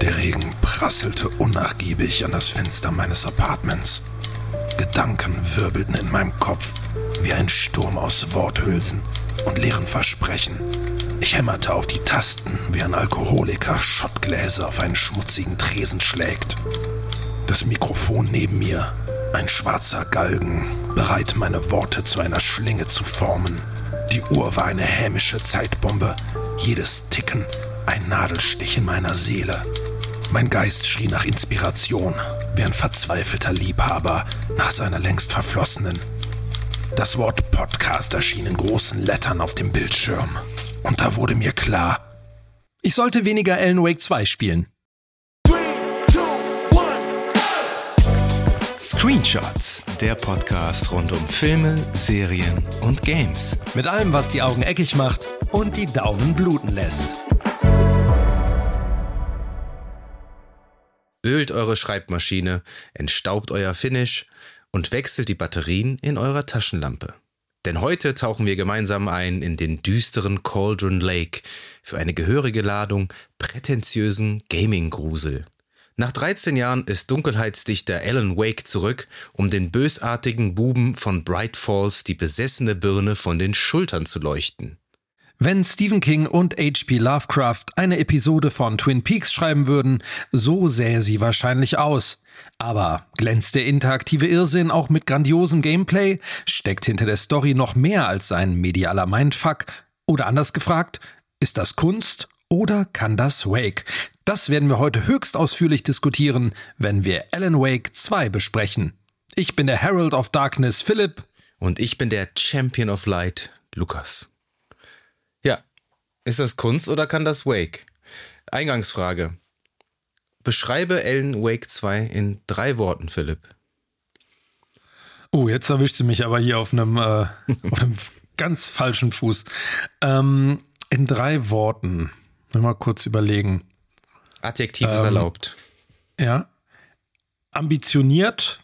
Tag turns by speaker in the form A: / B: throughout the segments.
A: Der Regen prasselte unnachgiebig an das Fenster meines Apartments. Gedanken wirbelten in meinem Kopf wie ein Sturm aus Worthülsen und leeren Versprechen. Ich hämmerte auf die Tasten, wie ein Alkoholiker Schottgläser auf einen schmutzigen Tresen schlägt. Das Mikrofon neben mir, ein schwarzer Galgen, bereit meine Worte zu einer Schlinge zu formen. Die Uhr war eine hämische Zeitbombe, jedes Ticken ein Nadelstich in meiner Seele. Mein Geist schrie nach Inspiration, wie ein verzweifelter Liebhaber nach seiner längst verflossenen. Das Wort Podcast erschien in großen Lettern auf dem Bildschirm. Und da wurde mir klar,
B: ich sollte weniger Alan Wake 2 spielen.
C: Screenshots, der Podcast rund um Filme, Serien und Games.
B: Mit allem, was die Augen eckig macht und die Daumen bluten lässt.
C: Ölt eure Schreibmaschine, entstaubt euer Finish und wechselt die Batterien in eurer Taschenlampe. Denn heute tauchen wir gemeinsam ein in den düsteren Cauldron Lake für eine gehörige Ladung prätentiösen Gaming-Grusel. Nach 13 Jahren ist Dunkelheitsdichter Alan Wake zurück, um den bösartigen Buben von Bright Falls die besessene Birne von den Schultern zu leuchten.
B: Wenn Stephen King und H.P. Lovecraft eine Episode von Twin Peaks schreiben würden, so sähe sie wahrscheinlich aus. Aber glänzt der interaktive Irrsinn auch mit grandiosem Gameplay? Steckt hinter der Story noch mehr als ein medialer Mindfuck? Oder anders gefragt, ist das Kunst oder kann das Wake? Das werden wir heute höchst ausführlich diskutieren, wenn wir Alan Wake 2 besprechen. Ich bin der Herald of Darkness Philipp.
C: Und ich bin der Champion of Light Lukas. Ist das Kunst oder kann das Wake? Eingangsfrage. Beschreibe Alan Wake 2 in drei Worten, Philipp.
B: Oh, jetzt erwischt sie mich aber hier auf einem, äh, auf einem ganz falschen Fuß. Ähm, in drei Worten. Mal kurz überlegen.
C: Adjektiv ist ähm, erlaubt.
B: Ja. Ambitioniert,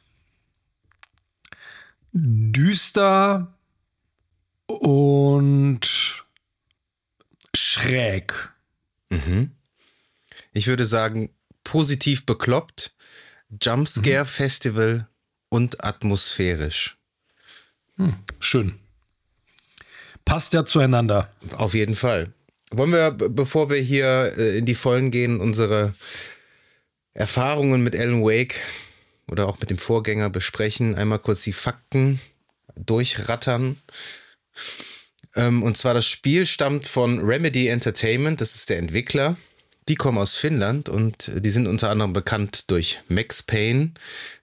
B: düster und schräg.
C: Mhm. Ich würde sagen, positiv bekloppt, Jumpscare mhm. Festival und atmosphärisch.
B: Hm, schön. Passt ja zueinander.
C: Auf jeden Fall. Wollen wir, bevor wir hier äh, in die Vollen gehen, unsere Erfahrungen mit Alan Wake oder auch mit dem Vorgänger besprechen, einmal kurz die Fakten durchrattern. Ähm, und zwar das Spiel stammt von Remedy Entertainment, das ist der Entwickler. Die kommen aus Finnland und die sind unter anderem bekannt durch Max Payne,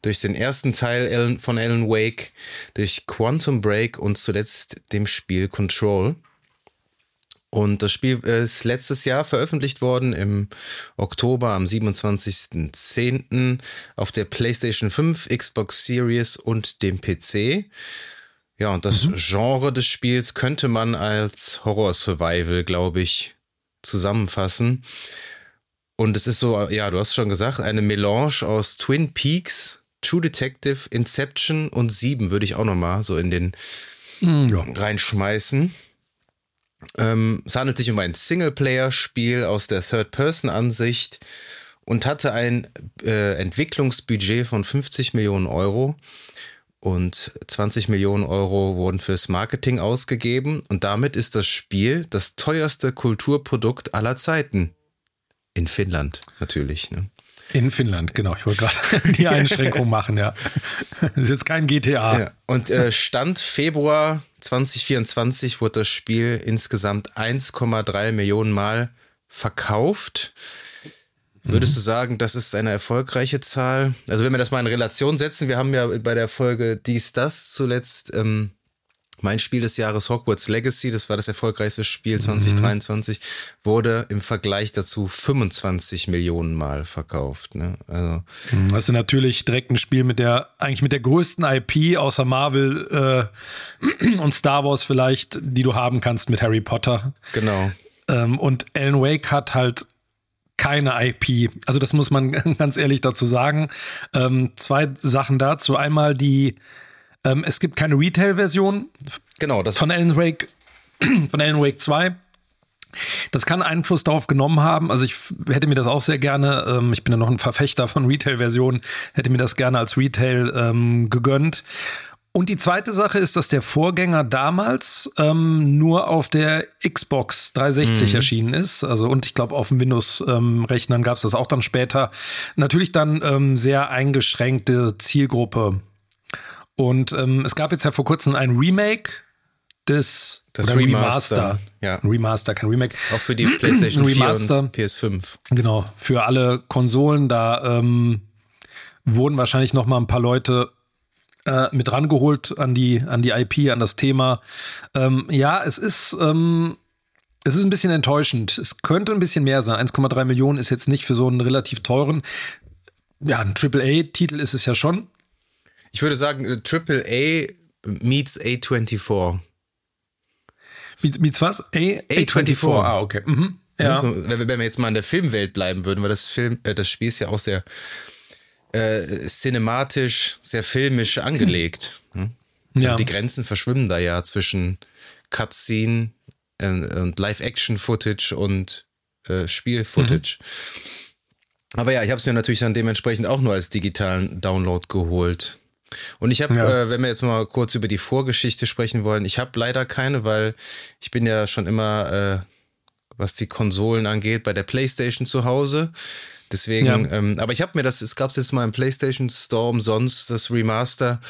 C: durch den ersten Teil von Alan Wake, durch Quantum Break und zuletzt dem Spiel Control. Und das Spiel ist letztes Jahr veröffentlicht worden im Oktober am 27.10. auf der PlayStation 5, Xbox Series und dem PC. Ja, und das mhm. Genre des Spiels könnte man als Horror-Survival, glaube ich, zusammenfassen. Und es ist so, ja, du hast schon gesagt, eine Melange aus Twin Peaks, True Detective, Inception und Sieben würde ich auch nochmal so in den mm, ja. reinschmeißen. Ähm, es handelt sich um ein Singleplayer-Spiel aus der Third-Person-Ansicht und hatte ein äh, Entwicklungsbudget von 50 Millionen Euro und 20 Millionen Euro wurden fürs Marketing ausgegeben und damit ist das Spiel das teuerste Kulturprodukt aller Zeiten. In Finnland natürlich. Ne?
B: In Finnland, genau. Ich wollte gerade die Einschränkung machen, ja. Das ist jetzt kein GTA. Ja.
C: Und äh, Stand Februar 2024 wurde das Spiel insgesamt 1,3 Millionen Mal verkauft. Würdest mhm. du sagen, das ist eine erfolgreiche Zahl? Also wenn wir das mal in Relation setzen, wir haben ja bei der Folge dies, das zuletzt ähm, mein Spiel des Jahres Hogwarts Legacy, das war das erfolgreichste Spiel 2023, mhm. wurde im Vergleich dazu 25 Millionen Mal verkauft. Ne? Also,
B: mhm, das ist natürlich direkt ein Spiel mit der, eigentlich mit der größten IP außer Marvel äh, und Star Wars vielleicht, die du haben kannst mit Harry Potter.
C: Genau.
B: Ähm, und Alan Wake hat halt keine IP. Also das muss man ganz ehrlich dazu sagen. Ähm, zwei Sachen dazu. Einmal die ähm, es gibt keine Retail-Version
C: genau,
B: von Alan Wake, von Alan Wake 2. Das kann Einfluss darauf genommen haben. Also ich hätte mir das auch sehr gerne, ähm, ich bin ja noch ein Verfechter von Retail-Versionen, hätte mir das gerne als Retail ähm, gegönnt. Und die zweite Sache ist, dass der Vorgänger damals ähm, nur auf der Xbox 360 mhm. erschienen ist. Also und ich glaube auf dem Windows-Rechnern ähm, gab es das auch dann später. Natürlich dann ähm, sehr eingeschränkte Zielgruppe. Und ähm, es gab jetzt ja vor kurzem ein Remake des
C: das Remaster. Remaster.
B: Ja. Remaster, kein Remake.
C: Auch für die PlayStation Remaster, 4 und PS5.
B: Genau, für alle Konsolen. Da ähm, wurden wahrscheinlich noch mal ein paar Leute äh, mit rangeholt an die, an die IP, an das Thema. Ähm, ja, es ist, ähm, es ist ein bisschen enttäuschend. Es könnte ein bisschen mehr sein. 1,3 Millionen ist jetzt nicht für so einen relativ teuren, ja, ein AAA-Titel ist es ja schon.
C: Ich würde sagen, AAA meets A24.
B: Meets was? A
C: A24.
B: Ah, okay. Mhm.
C: Ja. Also, wenn wir jetzt mal in der Filmwelt bleiben würden, weil das Film, äh, das Spiel ist ja auch sehr äh, cinematisch, sehr filmisch angelegt. Hm? Also ja. die Grenzen verschwimmen da ja zwischen Cutscene äh, und Live-Action-Footage und äh, Spiel-Footage. Mhm. Aber ja, ich habe es mir natürlich dann dementsprechend auch nur als digitalen Download geholt. Und ich habe, ja. äh, wenn wir jetzt mal kurz über die Vorgeschichte sprechen wollen, ich habe leider keine, weil ich bin ja schon immer, äh, was die Konsolen angeht, bei der PlayStation zu Hause. Deswegen, ja. ähm, aber ich habe mir das, es gab jetzt mal im PlayStation Store umsonst, das Remaster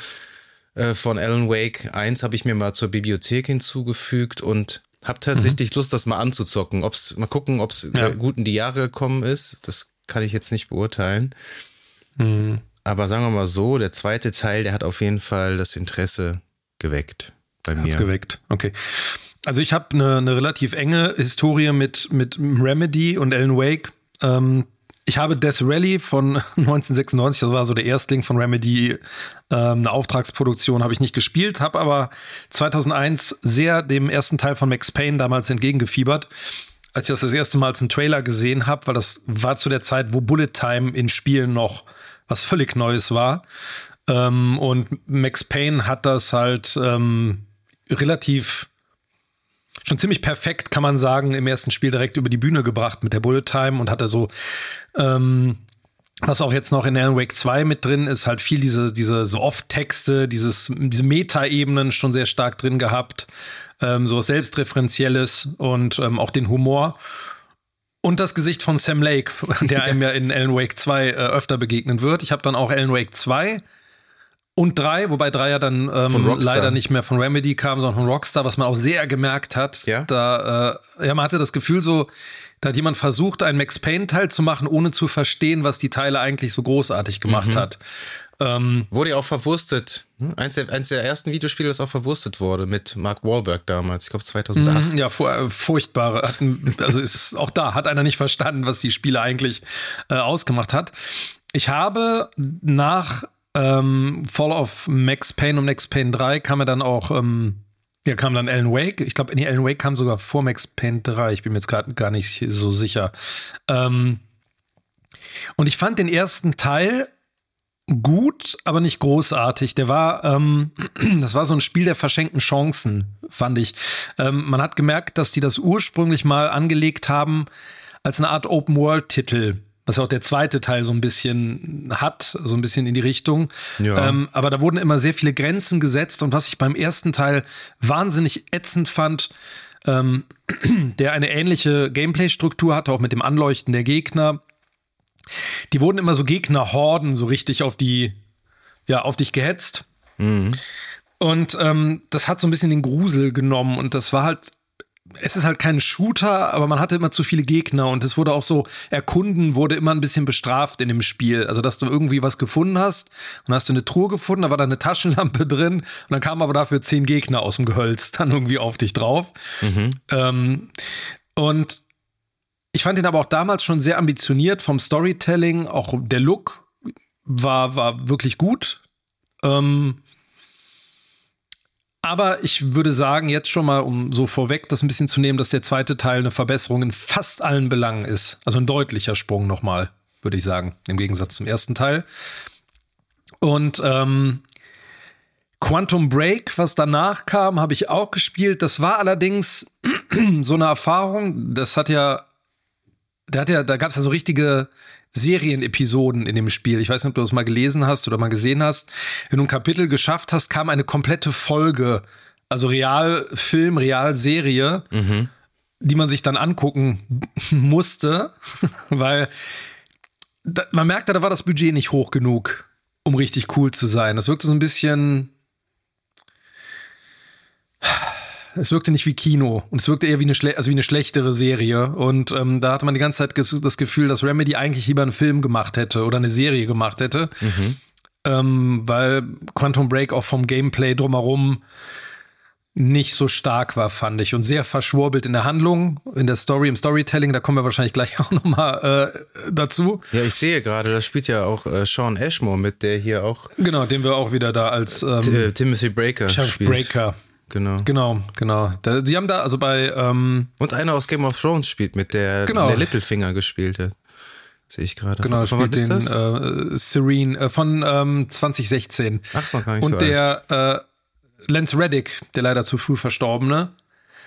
C: äh, von Alan Wake 1 habe ich mir mal zur Bibliothek hinzugefügt und habe tatsächlich mhm. Lust, das mal anzuzocken. Ob's, mal gucken, ob es ja. gut in die Jahre gekommen ist. Das kann ich jetzt nicht beurteilen. Mhm. Aber sagen wir mal so, der zweite Teil, der hat auf jeden Fall das Interesse geweckt bei mir. Hat's
B: geweckt, okay. Also ich habe eine, eine relativ enge Historie mit, mit Remedy und Alan Wake. Ähm, ich habe Death Rally von 1996, das war so der Erstling von Remedy, ähm, eine Auftragsproduktion, habe ich nicht gespielt, habe aber 2001 sehr dem ersten Teil von Max Payne damals entgegengefiebert, als ich das das erste Mal als einen Trailer gesehen habe, weil das war zu der Zeit, wo Bullet Time in Spielen noch was völlig Neues war. Ähm, und Max Payne hat das halt ähm, relativ schon ziemlich perfekt, kann man sagen, im ersten Spiel direkt über die Bühne gebracht mit der Bullet Time und hat er so, ähm, was auch jetzt noch in Alan Wake 2 mit drin ist, halt viel diese, diese so Off-Texte, dieses, diese Meta-Ebenen schon sehr stark drin gehabt, ähm, so was Selbstreferenzielles und ähm, auch den Humor. Und das Gesicht von Sam Lake, der einem ja in Alan Wake 2 äh, öfter begegnen wird. Ich habe dann auch Alan Wake 2 und 3, wobei 3 ja dann ähm, leider nicht mehr von Remedy kam, sondern von Rockstar, was man auch sehr gemerkt hat. Ja. Da, äh, ja, man hatte das Gefühl so, da hat jemand versucht, einen Max Payne-Teil zu machen, ohne zu verstehen, was die Teile eigentlich so großartig gemacht mhm. hat.
C: Ähm, wurde ja auch verwurstet. Hm? Eins der, eins der ersten Videospiele, das auch verwurstet wurde, mit Mark Wahlberg damals, ich glaube 2008.
B: Mhm, ja, äh, furchtbare. also ist auch da hat einer nicht verstanden, was die Spiele eigentlich äh, ausgemacht hat. Ich habe nach ähm, Fall of Max Payne und Max Payne 3 kam er dann auch, ähm, ja, kam dann Alan Wake. Ich glaube, nee, Alan Wake kam sogar vor Max Payne 3. Ich bin mir jetzt gerade gar nicht so sicher. Ähm, und ich fand den ersten Teil gut, aber nicht großartig. Der war, ähm, das war so ein Spiel der verschenkten Chancen, fand ich. Ähm, man hat gemerkt, dass die das ursprünglich mal angelegt haben als eine Art Open-World-Titel. Was ja auch der zweite Teil so ein bisschen hat, so ein bisschen in die Richtung. Ja. Ähm, aber da wurden immer sehr viele Grenzen gesetzt und was ich beim ersten Teil wahnsinnig ätzend fand, ähm, der eine ähnliche Gameplay-Struktur hatte, auch mit dem Anleuchten der Gegner, die wurden immer so Gegnerhorden so richtig auf die, ja, auf dich gehetzt. Mhm. Und ähm, das hat so ein bisschen den Grusel genommen und das war halt, es ist halt kein Shooter, aber man hatte immer zu viele Gegner und es wurde auch so, Erkunden wurde immer ein bisschen bestraft in dem Spiel. Also, dass du irgendwie was gefunden hast und hast du eine Truhe gefunden, da war da eine Taschenlampe drin und dann kamen aber dafür zehn Gegner aus dem Gehölz dann irgendwie auf dich drauf. Mhm. Ähm, und ich fand ihn aber auch damals schon sehr ambitioniert vom Storytelling. Auch der Look war, war wirklich gut. Ähm, aber ich würde sagen, jetzt schon mal, um so vorweg das ein bisschen zu nehmen, dass der zweite Teil eine Verbesserung in fast allen Belangen ist. Also ein deutlicher Sprung nochmal, würde ich sagen, im Gegensatz zum ersten Teil. Und ähm, Quantum Break, was danach kam, habe ich auch gespielt. Das war allerdings so eine Erfahrung. Das hat ja, da hat ja, da gab es ja so richtige Serienepisoden in dem Spiel. Ich weiß nicht, ob du das mal gelesen hast oder mal gesehen hast. Wenn du ein Kapitel geschafft hast, kam eine komplette Folge, also Realfilm, Realserie, mhm. die man sich dann angucken musste, weil da, man merkte, da war das Budget nicht hoch genug, um richtig cool zu sein. Das wirkte so ein bisschen es wirkte nicht wie Kino und es wirkte eher wie eine, also wie eine schlechtere Serie. Und ähm, da hatte man die ganze Zeit das Gefühl, dass Remedy eigentlich lieber einen Film gemacht hätte oder eine Serie gemacht hätte. Mhm. Ähm, weil Quantum Break auch vom Gameplay drumherum nicht so stark war, fand ich. Und sehr verschwurbelt in der Handlung, in der Story, im Storytelling. Da kommen wir wahrscheinlich gleich auch nochmal äh, dazu.
C: Ja, ich sehe gerade, da spielt ja auch äh, Sean Ashmore mit, der hier auch.
B: Genau, den wir auch wieder da als
C: ähm, Timothy Breaker
B: Sheriff. Breaker
C: Genau.
B: Genau, genau. Da, die haben da, also bei. Ähm,
C: Und einer aus Game of Thrones spielt mit, der, genau. der Littlefinger gespielt hat. Sehe ich gerade.
B: Genau, von, spielt den äh, Serene äh, von ähm, 2016.
C: Ach so, gar nicht
B: Und
C: so
B: der äh, Lance Reddick, der leider zu früh verstorbene,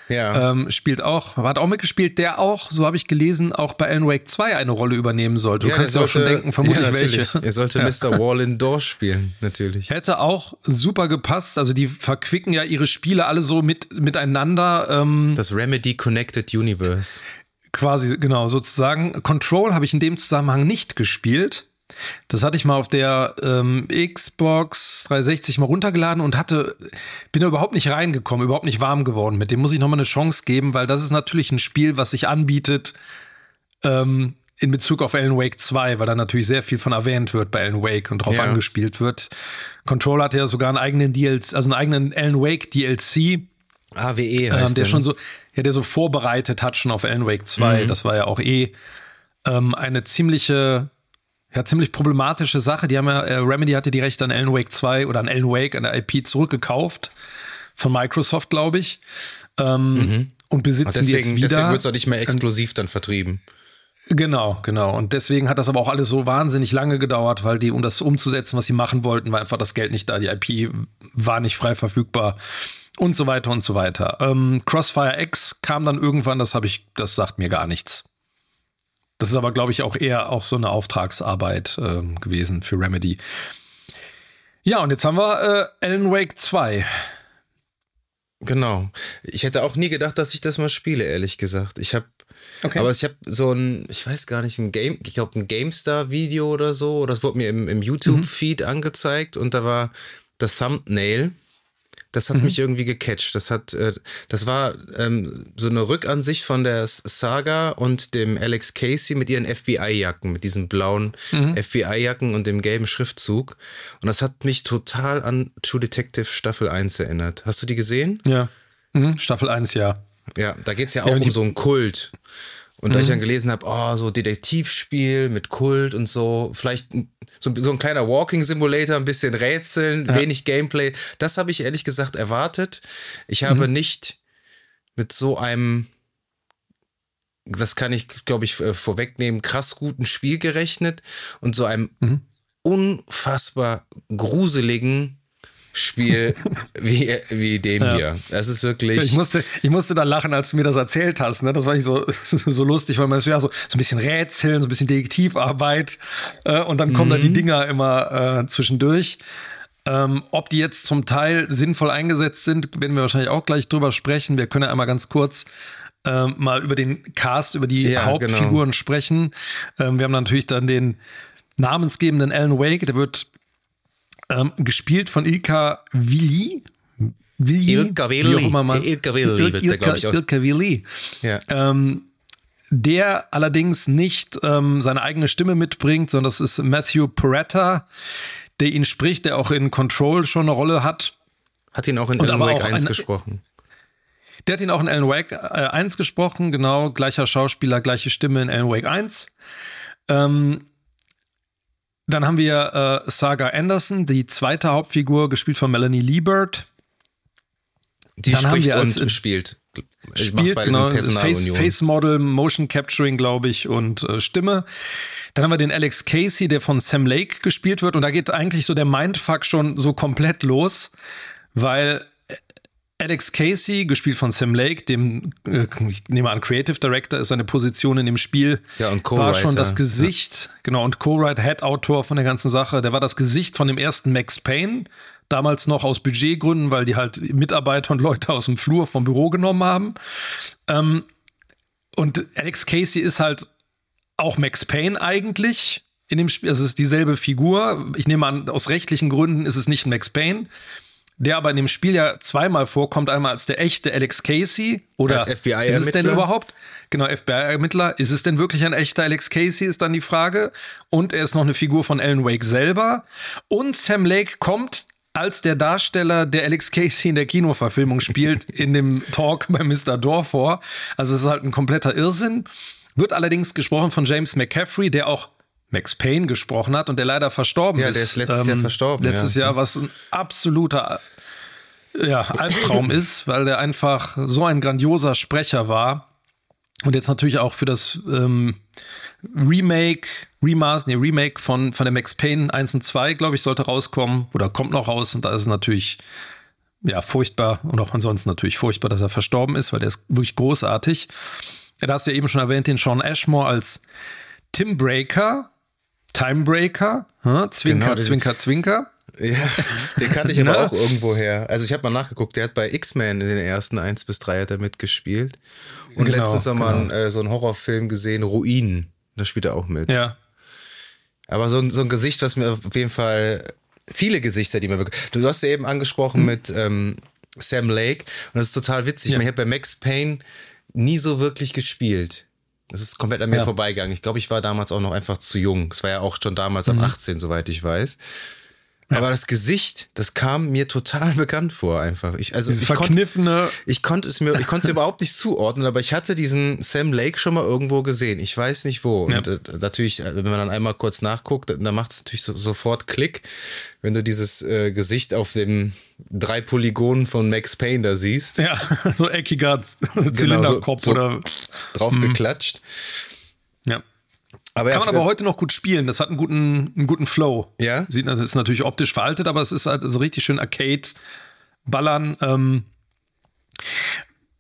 B: ja. Ähm, spielt auch, hat auch mitgespielt, der auch, so habe ich gelesen, auch bei Alan Wake 2 eine Rolle übernehmen sollte. Du ja, kannst dir auch schon denken, vermutlich ja, welche.
C: Er sollte ja. Mr. Wall in Door spielen, natürlich.
B: Hätte auch super gepasst. Also die verquicken ja ihre Spiele alle so mit, miteinander. Ähm,
C: das Remedy Connected Universe.
B: Quasi, genau, sozusagen. Control habe ich in dem Zusammenhang nicht gespielt. Das hatte ich mal auf der ähm, Xbox 360 mal runtergeladen und hatte, bin da überhaupt nicht reingekommen, überhaupt nicht warm geworden. Mit dem muss ich nochmal eine Chance geben, weil das ist natürlich ein Spiel, was sich anbietet ähm, in Bezug auf Alan Wake 2, weil da natürlich sehr viel von erwähnt wird bei Alan Wake und drauf ja. angespielt wird. Control hat ja sogar einen eigenen DLC, also einen eigenen Alan Wake DLC.
C: AWE heißt
B: ähm, der, schon so, ja, der so vorbereitet hat schon auf Alan Wake 2. Mhm. Das war ja auch eh ähm, eine ziemliche ja, ziemlich problematische Sache. Die haben ja, äh, Remedy hatte die Rechte an Alan Wake 2 oder an Alan Wake, an der IP zurückgekauft. Von Microsoft, glaube ich. Ähm, mhm. Und besitzen deswegen, die jetzt wieder.
C: Deswegen wird es auch nicht mehr exklusiv dann vertrieben.
B: Genau, genau. Und deswegen hat das aber auch alles so wahnsinnig lange gedauert, weil die, um das umzusetzen, was sie machen wollten, war einfach das Geld nicht da. Die IP war nicht frei verfügbar und so weiter und so weiter. Ähm, Crossfire X kam dann irgendwann, das habe ich, das sagt mir gar nichts. Das ist aber, glaube ich, auch eher auch so eine Auftragsarbeit äh, gewesen für Remedy. Ja, und jetzt haben wir äh, Alan Wake 2.
C: Genau. Ich hätte auch nie gedacht, dass ich das mal spiele, ehrlich gesagt. Ich habe Okay. Aber ich habe so ein, ich weiß gar nicht, ein Game, ich glaube ein GameStar-Video oder so, das wurde mir im, im YouTube-Feed mhm. angezeigt und da war das Thumbnail das hat mhm. mich irgendwie gecatcht. Das hat, äh, das war ähm, so eine Rückansicht von der Saga und dem Alex Casey mit ihren FBI-Jacken, mit diesen blauen mhm. FBI-Jacken und dem gelben Schriftzug. Und das hat mich total an True Detective Staffel 1 erinnert. Hast du die gesehen?
B: Ja. Mhm. Staffel 1, ja.
C: Ja, da geht es ja auch ja, um so einen Kult. Und mhm. da ich dann gelesen habe, oh, so Detektivspiel mit Kult und so, vielleicht so, so ein kleiner Walking Simulator, ein bisschen Rätseln, ja. wenig Gameplay, das habe ich ehrlich gesagt erwartet. Ich habe mhm. nicht mit so einem, das kann ich, glaube ich, äh, vorwegnehmen, krass guten Spiel gerechnet und so einem mhm. unfassbar gruseligen Spiel wie, wie dem ja. hier. Das ist wirklich.
B: Ich musste, ich musste da lachen, als du mir das erzählt hast. Ne? Das war nicht so, so lustig, weil man so, ja, so, so ein bisschen Rätseln, so ein bisschen Detektivarbeit äh, und dann kommen mhm. da die mhm. Dinger immer äh, zwischendurch. Ähm, ob die jetzt zum Teil sinnvoll eingesetzt sind, werden wir wahrscheinlich auch gleich drüber sprechen. Wir können ja einmal ganz kurz ähm, mal über den Cast, über die ja, genau. Hauptfiguren genau. sprechen. Ähm, wir haben natürlich dann den namensgebenden Alan Wake, der wird ähm, gespielt von Ilka Willi.
C: Willi Ilka Willi.
B: Ilka Willi wird der, glaube ich. Auch. Ilka Willi. Ja. Ähm, der allerdings nicht ähm, seine eigene Stimme mitbringt, sondern das ist Matthew Peretta, der ihn spricht, der auch in Control schon eine Rolle hat.
C: Hat ihn auch in Alan Wake 1 gesprochen.
B: Der hat ihn auch in Alan Wake äh, 1 gesprochen, genau, gleicher Schauspieler, gleiche Stimme in Alan Wake 1. Ähm, dann haben wir äh, Saga Anderson, die zweite Hauptfigur, gespielt von Melanie Liebert.
C: Die Dann spricht als, und spielt.
B: Spielt, genau, Face, Face, Model, Motion Capturing, glaube ich, und äh, Stimme. Dann haben wir den Alex Casey, der von Sam Lake gespielt wird. Und da geht eigentlich so der Mindfuck schon so komplett los, weil Alex Casey, gespielt von Sam Lake, dem, äh, ich nehme an, Creative Director ist seine Position in dem Spiel.
C: Ja, und
B: Co War schon das Gesicht, ja. genau, und Co-Writer, Head-Autor von der ganzen Sache. Der war das Gesicht von dem ersten Max Payne. Damals noch aus Budgetgründen, weil die halt Mitarbeiter und Leute aus dem Flur vom Büro genommen haben. Ähm, und Alex Casey ist halt auch Max Payne eigentlich in dem Spiel. Also es ist dieselbe Figur. Ich nehme an, aus rechtlichen Gründen ist es nicht Max Payne der aber in dem Spiel ja zweimal vorkommt, einmal als der echte Alex Casey oder
C: als FBI-Ermittler.
B: Ist es denn überhaupt? Genau, FBI-Ermittler. Ist es denn wirklich ein echter Alex Casey, ist dann die Frage. Und er ist noch eine Figur von Alan Wake selber. Und Sam Lake kommt als der Darsteller, der Alex Casey in der Kinoverfilmung spielt, in dem Talk bei Mr. Door vor. Also es ist halt ein kompletter Irrsinn. Wird allerdings gesprochen von James McCaffrey, der auch Max Payne gesprochen hat und der leider verstorben
C: ist.
B: Ja,
C: der ist letztes ähm, Jahr verstorben.
B: Letztes
C: ja.
B: Jahr, was ein absoluter ja, Albtraum ist, weil der einfach so ein grandioser Sprecher war. Und jetzt natürlich auch für das ähm, Remake, Remaster, nee, Remake von, von der Max Payne 1 und 2, glaube ich, sollte rauskommen oder kommt noch raus. Und da ist es natürlich ja, furchtbar und auch ansonsten natürlich furchtbar, dass er verstorben ist, weil der ist wirklich großartig. Ja, da hast du ja eben schon erwähnt, den Sean Ashmore als Tim Breaker, Timebreaker, hm? Zwinker, genau, Zwinker, Zwinker.
C: Ja, den kannte ich aber ne? auch irgendwo her. Also ich habe mal nachgeguckt, der hat bei X-Men in den ersten 1 bis 3 hat er mitgespielt. Und genau, letztes Mal genau. äh, so einen Horrorfilm gesehen, Ruinen. Da spielt er auch mit.
B: Ja.
C: Aber so, so ein Gesicht, was mir auf jeden Fall viele Gesichter, die mir Du hast ja eben angesprochen hm. mit ähm, Sam Lake und das ist total witzig. Ja. Ich habe bei Max Payne nie so wirklich gespielt. Es ist komplett an mir ja. vorbeigegangen. Ich glaube, ich war damals auch noch einfach zu jung. Es war ja auch schon damals mhm. ab 18, soweit ich weiß. Aber das Gesicht, das kam mir total bekannt vor, einfach. Ich, also
B: ich verkniffene.
C: Konnt, ich konnte es mir, ich konnte es überhaupt nicht zuordnen, aber ich hatte diesen Sam Lake schon mal irgendwo gesehen. Ich weiß nicht wo. Ja. Und äh, natürlich, äh, wenn man dann einmal kurz nachguckt, dann macht es natürlich so, sofort Klick, wenn du dieses äh, Gesicht auf dem drei Polygonen von Max Payne da siehst.
B: Ja, so eckiger Zylinderkopf genau, so, so
C: oder drauf mhm. geklatscht.
B: Ja. Aber Kann man aber heute noch gut spielen. Das hat einen guten, einen guten Flow.
C: Ja.
B: Sieht, das ist natürlich optisch veraltet, aber es ist halt so richtig schön Arcade-Ballern. Ähm.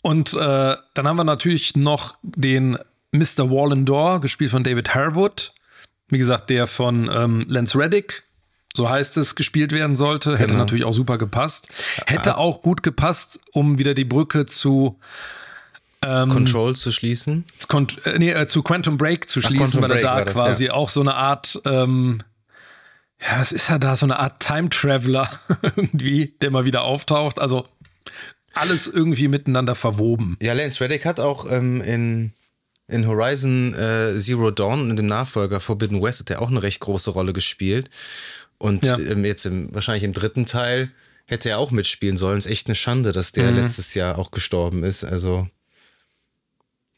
B: Und äh, dann haben wir natürlich noch den Mr. Wallendor, gespielt von David Harwood. Wie gesagt, der von ähm, Lance Reddick, so heißt es, gespielt werden sollte. Hätte genau. natürlich auch super gepasst. Hätte auch gut gepasst, um wieder die Brücke zu
C: ähm, Control zu schließen?
B: Äh, nee, äh, zu Quantum Break zu schließen, Ach, weil er da das, quasi ja. auch so eine Art, ähm, ja, was ist er da? So eine Art Time Traveler irgendwie, der mal wieder auftaucht. Also alles irgendwie miteinander verwoben.
C: Ja, Lance Reddick hat auch ähm, in, in Horizon äh, Zero Dawn und dem Nachfolger Forbidden West hat er auch eine recht große Rolle gespielt. Und ja. ähm, jetzt im, wahrscheinlich im dritten Teil hätte er auch mitspielen sollen. Ist echt eine Schande, dass der mhm. letztes Jahr auch gestorben ist. Also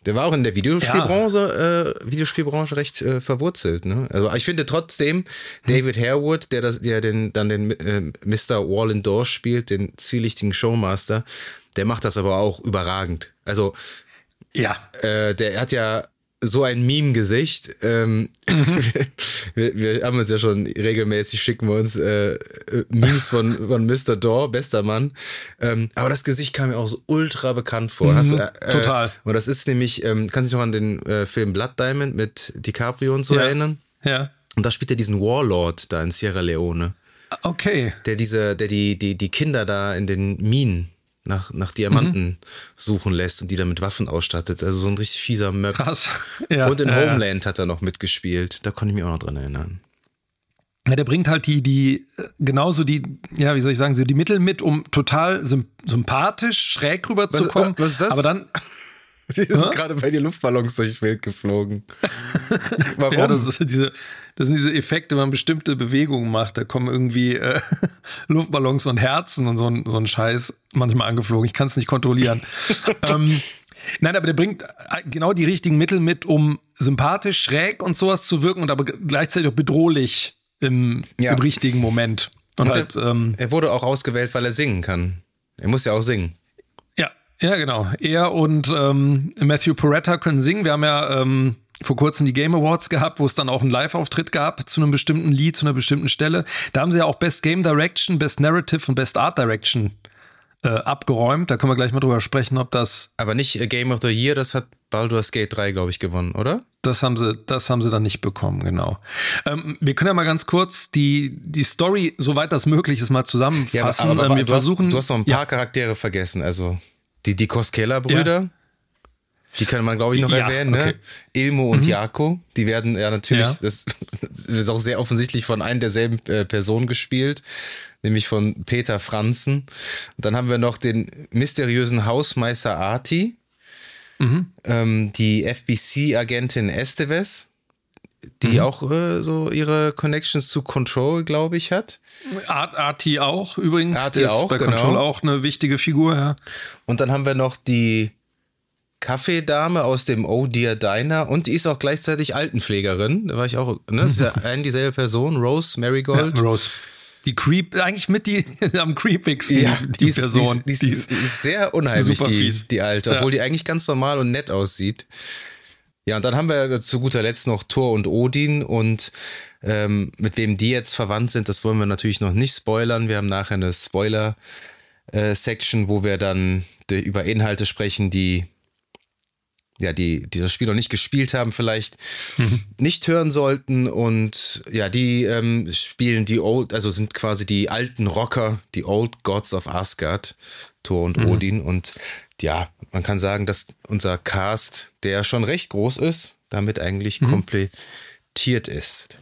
C: der war auch in der Videospielbranche, ja. äh, Videospielbranche recht äh, verwurzelt. Ne? Also ich finde trotzdem, David Harewood, der das, der den, dann den äh, Mr. Wall and Door spielt, den zwielichtigen Showmaster, der macht das aber auch überragend. Also
B: ja,
C: äh, der hat ja so ein Meme-Gesicht. Ähm, mhm. wir, wir, haben uns ja schon regelmäßig, schicken wir uns äh, äh Memes von, von Mr. Door, bester Mann. Ähm, aber das Gesicht kam mir auch so ultra bekannt vor. Mhm,
B: du, äh, Total.
C: Und das ist nämlich, ähm, kannst du dich noch an den äh, Film Blood Diamond mit DiCaprio und so
B: ja.
C: erinnern?
B: Ja.
C: Und da spielt er diesen Warlord da in Sierra Leone.
B: Okay.
C: Der diese, der die, die, die Kinder da in den Minen nach, nach Diamanten mhm. suchen lässt und die dann mit Waffen ausstattet. Also so ein richtig fieser Möb.
B: Krass.
C: Ja, und in äh, Homeland hat er noch mitgespielt. Da konnte ich mich auch noch dran erinnern.
B: Ja, der bringt halt die, die, genauso die, ja, wie soll ich sagen, so die Mittel mit, um total sympathisch, schräg rüberzukommen.
C: Was, was ist das?
B: Aber dann,
C: Wir sind ja? gerade bei dir Luftballons durchs Bild geflogen.
B: Warum? Ja, das, ist diese, das sind diese Effekte, wenn man bestimmte Bewegungen macht. Da kommen irgendwie äh, Luftballons und Herzen und so ein, so ein Scheiß manchmal angeflogen. Ich kann es nicht kontrollieren. ähm, nein, aber der bringt äh, genau die richtigen Mittel mit, um sympathisch, schräg und sowas zu wirken und aber gleichzeitig auch bedrohlich im, ja. im richtigen Moment.
C: Und, und halt, ähm, er wurde auch ausgewählt, weil er singen kann. Er muss ja auch singen.
B: Ja, genau. Er und ähm, Matthew Poretta können singen. Wir haben ja ähm, vor kurzem die Game Awards gehabt, wo es dann auch einen Live-Auftritt gab zu einem bestimmten Lied, zu einer bestimmten Stelle. Da haben sie ja auch Best Game Direction, Best Narrative und Best Art Direction äh, abgeräumt. Da können wir gleich mal drüber sprechen, ob das.
C: Aber nicht äh, Game of the Year, das hat Baldur's Gate 3, glaube ich, gewonnen, oder?
B: Das haben sie, das haben sie dann nicht bekommen, genau. Ähm, wir können ja mal ganz kurz die, die Story, soweit das möglich ist, mal zusammenfassen. Ja, aber, aber,
C: ähm, wir du, versuchen, hast, du hast noch ein paar ja. Charaktere vergessen. Also die, die Koskela-Brüder. Ja. Die kann man, glaube ich, noch ja, erwähnen, ne? Okay. Ilmo und mhm. Jako, die werden ja natürlich, ja. Das, das, ist auch sehr offensichtlich von einem derselben äh, Personen gespielt, nämlich von Peter Franzen. Und dann haben wir noch den mysteriösen Hausmeister Arti, mhm. ähm, die FBC-Agentin Esteves, die mhm. auch äh, so ihre Connections zu Control, glaube ich, hat.
B: Arti auch übrigens.
C: Arti auch,
B: bei genau. Control auch eine wichtige Figur, ja.
C: Und dann haben wir noch die Kaffeedame aus dem Oh Dear Diner und die ist auch gleichzeitig Altenpflegerin. Da war ich auch, ne? Das ist ja ein dieselbe Person, Rose Marigold.
B: Ja, Rose. Die Creep, eigentlich mit die am creepigsten, ja, die, die, Person.
C: Die, die, ist, die, ist, sehr unheimlich, die, die alte, obwohl ja. die eigentlich ganz normal und nett aussieht. Ja, und dann haben wir zu guter Letzt noch Thor und Odin und ähm, mit wem die jetzt verwandt sind, das wollen wir natürlich noch nicht spoilern. Wir haben nachher eine Spoiler-Section, äh, wo wir dann über Inhalte sprechen, die ja, die, die das Spiel noch nicht gespielt haben, vielleicht mhm. nicht hören sollten. Und ja, die ähm, spielen die Old, also sind quasi die alten Rocker, die Old Gods of Asgard, Thor und mhm. Odin. Und ja, man kann sagen, dass unser Cast, der schon recht groß ist, damit eigentlich mhm. komplettiert ist.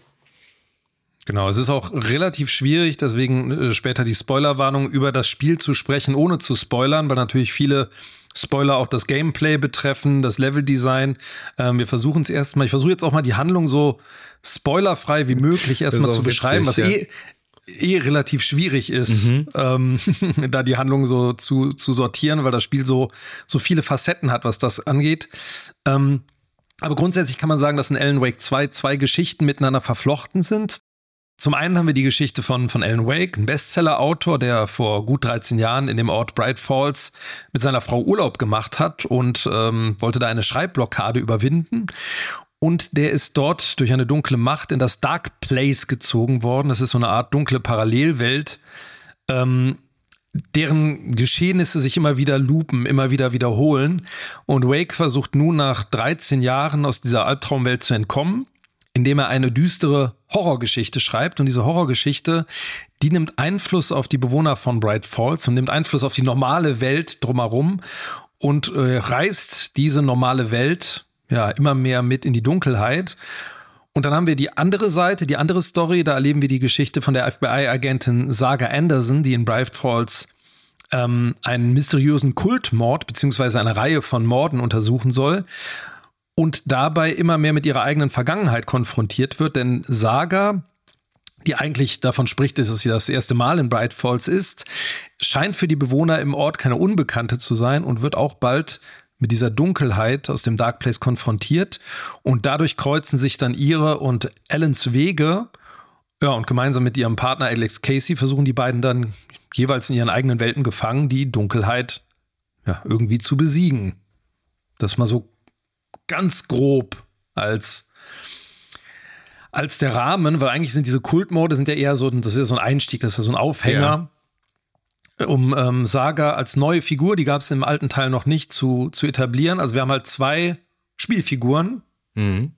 B: Genau, es ist auch relativ schwierig, deswegen äh, später die Spoilerwarnung über das Spiel zu sprechen, ohne zu spoilern, weil natürlich viele Spoiler auch das Gameplay betreffen, das Leveldesign. Ähm, wir versuchen es erstmal, ich versuche jetzt auch mal die Handlung so spoilerfrei wie möglich erstmal zu witzig, beschreiben, was ja. eh, eh relativ schwierig ist, mhm. ähm, da die Handlung so zu, zu sortieren, weil das Spiel so, so viele Facetten hat, was das angeht. Ähm, aber grundsätzlich kann man sagen, dass in Alan Wake 2 zwei Geschichten miteinander verflochten sind. Zum einen haben wir die Geschichte von, von Alan Wake, ein Bestseller-Autor, der vor gut 13 Jahren in dem Ort Bright Falls mit seiner Frau Urlaub gemacht hat und ähm, wollte da eine Schreibblockade überwinden. Und der ist dort durch eine dunkle Macht in das Dark Place gezogen worden. Das ist so eine Art dunkle Parallelwelt, ähm, deren Geschehnisse sich immer wieder lupen, immer wieder wiederholen. Und Wake versucht nun nach 13 Jahren aus dieser Albtraumwelt zu entkommen indem er eine düstere Horrorgeschichte schreibt. Und diese Horrorgeschichte, die nimmt Einfluss auf die Bewohner von Bright Falls und nimmt Einfluss auf die normale Welt drumherum und äh, reißt diese normale Welt ja immer mehr mit in die Dunkelheit. Und dann haben wir die andere Seite, die andere Story. Da erleben wir die Geschichte von der FBI-Agentin Saga Anderson, die in Bright Falls ähm, einen mysteriösen Kultmord beziehungsweise eine Reihe von Morden untersuchen soll und dabei immer mehr mit ihrer eigenen Vergangenheit konfrontiert wird. Denn Saga, die eigentlich davon spricht, dass sie das erste Mal in Bright Falls ist, scheint für die Bewohner im Ort keine Unbekannte zu sein und wird auch bald mit dieser Dunkelheit aus dem Dark Place konfrontiert. Und dadurch kreuzen sich dann ihre und Allens Wege. Ja, und gemeinsam mit ihrem Partner Alex Casey versuchen die beiden dann jeweils in ihren eigenen Welten gefangen, die Dunkelheit ja, irgendwie zu besiegen. Das mal so ganz grob als als der Rahmen, weil eigentlich sind diese Kultmode sind ja eher so, das ist ja so ein Einstieg, das ist ja so ein Aufhänger, ja. um ähm, Saga als neue Figur, die gab es im alten Teil noch nicht, zu, zu etablieren. Also wir haben halt zwei Spielfiguren, mhm.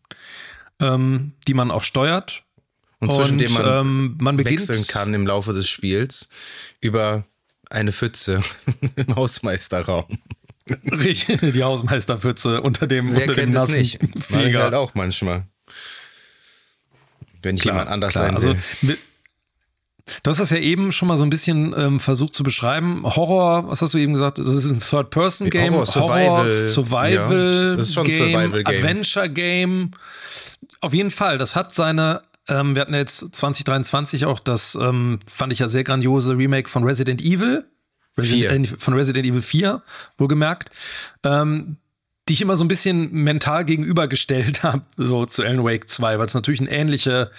B: ähm, die man auch steuert.
C: Und zwischen denen man, ähm, man wechseln kann im Laufe des Spiels über eine Pfütze im Hausmeisterraum.
B: die Hausmeisterpfütze unter dem,
C: Wer
B: unter
C: kennt dem es nicht? Feger. halt auch manchmal. Wenn ich klar, jemand anders klar. sein will. Also,
B: Du hast das ja eben schon mal so ein bisschen ähm, versucht zu beschreiben. Horror, was hast du eben gesagt? Das ist ein Third-Person-Game.
C: Horror, Survival. Horror,
B: Survival,
C: ja, das ist schon Game, Survival-Game.
B: Adventure-Game. Auf jeden Fall, das hat seine, ähm, wir hatten jetzt 2023 auch das, ähm, fand ich ja sehr grandiose Remake von Resident Evil. Resident, äh, von Resident Evil 4, wohlgemerkt, ähm, die ich immer so ein bisschen mental gegenübergestellt habe, so zu Alan Wake 2, weil es natürlich eine ähnliche,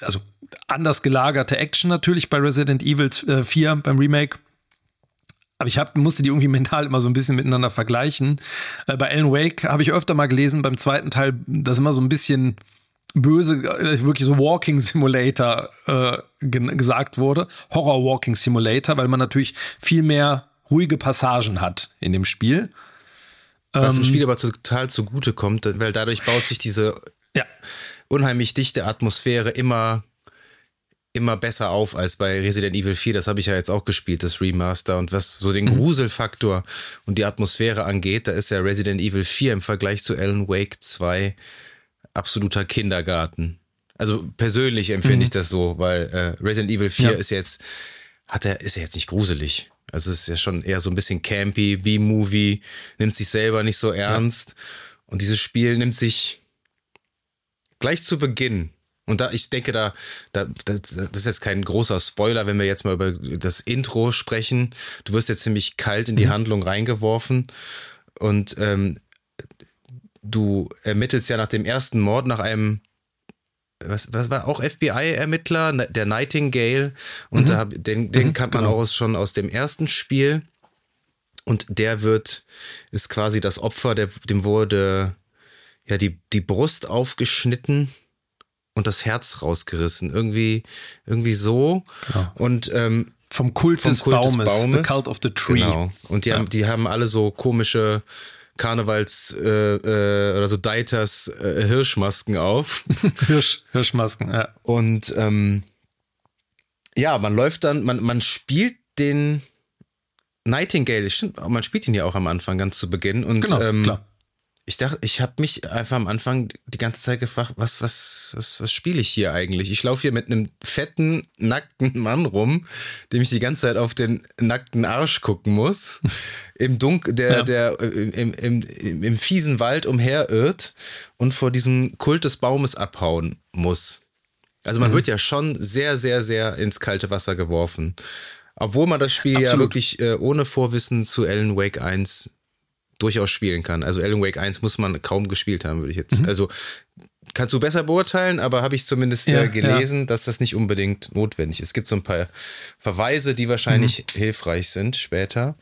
B: also anders gelagerte Action natürlich bei Resident Evil 4 äh, beim Remake. aber ich hab, musste die irgendwie mental immer so ein bisschen miteinander vergleichen. Äh, bei Alan Wake habe ich öfter mal gelesen, beim zweiten Teil, dass immer so ein bisschen böse, äh, wirklich so Walking Simulator äh, gesagt wurde. Horror Walking Simulator, weil man natürlich viel mehr ruhige Passagen hat in dem Spiel.
C: Was dem ähm, Spiel aber total zugute kommt, weil dadurch baut sich diese ja. unheimlich dichte Atmosphäre immer immer besser auf als bei Resident Evil 4. Das habe ich ja jetzt auch gespielt, das Remaster. Und was so den mhm. Gruselfaktor und die Atmosphäre angeht, da ist ja Resident Evil 4 im Vergleich zu Alan Wake 2 absoluter Kindergarten. Also persönlich empfinde mhm. ich das so, weil äh, Resident Evil 4 ja. ist jetzt, hat er, ist er jetzt nicht gruselig. Also es ist ja schon eher so ein bisschen campy, B-Movie, nimmt sich selber nicht so ernst. Ja. Und dieses Spiel nimmt sich gleich zu Beginn und da, ich denke, da, da das, das ist jetzt kein großer Spoiler, wenn wir jetzt mal über das Intro sprechen. Du wirst jetzt ziemlich kalt in die mhm. Handlung reingeworfen und ähm, du ermittelst ja nach dem ersten Mord nach einem was, was war auch FBI-Ermittler, der Nightingale. Und mhm. da, den, den mhm, kennt man genau. auch schon aus dem ersten Spiel. Und der wird, ist quasi das Opfer, der, dem wurde ja die, die Brust aufgeschnitten und das Herz rausgerissen. Irgendwie, irgendwie so. Genau. Und ähm,
B: vom Kult, vom des, Kult Baumes, des Baumes. The Cult of the Tree. Genau.
C: Und die, ja. haben, die haben alle so komische Karnevals äh, äh, oder so Deiters äh, Hirschmasken auf.
B: Hirsch, Hirschmasken, ja.
C: Und ähm, ja, man läuft dann, man, man spielt den Nightingale, stimmt, man spielt ihn ja auch am Anfang ganz zu Beginn. Und genau, ähm, klar ich dachte, ich habe mich einfach am Anfang die ganze Zeit gefragt, was, was, was, was spiele ich hier eigentlich? Ich laufe hier mit einem fetten, nackten Mann rum, dem ich die ganze Zeit auf den nackten Arsch gucken muss, im Dunkel, der, ja. der äh, im, im, im, im fiesen Wald umherirrt und vor diesem Kult des Baumes abhauen muss. Also man mhm. wird ja schon sehr, sehr, sehr ins kalte Wasser geworfen. Obwohl man das Spiel Absolut. ja wirklich äh, ohne Vorwissen zu Alan Wake 1 durchaus spielen kann. Also Alan Wake 1 muss man kaum gespielt haben, würde ich jetzt. Mhm. Also kannst du besser beurteilen, aber habe ich zumindest ja, gelesen, ja. dass das nicht unbedingt notwendig ist. Es gibt so ein paar Verweise, die wahrscheinlich mhm. hilfreich sind später.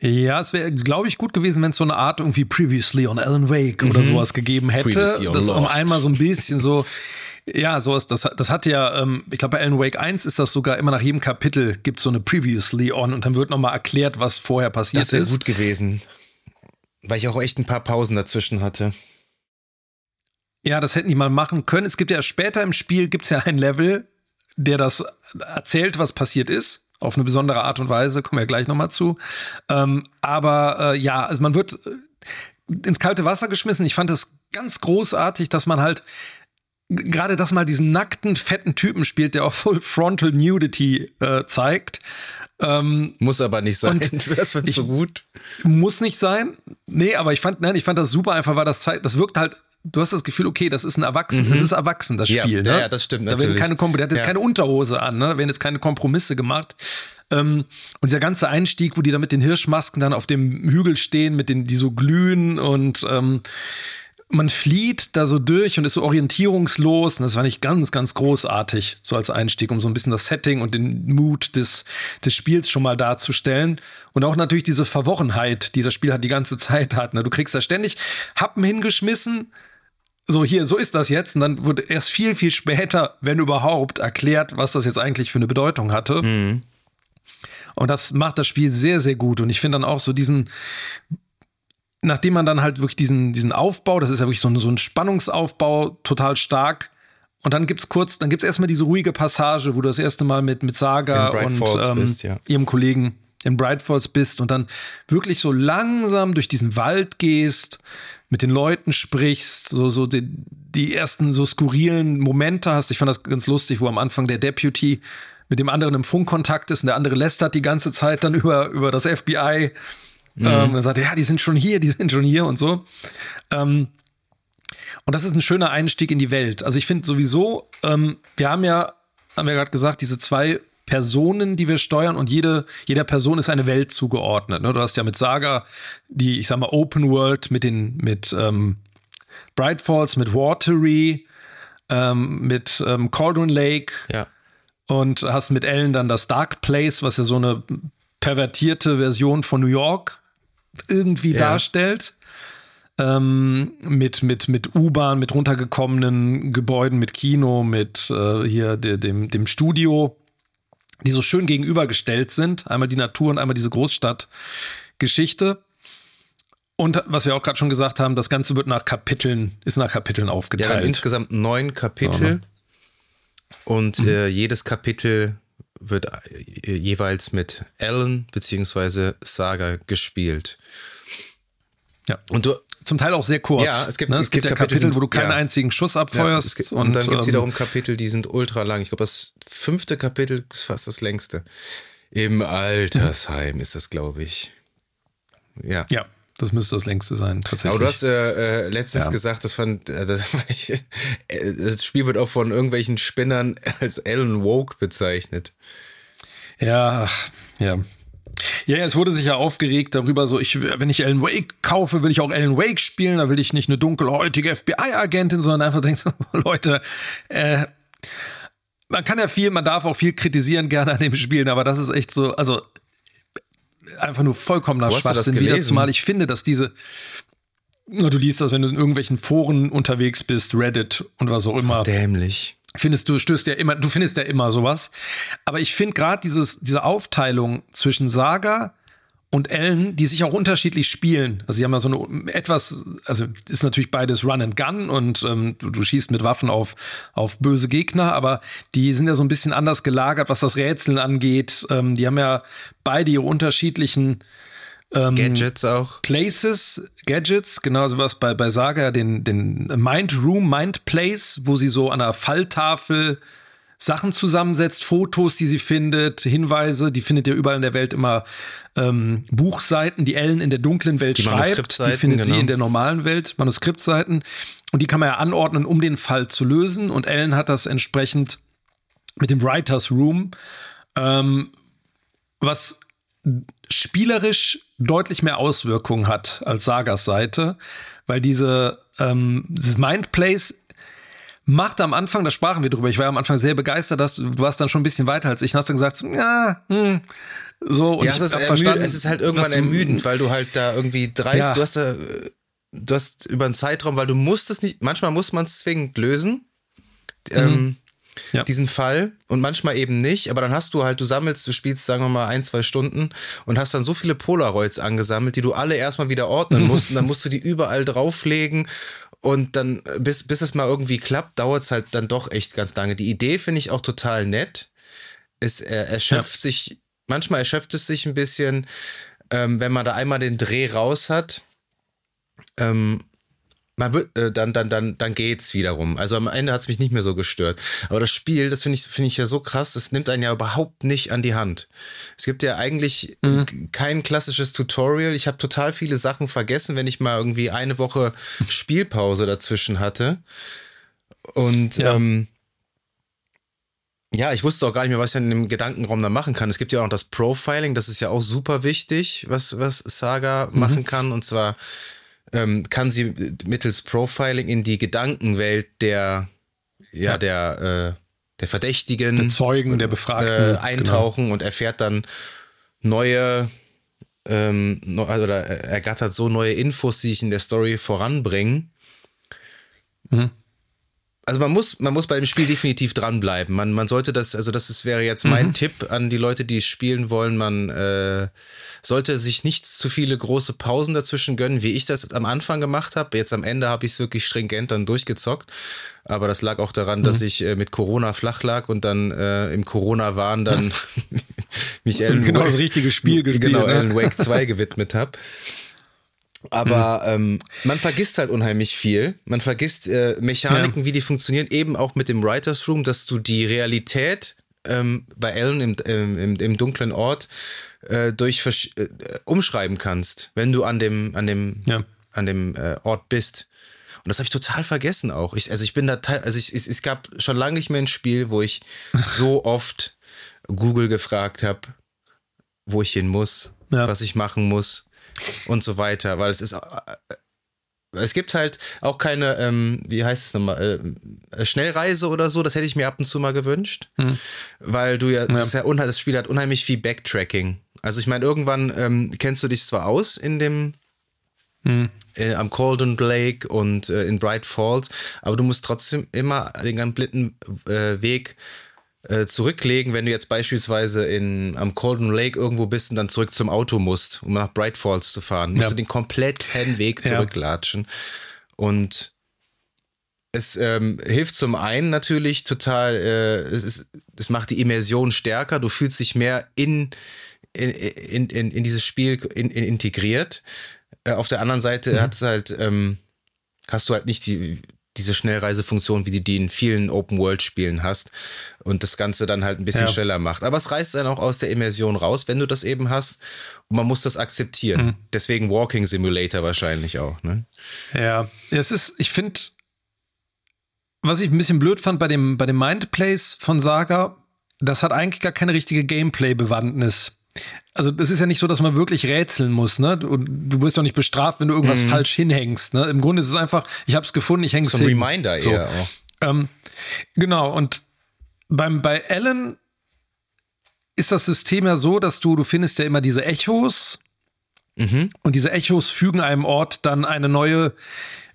B: Ja, es wäre, glaube ich, gut gewesen, wenn es so eine Art irgendwie Previously on Alan Wake mhm. oder sowas gegeben hätte. Das um einmal so ein bisschen so ja, sowas, das, das hat ja, ähm, ich glaube, bei Alan Wake 1 ist das sogar immer nach jedem Kapitel gibt es so eine Previously on und dann wird nochmal erklärt, was vorher passiert
C: das ist. Das wäre gut gewesen. Weil ich auch echt ein paar Pausen dazwischen hatte.
B: Ja, das hätten die mal machen können. Es gibt ja später im Spiel gibt es ja ein Level, der das erzählt, was passiert ist. Auf eine besondere Art und Weise, kommen wir ja gleich nochmal zu. Ähm, aber äh, ja, also man wird äh, ins kalte Wasser geschmissen. Ich fand es ganz großartig, dass man halt gerade das mal diesen nackten, fetten Typen spielt, der auch Full Frontal Nudity äh, zeigt.
C: Ähm, muss aber nicht sein.
B: Das wird so gut. Muss nicht sein. Nee, aber ich fand, nein, ich fand das super einfach, weil das zeigt, das wirkt halt du hast das Gefühl, okay, das ist ein Erwachsen, mhm. das ist erwachsen, das Spiel.
C: Ja,
B: ne?
C: ja das stimmt
B: da
C: natürlich.
B: Keine, der hat jetzt ja. keine Unterhose an, ne? da werden jetzt keine Kompromisse gemacht. Ähm, und dieser ganze Einstieg, wo die da mit den Hirschmasken dann auf dem Hügel stehen, mit den, die so glühen und ähm, man flieht da so durch und ist so orientierungslos. Und das fand ich ganz, ganz großartig, so als Einstieg, um so ein bisschen das Setting und den Mut des, des Spiels schon mal darzustellen. Und auch natürlich diese Verworrenheit, die das Spiel halt die ganze Zeit hat. Ne? Du kriegst da ständig Happen hingeschmissen. So, hier, so ist das jetzt. Und dann wurde erst viel, viel später, wenn überhaupt, erklärt, was das jetzt eigentlich für eine Bedeutung hatte. Mhm. Und das macht das Spiel sehr, sehr gut. Und ich finde dann auch so diesen, nachdem man dann halt wirklich diesen, diesen Aufbau, das ist ja wirklich so ein, so ein Spannungsaufbau, total stark. Und dann gibt's kurz, dann gibt's erstmal diese ruhige Passage, wo du das erste Mal mit, mit Saga und ähm, bist, ja. ihrem Kollegen in Bright Falls bist und dann wirklich so langsam durch diesen Wald gehst, mit den Leuten sprichst, so, so die, die ersten so skurrilen Momente hast. Ich fand das ganz lustig, wo am Anfang der Deputy mit dem anderen im Funkkontakt ist und der andere lästert die ganze Zeit dann über, über das FBI Mhm. Ähm, er sagte, ja, die sind schon hier, die sind schon hier und so. Ähm, und das ist ein schöner Einstieg in die Welt. Also ich finde sowieso, ähm, wir haben ja, haben wir gerade gesagt, diese zwei Personen, die wir steuern und jede, jeder Person ist eine Welt zugeordnet. Ne? Du hast ja mit Saga die, ich sag mal, Open World mit den, mit ähm, Bright Falls, mit Watery, ähm, mit ähm, Cauldron Lake.
C: Ja.
B: und hast mit Ellen dann das Dark Place, was ja so eine pervertierte Version von New York irgendwie ja. darstellt. Ähm, mit mit, mit U-Bahn, mit runtergekommenen Gebäuden, mit Kino, mit äh, hier de, dem, dem Studio, die so schön gegenübergestellt sind. Einmal die Natur und einmal diese Großstadtgeschichte. Und was wir auch gerade schon gesagt haben, das Ganze wird nach Kapiteln, ist nach Kapiteln aufgeteilt. Ja,
C: insgesamt neun Kapitel. Ne? Und mhm. äh, jedes Kapitel wird äh, jeweils mit Alan bzw. Saga gespielt.
B: Ja. Und du, zum Teil auch sehr kurz.
C: Ja, es gibt, ne? es, es gibt, gibt Kapitel,
B: sind, wo du keinen ja. einzigen Schuss abfeuerst.
C: Ja, gibt, und, und, dann gibt es ähm, wiederum Kapitel, die sind ultra lang. Ich glaube, das fünfte Kapitel ist fast das längste. Im Altersheim ist das, glaube ich. Ja.
B: Ja. Das müsste das längste sein, tatsächlich.
C: Aber du hast äh, äh, letztens ja. gesagt, das, fand, äh, das, das Spiel wird auch von irgendwelchen Spinnern als Alan Woke bezeichnet.
B: Ja, ja. Ja, es wurde sich ja aufgeregt darüber, so ich, wenn ich Alan Wake kaufe, will ich auch Alan Wake spielen, da will ich nicht eine dunkelhäutige FBI-Agentin, sondern einfach denkt, Leute, äh, man kann ja viel, man darf auch viel kritisieren gerne an dem Spielen, aber das ist echt so, also einfach nur vollkommener Wo Schwachsinn wieder, zumal ich finde, dass diese, du liest das, wenn du in irgendwelchen Foren unterwegs bist, Reddit und was auch immer.
C: Dämlich
B: findest du, stößt ja immer, du findest ja immer sowas. Aber ich finde gerade dieses, diese Aufteilung zwischen Saga und Ellen, die sich auch unterschiedlich spielen. Also sie haben ja so eine etwas, also ist natürlich beides Run and Gun und ähm, du, du, schießt mit Waffen auf, auf böse Gegner, aber die sind ja so ein bisschen anders gelagert, was das Rätseln angeht. Ähm, die haben ja beide ihre unterschiedlichen
C: ähm, Gadgets auch.
B: Places, Gadgets, genau sowas bei, bei Saga, den, den Mind Room, Mind Place, wo sie so an einer Falltafel Sachen zusammensetzt, Fotos, die sie findet, Hinweise, die findet ihr überall in der Welt immer ähm, Buchseiten, die Ellen in der dunklen Welt die schreibt, die findet genau. sie in der normalen Welt, Manuskriptseiten. Und die kann man ja anordnen, um den Fall zu lösen. Und Ellen hat das entsprechend mit dem Writers Room, ähm, was spielerisch deutlich mehr Auswirkungen hat als Sagas Seite, weil diese ähm, dieses Mindplace macht am Anfang, da sprachen wir drüber, ich war am Anfang sehr begeistert, dass du, du warst dann schon ein bisschen weiter als ich und hast dann gesagt, ja, hm, so und
C: ja, ich es, ist verstanden, es ist halt irgendwann ermüdend, weil du halt da irgendwie dreist, ja. du hast da, du hast über einen Zeitraum, weil du musst es nicht, manchmal muss man es zwingend lösen. Mhm. Ähm, ja. diesen Fall und manchmal eben nicht, aber dann hast du halt, du sammelst, du spielst, sagen wir mal, ein, zwei Stunden und hast dann so viele Polaroids angesammelt, die du alle erstmal wieder ordnen musst und dann musst du die überall drauflegen und dann, bis, bis es mal irgendwie klappt, dauert es halt dann doch echt ganz lange. Die Idee finde ich auch total nett. Es er, erschöpft ja. sich, manchmal erschöpft es sich ein bisschen, ähm, wenn man da einmal den Dreh raus hat. Ähm, man wird, äh, dann, dann, dann, dann geht's wiederum. Also am Ende hat es mich nicht mehr so gestört. Aber das Spiel, das finde ich, finde ich ja so krass, das nimmt einen ja überhaupt nicht an die Hand. Es gibt ja eigentlich mhm. kein klassisches Tutorial. Ich habe total viele Sachen vergessen, wenn ich mal irgendwie eine Woche Spielpause dazwischen hatte. Und ja. ähm, ja, ich wusste auch gar nicht mehr, was ich in dem Gedankenraum da machen kann. Es gibt ja auch noch das Profiling, das ist ja auch super wichtig, was, was Saga mhm. machen kann. Und zwar ähm, kann sie mittels Profiling in die Gedankenwelt der, ja, ja. der, äh, der Verdächtigen,
B: der Zeugen, der Befragten
C: äh, eintauchen genau. und erfährt dann neue ähm, oder ergattert so neue Infos, die sich in der Story voranbringen. Mhm also man muss, man muss bei dem Spiel definitiv dranbleiben. Man, man sollte das, also das ist, wäre jetzt mein mhm. Tipp an die Leute, die es spielen wollen. Man äh, sollte sich nicht zu viele große Pausen dazwischen gönnen, wie ich das am Anfang gemacht habe. Jetzt am Ende habe ich es wirklich stringent dann durchgezockt. Aber das lag auch daran, mhm. dass ich äh, mit Corona flach lag und dann äh, im Corona-Wahn dann mich Alan
B: genau das richtige Spiel
C: gespielt, genau? Alan Wake 2 gewidmet habe. Aber mhm. ähm, man vergisst halt unheimlich viel. Man vergisst äh, Mechaniken, ja. wie die funktionieren, eben auch mit dem Writers Room, dass du die Realität ähm, bei Ellen im, im, im, dunklen Ort äh, durch äh, umschreiben kannst, wenn du an dem, an dem, ja. an dem äh, Ort bist. Und das habe ich total vergessen auch. Ich, also ich bin da teil, also ich, es, es gab schon lange nicht mehr ein Spiel, wo ich so oft Google gefragt habe, wo ich hin muss, ja. was ich machen muss und so weiter, weil es ist, es gibt halt auch keine, ähm, wie heißt es nochmal, äh, Schnellreise oder so, das hätte ich mir ab und zu mal gewünscht. Hm. Weil du ja, das, ja das Spiel hat unheimlich viel Backtracking. Also ich meine, irgendwann ähm, kennst du dich zwar aus in dem hm. äh, am Colden Lake und äh, in Bright Falls, aber du musst trotzdem immer den kompletten äh, Weg äh, zurücklegen, wenn du jetzt beispielsweise in, am Colden Lake irgendwo bist und dann zurück zum Auto musst, um nach Bright Falls zu fahren, musst ja. du den kompletten Weg zurücklatschen. Ja. Und es ähm, hilft zum einen natürlich total, äh, es, ist, es macht die Immersion stärker, du fühlst dich mehr in, in, in, in, in dieses Spiel in, in integriert. Äh, auf der anderen Seite mhm. hat's halt, ähm, hast du halt nicht die, diese Schnellreisefunktion, wie du die in vielen Open-World-Spielen hast und das Ganze dann halt ein bisschen ja. schneller macht. Aber es reißt dann auch aus der Immersion raus, wenn du das eben hast. Und man muss das akzeptieren. Mhm. Deswegen Walking Simulator wahrscheinlich auch. Ne?
B: Ja, es ist, ich finde, was ich ein bisschen blöd fand bei dem, bei dem Mindplays von Saga, das hat eigentlich gar keine richtige Gameplay-Bewandtnis. Also das ist ja nicht so, dass man wirklich rätseln muss, ne? Du, du wirst doch nicht bestraft, wenn du irgendwas mhm. falsch hinhängst. Ne? Im Grunde ist es einfach, ich habe es gefunden, ich hänge es hin.
C: Reminder so. eher auch.
B: Ähm, genau, und beim, bei Alan ist das System ja so, dass du, du findest ja immer diese Echos mhm. und diese Echos fügen einem Ort dann eine neue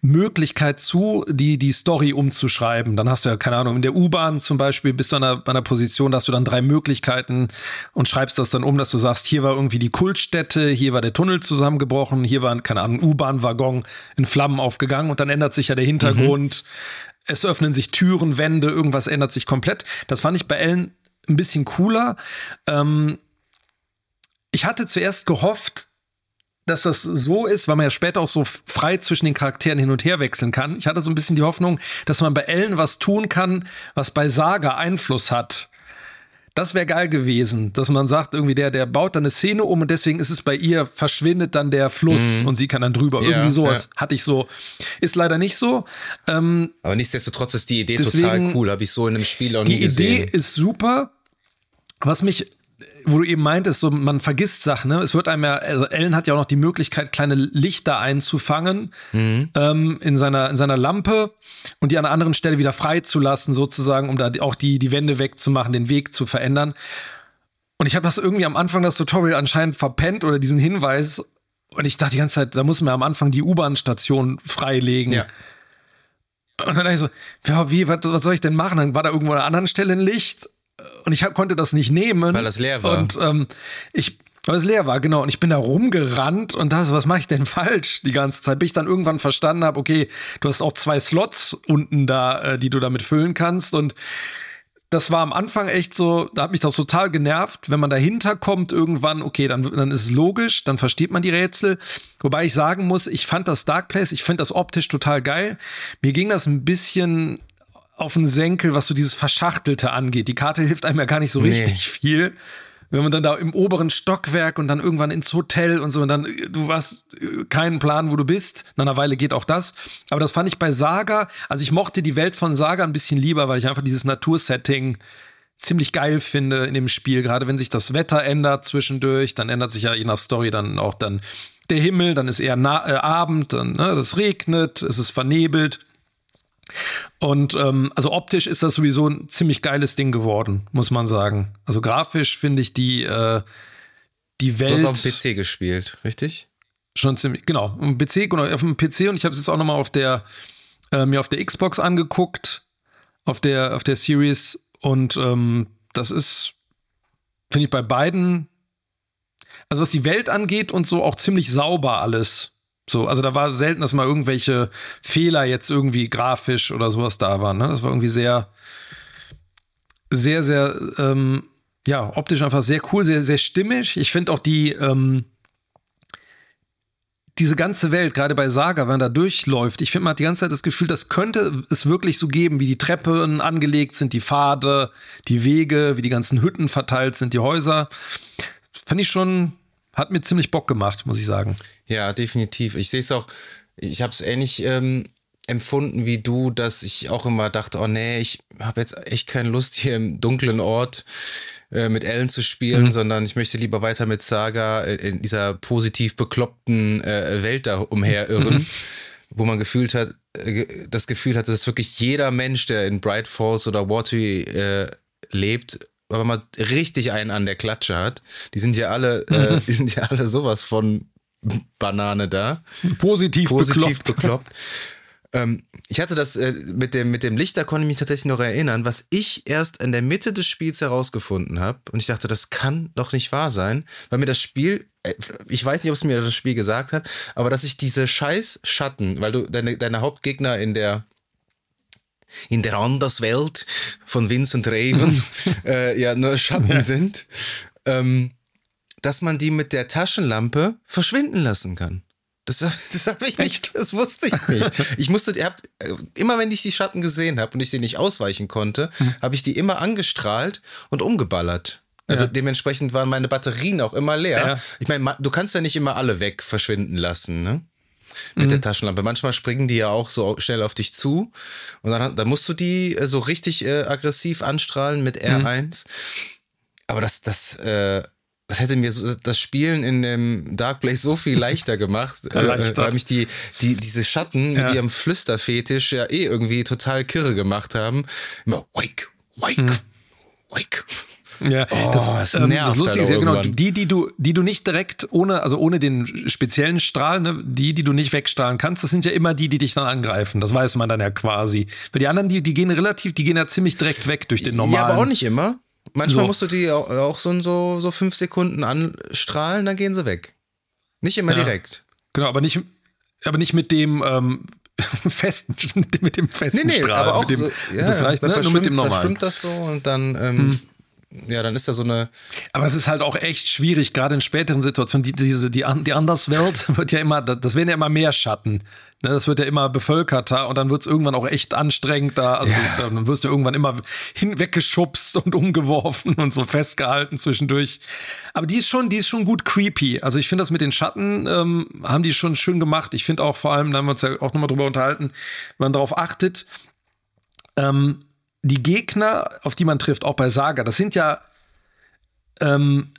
B: Möglichkeit zu, die, die Story umzuschreiben. Dann hast du ja, keine Ahnung, in der U-Bahn zum Beispiel bist du an einer, einer Position, da hast du dann drei Möglichkeiten und schreibst das dann um, dass du sagst, hier war irgendwie die Kultstätte, hier war der Tunnel zusammengebrochen, hier war, keine Ahnung, U-Bahn-Waggon in Flammen aufgegangen und dann ändert sich ja der Hintergrund. Mhm. Es öffnen sich Türen, Wände, irgendwas ändert sich komplett. Das fand ich bei Ellen ein bisschen cooler. Ähm, ich hatte zuerst gehofft, dass das so ist, weil man ja später auch so frei zwischen den Charakteren hin und her wechseln kann. Ich hatte so ein bisschen die Hoffnung, dass man bei Ellen was tun kann, was bei Saga Einfluss hat. Das wäre geil gewesen, dass man sagt, irgendwie der, der baut dann eine Szene um und deswegen ist es bei ihr, verschwindet dann der Fluss mhm. und sie kann dann drüber. Ja, irgendwie sowas ja. hatte ich so. Ist leider nicht so.
C: Ähm, Aber nichtsdestotrotz ist die Idee total cool, habe ich so in einem Spiel auch nie gesehen.
B: Die Idee ist super. Was mich wo du eben meintest, so man vergisst Sachen. Ne? Es wird einem ja, also Ellen hat ja auch noch die Möglichkeit, kleine Lichter einzufangen mhm. ähm, in seiner in seiner Lampe und die an einer anderen Stelle wieder freizulassen, sozusagen, um da auch die die Wände wegzumachen, den Weg zu verändern. Und ich habe das irgendwie am Anfang das Tutorial anscheinend verpennt oder diesen Hinweis. Und ich dachte die ganze Zeit, da muss man am Anfang die U-Bahn-Station freilegen. Ja. Und dann dachte ich so, ja, wie, was, was soll ich denn machen? Dann war da irgendwo an einer anderen Stelle ein Licht und ich konnte das nicht nehmen.
C: Weil das leer war.
B: Und ähm, ich, weil es leer war, genau. Und ich bin da rumgerannt und das, was mache ich denn falsch die ganze Zeit? Bis ich dann irgendwann verstanden habe, okay, du hast auch zwei Slots unten da, äh, die du damit füllen kannst. Und das war am Anfang echt so, da hat mich das total genervt, wenn man dahinter kommt irgendwann, okay, dann, dann ist es logisch, dann versteht man die Rätsel. Wobei ich sagen muss, ich fand das Dark Place, ich finde das optisch total geil. Mir ging das ein bisschen auf den Senkel, was so dieses Verschachtelte angeht. Die Karte hilft einem ja gar nicht so nee. richtig viel. Wenn man dann da im oberen Stockwerk und dann irgendwann ins Hotel und so und dann, du hast keinen Plan, wo du bist. Nach einer Weile geht auch das. Aber das fand ich bei Saga, also ich mochte die Welt von Saga ein bisschen lieber, weil ich einfach dieses Natursetting ziemlich geil finde in dem Spiel. Gerade wenn sich das Wetter ändert zwischendurch, dann ändert sich ja je nach Story dann auch dann der Himmel, dann ist eher Na äh, Abend, dann ne, das regnet, es ist vernebelt. Und ähm, also optisch ist das sowieso ein ziemlich geiles Ding geworden, muss man sagen. Also grafisch finde ich die, äh, die Welt. Du hast
C: auf dem PC gespielt, richtig?
B: Schon ziemlich, genau. Auf dem PC, genau, auf dem PC und ich habe es jetzt auch nochmal auf der, äh, mir auf der Xbox angeguckt, auf der, auf der Series. Und ähm, das ist, finde ich, bei beiden, also was die Welt angeht und so, auch ziemlich sauber alles. So, also da war selten, dass mal irgendwelche Fehler jetzt irgendwie grafisch oder sowas da waren. Ne? Das war irgendwie sehr, sehr, sehr, ähm, ja, optisch einfach sehr cool, sehr, sehr stimmig. Ich finde auch die, ähm, diese ganze Welt, gerade bei Saga, wenn man da durchläuft, ich finde, man hat die ganze Zeit das Gefühl, das könnte es wirklich so geben, wie die Treppen angelegt sind, die Pfade, die Wege, wie die ganzen Hütten verteilt sind, die Häuser. Fand ich schon hat mir ziemlich Bock gemacht, muss ich sagen.
C: Ja, definitiv. Ich sehe es auch, ich habe es ähnlich ähm, empfunden wie du, dass ich auch immer dachte, oh nee, ich habe jetzt echt keine Lust hier im dunklen Ort äh, mit Ellen zu spielen, mhm. sondern ich möchte lieber weiter mit Saga äh, in dieser positiv bekloppten äh, Welt da umherirren. Mhm. wo man gefühlt hat, das Gefühl hatte, dass wirklich jeder Mensch, der in Bright Falls oder Waterloo äh, lebt, aber mal richtig einen an der Klatsche hat. Die sind ja alle, äh, die sind ja alle sowas von Banane da.
B: Positiv,
C: Positiv
B: bekloppt.
C: bekloppt. Ähm, ich hatte das äh, mit, dem, mit dem Licht, da konnte ich mich tatsächlich noch erinnern, was ich erst in der Mitte des Spiels herausgefunden habe. Und ich dachte, das kann doch nicht wahr sein, weil mir das Spiel, äh, ich weiß nicht, ob es mir das Spiel gesagt hat, aber dass ich diese scheiß Schatten, weil du deine, deine Hauptgegner in der in der Anderswelt von Vincent Raven äh, ja nur Schatten sind, ähm, dass man die mit der Taschenlampe verschwinden lassen kann. Das, das habe ich nicht, das wusste ich nicht. Ich musste, ihr habt, äh, immer wenn ich die Schatten gesehen habe und ich sie nicht ausweichen konnte,
B: Hm.
C: habe ich die immer angestrahlt und umgeballert. Also
B: Ja.
C: dementsprechend waren meine Batterien auch immer leer.
B: Ja.
C: Ich meine, du kannst ja nicht immer alle weg verschwinden lassen, ne? Mit
B: Mhm.
C: der Taschenlampe. Manchmal springen die ja auch so schnell auf dich zu. Und dann, dann musst du die äh, so richtig äh, aggressiv anstrahlen mit
B: Mhm.
C: R1. Aber das, das, äh, das hätte mir so, das Spielen in dem Dark Place so viel leichter gemacht, äh, weil mich die, die, diese Schatten
B: Ja.
C: mit ihrem Flüsterfetisch ja eh irgendwie total kirre gemacht haben. Immer wake, wake,
B: Mhm.
C: wake.
B: Ja, das,
C: das
B: ähm,
C: nervt
B: das Lustige
C: halt
B: ist ja genau, die, die du, die du nicht direkt ohne, also ohne den speziellen Strahl, ne, die, die du nicht wegstrahlen kannst, das sind ja immer die, die dich dann angreifen. Das weiß man dann ja quasi. Weil die anderen, die, die gehen relativ, die gehen ja ziemlich direkt weg durch den normalen.
C: Ja, aber auch nicht immer. Manchmal
B: So.
C: musst du die auch, auch so, so, so fünf Sekunden anstrahlen, dann gehen sie weg. Nicht immer
B: Ja.
C: direkt.
B: Genau, aber nicht, aber nicht mit dem ähm, festen, mit dem festen
C: Nee, nee,
B: Strahl.
C: aber auch
B: mit dem,
C: so. Ja,
B: das reicht,
C: dann
B: ne? Nur mit dem normalen. Hm.
C: verschwimmt das so und dann, ähm, ja, dann ist da so eine.
B: Aber es ist halt auch echt schwierig, gerade in späteren Situationen. Die, diese, die, die Anderswelt wird ja immer, das werden ja immer mehr Schatten. Ne, Das wird ja immer bevölkerter und dann wird es irgendwann auch echt anstrengend da. Also
C: Ja.
B: dann wirst du irgendwann immer hinweggeschubst und umgeworfen und so festgehalten zwischendurch. Aber die ist schon, die ist schon gut creepy. Also ich finde das mit den Schatten ähm, haben die schon schön gemacht. Ich finde auch vor allem, da haben wir uns ja auch nochmal drüber unterhalten, wenn man darauf achtet, ähm, die Gegner, auf die man trifft, auch bei Saga, das sind ja ähm,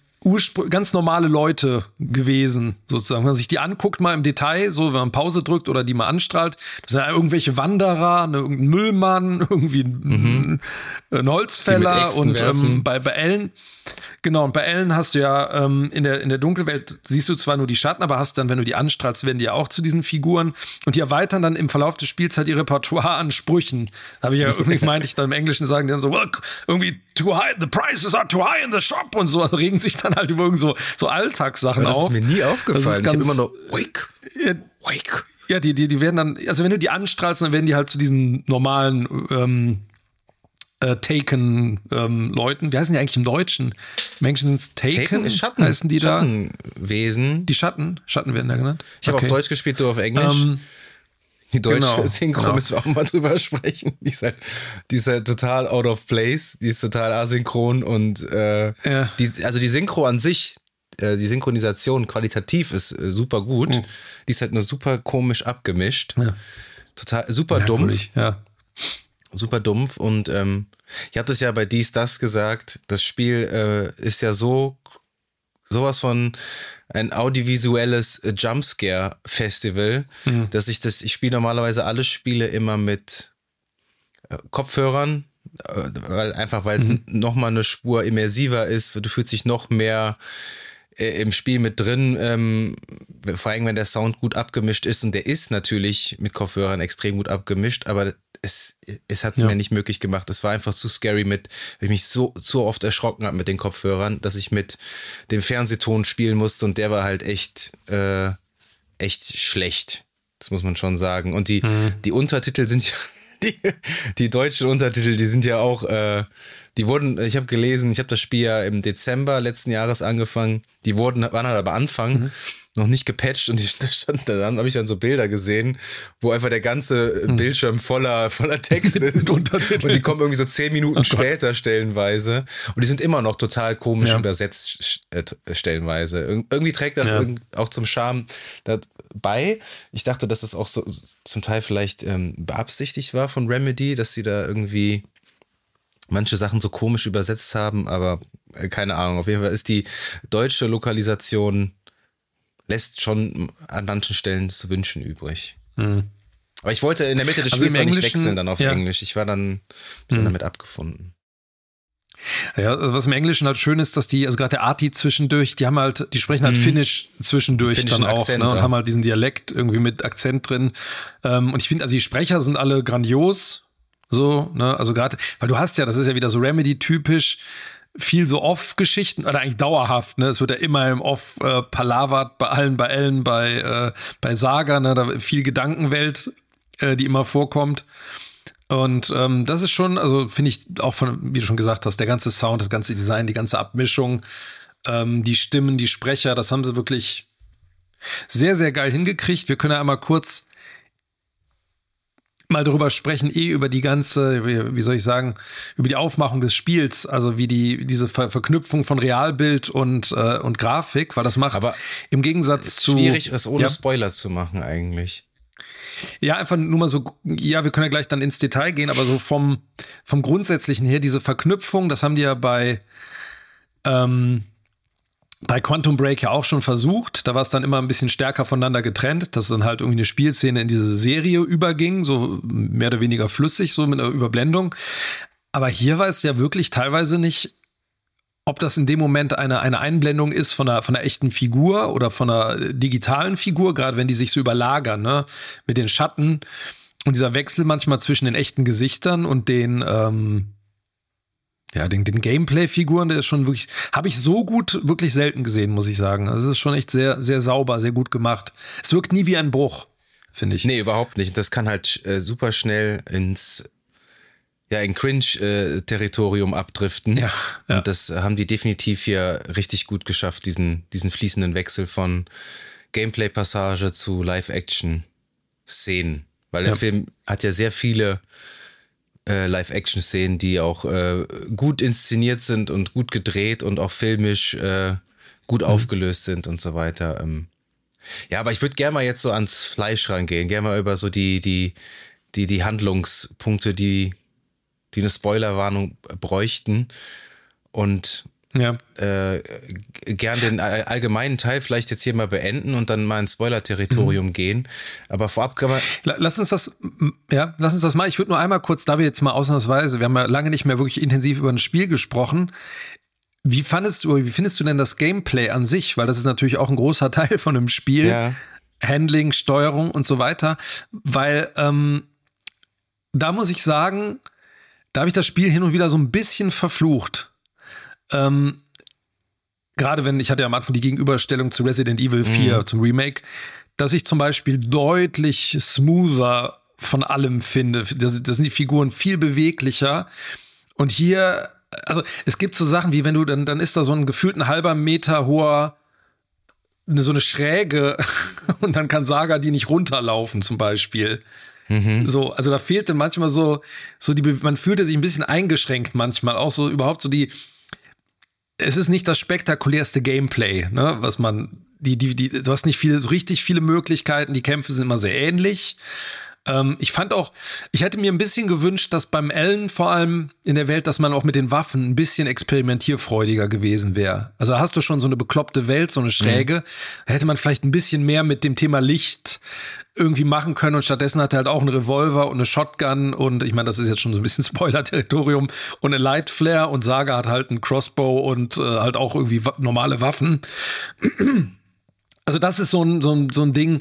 B: ganz normale Leute gewesen, sozusagen. Wenn man sich die anguckt, mal im Detail, so wenn man Pause drückt oder die mal anstrahlt, das sind ja irgendwelche Wanderer, ne, irgendein Müllmann, irgendwie ein, ein Holzfäller
C: Mhm. Mit Äxten
B: und ähm, bei, bei Ellen, genau, und bei Ellen hast du ja ähm, in, der, in der Dunkelwelt siehst du zwar nur die Schatten, aber hast dann, wenn du die anstrahlst, werden die ja auch zu diesen Figuren und die erweitern dann im Verlauf des Spiels halt ihr Repertoire an Sprüchen. Habe ich ja irgendwie, meinte ich dann im Englischen, sagen die dann so, well, irgendwie too high, the prices are too high in the shop und so, also regen sich dann halt über irgend so, so Alltagssachen
C: Das
B: auf.
C: ist mir nie
B: Das
C: aufgefallen.
B: ist
C: Ich
B: ganz-
C: immer nur wake,
B: Ja,
C: wake.
B: ja, die, die, die werden dann, also wenn du die anstrahlst, dann werden die halt zu diesen normalen ähm, äh, Taken-Leuten. Wie heißen die eigentlich im Deutschen? Im Englischen sind es Taken.
C: Taken ist Schatten.
B: Heißen die da?
C: Schattenwesen.
B: Die Schatten. Schatten werden da genannt.
C: Ich habe
B: Okay.
C: auf Deutsch gespielt, du auf Englisch.
B: Ähm,
C: die deutsche
B: genau,
C: Synchro
B: genau.
C: müssen wir auch mal drüber sprechen. Die ist, halt, die ist halt total out of place. Die ist total asynchron und äh,
B: Ja.
C: die, also die Synchro an sich, äh, die Synchronisation qualitativ ist äh, super gut. Die ist halt nur super komisch abgemischt.
B: Ja.
C: Total super dumpf.
B: merkwürdig, Ja.
C: Super dumpf und ähm, ich hatte es ja bei dies das gesagt, das Spiel äh, ist ja so sowas von ein audiovisuelles äh, Jumpscare Festival, dass ich das ich spiele normalerweise alle Spiele immer mit äh, Kopfhörern, äh, weil einfach weil es noch mal eine Spur immersiver ist, du fühlst dich noch mehr äh, im Spiel mit drin, ähm, vor allem wenn der Sound gut abgemischt ist und der ist natürlich mit Kopfhörern extrem gut abgemischt, aber es, es hat es
B: Ja.
C: mir nicht möglich gemacht. Es war einfach zu scary mit, weil ich mich so zu oft erschrocken habe mit den Kopfhörern, dass ich mit dem Fernsehton spielen musste und der war halt echt, äh, echt schlecht. Das muss man schon sagen. Und die, die Untertitel sind ja, die, die deutschen Untertitel, die sind ja auch, äh, die wurden, ich habe gelesen, ich habe das Spiel ja im Dezember letzten Jahres angefangen. Die wurden, waren halt aber Anfang noch nicht gepatcht und die da stand dann habe ich dann so Bilder gesehen, wo einfach der ganze Bildschirm voller voller Text ist und die kommen irgendwie so zehn Minuten später stellenweise und die sind immer noch total komisch
B: Ja.
C: übersetzt äh, t- stellenweise. Ir irgendwie trägt das
B: Ja.
C: auch zum Charme dabei. Ich dachte, dass es auch so zum Teil vielleicht ähm, beabsichtigt war von Remedy, dass sie da irgendwie manche Sachen so komisch übersetzt haben, aber äh, keine Ahnung. Auf jeden Fall ist die deutsche Lokalisation lässt schon an manchen Stellen zu wünschen übrig. Aber ich wollte in der Mitte des
B: Also
C: Spiels auch nicht wechseln dann auf
B: ja.
C: Englisch. Ich war dann so
B: Mhm.
C: damit abgefunden.
B: Ja, also was im Englischen halt schön ist, dass die, also gerade der Arti zwischendurch, die haben halt, die sprechen halt
C: Mhm.
B: Finnisch zwischendurch
C: Finnischen
B: dann auch
C: Akzent,
B: ne, und
C: ja.
B: haben halt diesen Dialekt irgendwie mit Akzent drin. Ähm, und ich finde, also die Sprecher sind alle grandios. So, ne, also gerade, weil du hast ja, das ist ja wieder so Remedy-typisch, viel so Off-Geschichten, oder eigentlich dauerhaft, ne? Es wird ja immer im Off äh, palavert, bei allen, bei Ellen, bei, äh, bei Saga, ne? Da viel Gedankenwelt, äh, die immer vorkommt. Und ähm, das ist schon, also finde ich auch von, wie du schon gesagt hast, der ganze Sound, das ganze Design, die ganze Abmischung, ähm, die Stimmen, die Sprecher, das haben sie wirklich sehr, sehr geil hingekriegt. Wir können ja einmal kurz mal darüber sprechen, eh über die ganze, wie, soll ich sagen, über die Aufmachung des Spiels, also wie die, diese Ver Verknüpfung von Realbild und, äh, und Grafik, weil das macht
C: Aber
B: im Gegensatz
C: Es ist
B: zu.
C: schwierig, es ohne
B: ja,
C: Spoiler zu machen eigentlich.
B: Ja, einfach nur mal so, ja, wir können ja gleich dann ins Detail gehen, aber so vom, vom Grundsätzlichen her, diese Verknüpfung, das haben die ja bei, ähm, bei Quantum Break ja auch schon versucht. Da war es dann immer ein bisschen stärker voneinander getrennt, dass dann halt irgendwie eine Spielszene in diese Serie überging, so mehr oder weniger flüssig, so mit einer Überblendung. Aber hier war es ja wirklich teilweise nicht, ob das in dem Moment eine, eine Einblendung ist von einer, von einer echten Figur oder von einer digitalen Figur, gerade wenn die sich so überlagern, ne? Mit den Schatten und dieser Wechsel manchmal zwischen den echten Gesichtern und den, ähm, ja, den, den Gameplay-Figuren, der ist schon wirklich, habe ich so gut wirklich selten gesehen, muss ich sagen. Also es ist schon echt sehr, sehr sauber, sehr gut gemacht. Es wirkt nie wie ein Bruch, finde ich.
C: Nee, überhaupt nicht. Das kann halt äh, super schnell ins ja, in Cringe-Territorium abdriften.
B: Ja, ja.
C: Und das haben die definitiv hier richtig gut geschafft, diesen, diesen fließenden Wechsel von Gameplay-Passage zu Live-Action-Szenen. Weil der
B: Ja.
C: Film hat ja sehr viele äh, Live-Action-Szenen, die auch äh, gut inszeniert sind und gut gedreht und auch filmisch äh, gut
B: Mhm.
C: aufgelöst sind und so weiter. Ähm, ja, aber ich würde gerne mal jetzt so ans Fleisch rangehen, gerne mal über so die, die, die, die Handlungspunkte, die, die eine Spoilerwarnung bräuchten. Und
B: Ja.
C: äh, gern den all- allgemeinen Teil vielleicht jetzt hier mal beenden und dann mal ins Spoiler-Territorium gehen. Aber vorab kann man.
B: La- Lass uns das, ja, lass uns das mal. Ich würde nur einmal kurz, da wir jetzt mal ausnahmsweise, wir haben ja lange nicht mehr wirklich intensiv über ein Spiel gesprochen. Wie fandest du, wie findest du denn das Gameplay an sich? Weil das ist natürlich auch ein großer Teil von einem Spiel.
C: Ja.
B: Handling, Steuerung und so weiter. Weil ähm, da muss ich sagen, da habe ich das Spiel hin und wieder so ein bisschen verflucht. Ähm, Gerade wenn, ich hatte ja am Anfang die Gegenüberstellung zu Resident Evil 4, zum Remake, dass ich zum Beispiel deutlich smoother von allem finde. Das, das sind die Figuren viel beweglicher. Und hier, also es gibt so Sachen wie, wenn du, dann, dann ist da so ein gefühlt ein halber Meter hoher eine, so eine Schräge und dann kann Saga die nicht runterlaufen zum Beispiel. So, also da fehlte manchmal so, so die, man fühlte sich ein bisschen eingeschränkt manchmal, auch so überhaupt so die, es ist nicht das spektakulärste Gameplay, ne, was man, die, die, die, du hast nicht viele, so richtig viele Möglichkeiten, die Kämpfe sind immer sehr ähnlich. Ähm, ich fand auch, ich hätte mir ein bisschen gewünscht, dass beim Ellen vor allem in der Welt, dass man auch mit den Waffen ein bisschen experimentierfreudiger gewesen wäre. Also hast du schon so eine bekloppte Welt, so eine schräge, da hätte man vielleicht ein bisschen mehr mit dem Thema Licht irgendwie machen können und stattdessen hat er halt auch einen Revolver und eine Shotgun und ich meine, das ist jetzt schon so ein bisschen Spoiler-Territorium und eine Light Flare und Saga hat halt einen Crossbow und äh, halt auch irgendwie wa normale Waffen. Also das ist so ein, so ein, so ein Ding,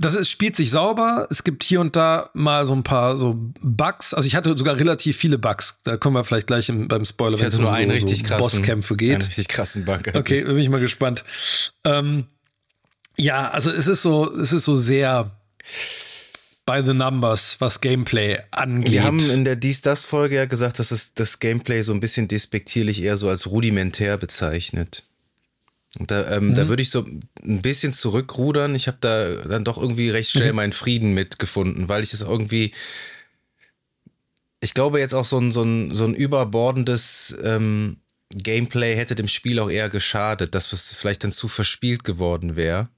B: das ist, spielt sich sauber. Es gibt hier und da mal so ein paar so Bugs. Also ich hatte sogar relativ viele Bugs. Da kommen wir vielleicht gleich im, beim Spoiler, wenn es um
C: einen
B: so,
C: richtig
B: so
C: krassen.
B: Bosskämpfe
C: Einen
B: geht.
C: richtig krassen Bug.
B: Okay, bin ich mal gespannt. Ähm, ja, also es ist so, es ist so sehr by the numbers, was Gameplay angeht.
C: Wir haben in der Dies das Folge ja gesagt, dass es das Gameplay so ein bisschen despektierlich eher so als rudimentär bezeichnet. Und da, ähm,
B: Mhm.
C: da würde ich so ein bisschen zurückrudern. Ich habe da dann doch irgendwie recht
B: Mhm.
C: schnell meinen Frieden mitgefunden, weil ich es irgendwie. Ich glaube jetzt auch so ein, so ein, so ein überbordendes ähm, Gameplay hätte dem Spiel auch eher geschadet, dass es vielleicht dann zu verspielt geworden wäre.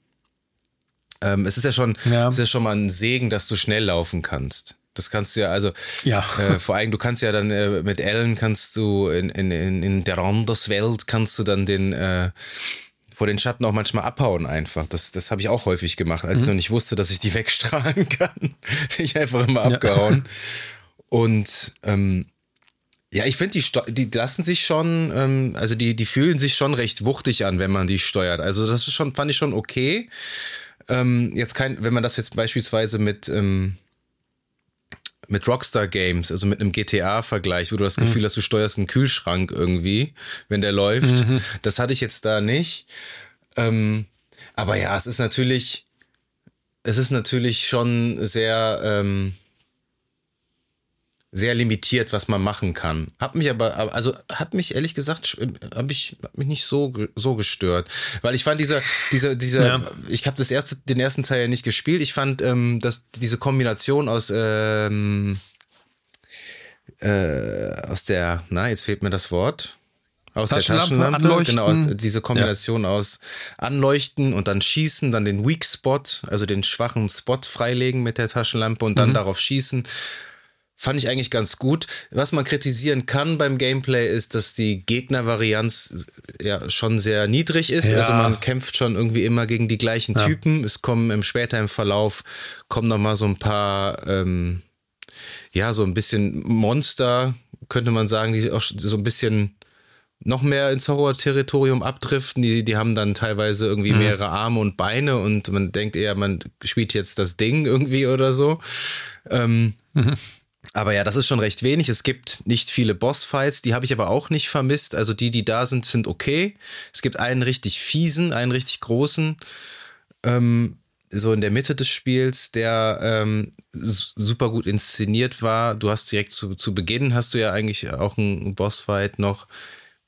C: Ähm, es ist ja schon,
B: Ja.
C: es ist ja schon mal ein Segen, dass du schnell laufen kannst. Das kannst du ja, also
B: Ja.
C: äh, vor allem, du kannst ja dann äh, mit Ellen kannst du in, in, in, in der Randerswelt kannst du dann den, äh, vor den Schatten auch manchmal abhauen einfach. Das, das habe ich auch häufig gemacht, als mhm. ich noch nicht wusste, dass ich die wegstrahlen kann. Bin ich einfach immer abgehauen. Ja. Und ähm, ja, ich finde, die, die lassen sich schon, ähm, also die, die fühlen sich schon recht wuchtig an, wenn man die steuert. Also das ist schon, fand ich schon okay. Ähm, jetzt kein, wenn man das jetzt beispielsweise mit, ähm, mit Rockstar Games, also mit einem GTA vergleicht, wo du das mhm. Gefühl hast, du steuerst einen Kühlschrank irgendwie, wenn der läuft. Mhm. Das hatte ich jetzt da nicht. Ähm, aber ja, es ist natürlich, es ist natürlich schon sehr, ähm, sehr limitiert, was man machen kann. Hat mich aber, also hat mich ehrlich gesagt, habe ich hab mich nicht so so gestört, weil ich fand dieser dieser dieser, ja. ich habe das erste den ersten Teil ja nicht gespielt. Ich fand, ähm, dass diese Kombination aus ähm, äh, aus der, na jetzt fehlt mir das Wort. Aus der Taschenlampe, Anleuchten. genau, aus, diese Kombination ja. aus Anleuchten und dann schießen, dann den Weak Spot, also den schwachen Spot freilegen mit der Taschenlampe und dann mhm. darauf schießen fand ich eigentlich ganz gut. Was man kritisieren kann beim Gameplay ist, dass die Gegnervarianz ja schon sehr niedrig ist. Ja. Also man kämpft schon irgendwie immer gegen die gleichen ja. Typen. Es kommen im später im Verlauf kommen noch mal so ein paar ähm, ja so ein bisschen Monster könnte man sagen, die auch so ein bisschen noch mehr ins Horror-Territorium abdriften. Die, die haben dann teilweise irgendwie mhm. mehrere Arme und Beine und man denkt eher, man spielt jetzt das Ding irgendwie oder so. Ähm, mhm. Aber ja, das ist schon recht wenig. Es gibt nicht viele Bossfights, die habe ich aber auch nicht vermisst. Also die, die da sind, sind okay. Es gibt einen richtig fiesen, einen richtig großen, ähm, so in der Mitte des Spiels, der ähm, super gut inszeniert war. Du hast direkt zu, zu Beginn hast du ja eigentlich auch einen Bossfight noch,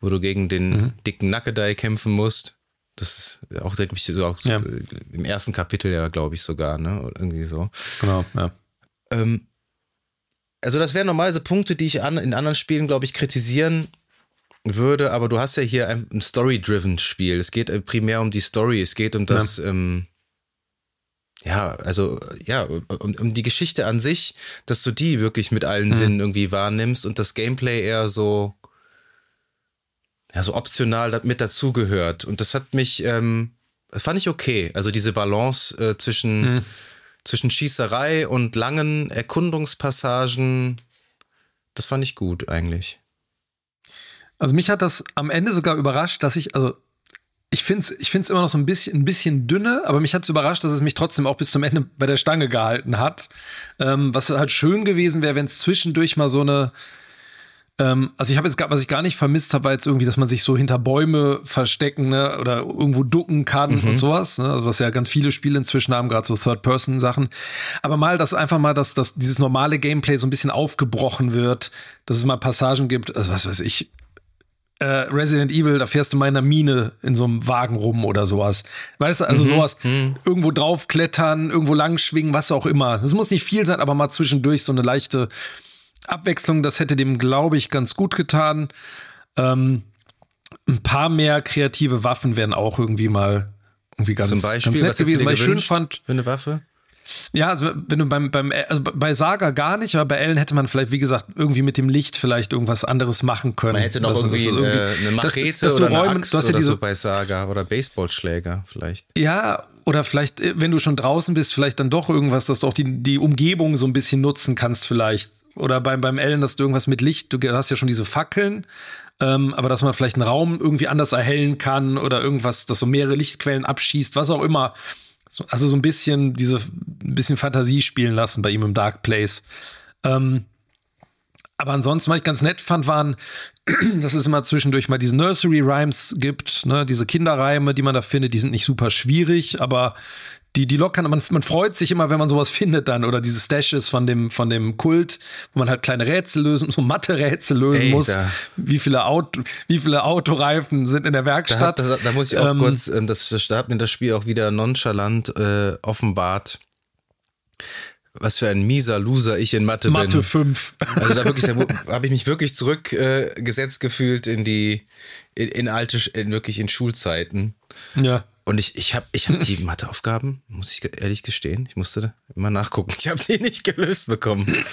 C: wo du gegen den mhm. dicken Nackedei kämpfen musst. Das ist auch, ich, so auch ja. im ersten Kapitel ja, glaube ich, sogar, ne? Irgendwie so.
B: Genau, ja.
C: Ähm, also das wären normalerweise Punkte, die ich an, in anderen Spielen, glaube ich, kritisieren würde, aber du hast ja hier ein, ein Story-driven Spiel. Es geht äh, primär um die Story, es geht um das, ja, ähm, ja also ja, um, um, die Geschichte an sich, dass du die wirklich mit allen mhm. Sinnen irgendwie wahrnimmst und das Gameplay eher so, ja, so optional mit dazugehört. Und das hat mich, ähm, fand ich okay. Also diese Balance äh, zwischen mhm zwischen Schießerei und langen Erkundungspassagen, das fand ich gut eigentlich.
B: Also mich hat das am Ende sogar überrascht, dass ich, also ich finde es ich find's immer noch so ein bisschen, ein bisschen dünne, aber mich hat es überrascht, dass es mich trotzdem auch bis zum Ende bei der Stange gehalten hat. Ähm, was halt schön gewesen wäre, wenn es zwischendurch mal so eine, ähm, also ich habe jetzt was ich gar nicht vermisst habe, war jetzt irgendwie, dass man sich so hinter Bäume verstecken ne, oder irgendwo ducken kann mhm. und sowas. Ne, also was ja ganz viele Spiele inzwischen haben, gerade so Third-Person-Sachen. Aber mal, dass einfach mal, dass, dass dieses normale Gameplay so ein bisschen aufgebrochen wird, dass es mal Passagen gibt, also was weiß ich, äh, Resident Evil, da fährst du mal in einer Mine in so einem Wagen rum oder sowas. Weißt du, also mhm. sowas, mhm. irgendwo draufklettern, irgendwo langschwingen, was auch immer. Das muss nicht viel sein, aber mal zwischendurch so eine leichte Abwechslung, das hätte dem, glaube ich, ganz gut getan. Ähm, ein paar mehr kreative Waffen wären auch irgendwie mal irgendwie ganz,
C: Zum Beispiel,
B: ganz
C: nett gewesen,
B: weil ich schön fand.
C: Für eine Waffe?
B: Ja, also wenn du beim, beim also bei Saga gar nicht, aber bei Ellen hätte man vielleicht, wie gesagt, irgendwie mit dem Licht vielleicht irgendwas anderes machen können.
C: Man hätte noch das, irgendwie, das irgendwie eine Machete dass, dass oder eine Axt oder diese, so bei Saga oder Baseballschläger vielleicht.
B: Ja, oder vielleicht, äh, wenn du schon draußen bist, vielleicht dann doch irgendwas, dass du auch die, die Umgebung so ein bisschen nutzen kannst vielleicht. Oder beim, beim Ellen, dass du irgendwas mit Licht, du hast ja schon diese Fackeln, ähm, aber dass man vielleicht einen Raum irgendwie anders erhellen kann oder irgendwas, dass so mehrere Lichtquellen abschießt, was auch immer. Also so ein bisschen diese ein bisschen Fantasie spielen lassen bei ihm im Dark Place. Ähm, aber ansonsten, was ich ganz nett fand, waren, dass es immer zwischendurch mal diese Nursery Rhymes gibt, ne? diese Kinderreime, die man da findet, die sind nicht super schwierig, aber die, die lockern, man, man freut sich immer, wenn man sowas findet dann oder diese Stashes von dem, von dem Kult, wo man halt kleine Rätsel lösen, so Mathe-Rätsel lösen Ey, muss. Wie viele, Auto, wie viele Autoreifen sind in der Werkstatt?
C: Da, da, da muss ich auch ähm, kurz, ähm, das, das hat mir das Spiel auch wieder nonchalant äh, offenbart. Was für ein mieser Loser ich in Mathe,
B: Mathe bin. Mathe 5.
C: Also da wirklich, da habe ich mich wirklich zurückgesetzt äh, gefühlt in die, in, in alte, in, wirklich in Schulzeiten.
B: Ja.
C: Und ich, ich habe ich hab die Matheaufgaben, muss ich ehrlich gestehen, ich musste immer nachgucken. Ich habe die nicht gelöst bekommen.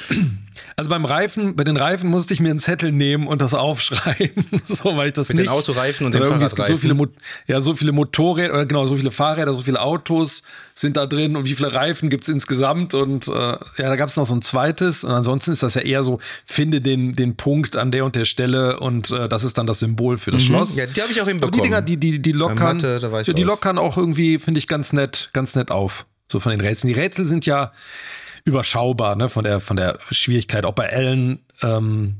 B: Also beim Reifen, bei den Reifen musste ich mir einen Zettel nehmen und das aufschreiben, so weil ich das
C: Mit
B: nicht.
C: den Autoreifen und den
B: gibt so viele,
C: Fahrradreifen.
B: Ja, so viele Motorräder oder genau so viele Fahrräder, so viele Autos sind da drin und wie viele Reifen gibt es insgesamt und äh, ja, da gab es noch so ein zweites und ansonsten ist das ja eher so, finde den, den Punkt an der und der Stelle und äh, das ist dann das Symbol für das Schloss.
C: Mhm. Ja, die habe ich auch
B: Aber die. Dinger, die, die, die lockern,
C: Mathe, da war ich
B: ja, die
C: raus.
B: Lockern auch irgendwie, finde ich, ganz nett, ganz nett auf. So von den Rätseln. Die Rätsel sind ja überschaubar, ne, von der, von der Schwierigkeit. Auch bei Ellen, ähm,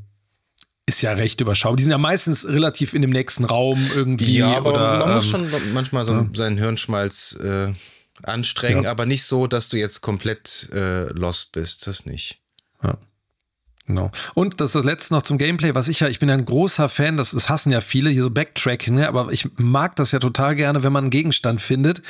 B: ist ja recht überschaubar. Die sind ja meistens relativ in dem nächsten Raum irgendwie.
C: Ja, aber
B: oder,
C: man muss
B: ähm,
C: schon manchmal so seinen Hirnschmalz äh, anstrengen,
B: Ja.
C: aber nicht so, dass du jetzt komplett äh, lost bist. Das nicht.
B: Genau. Und das ist das letzte noch zum Gameplay, was ich ja, ich bin ja ein großer Fan, das, das hassen ja viele, hier so Backtracking, ne? aber ich mag das ja total gerne, wenn man einen Gegenstand findet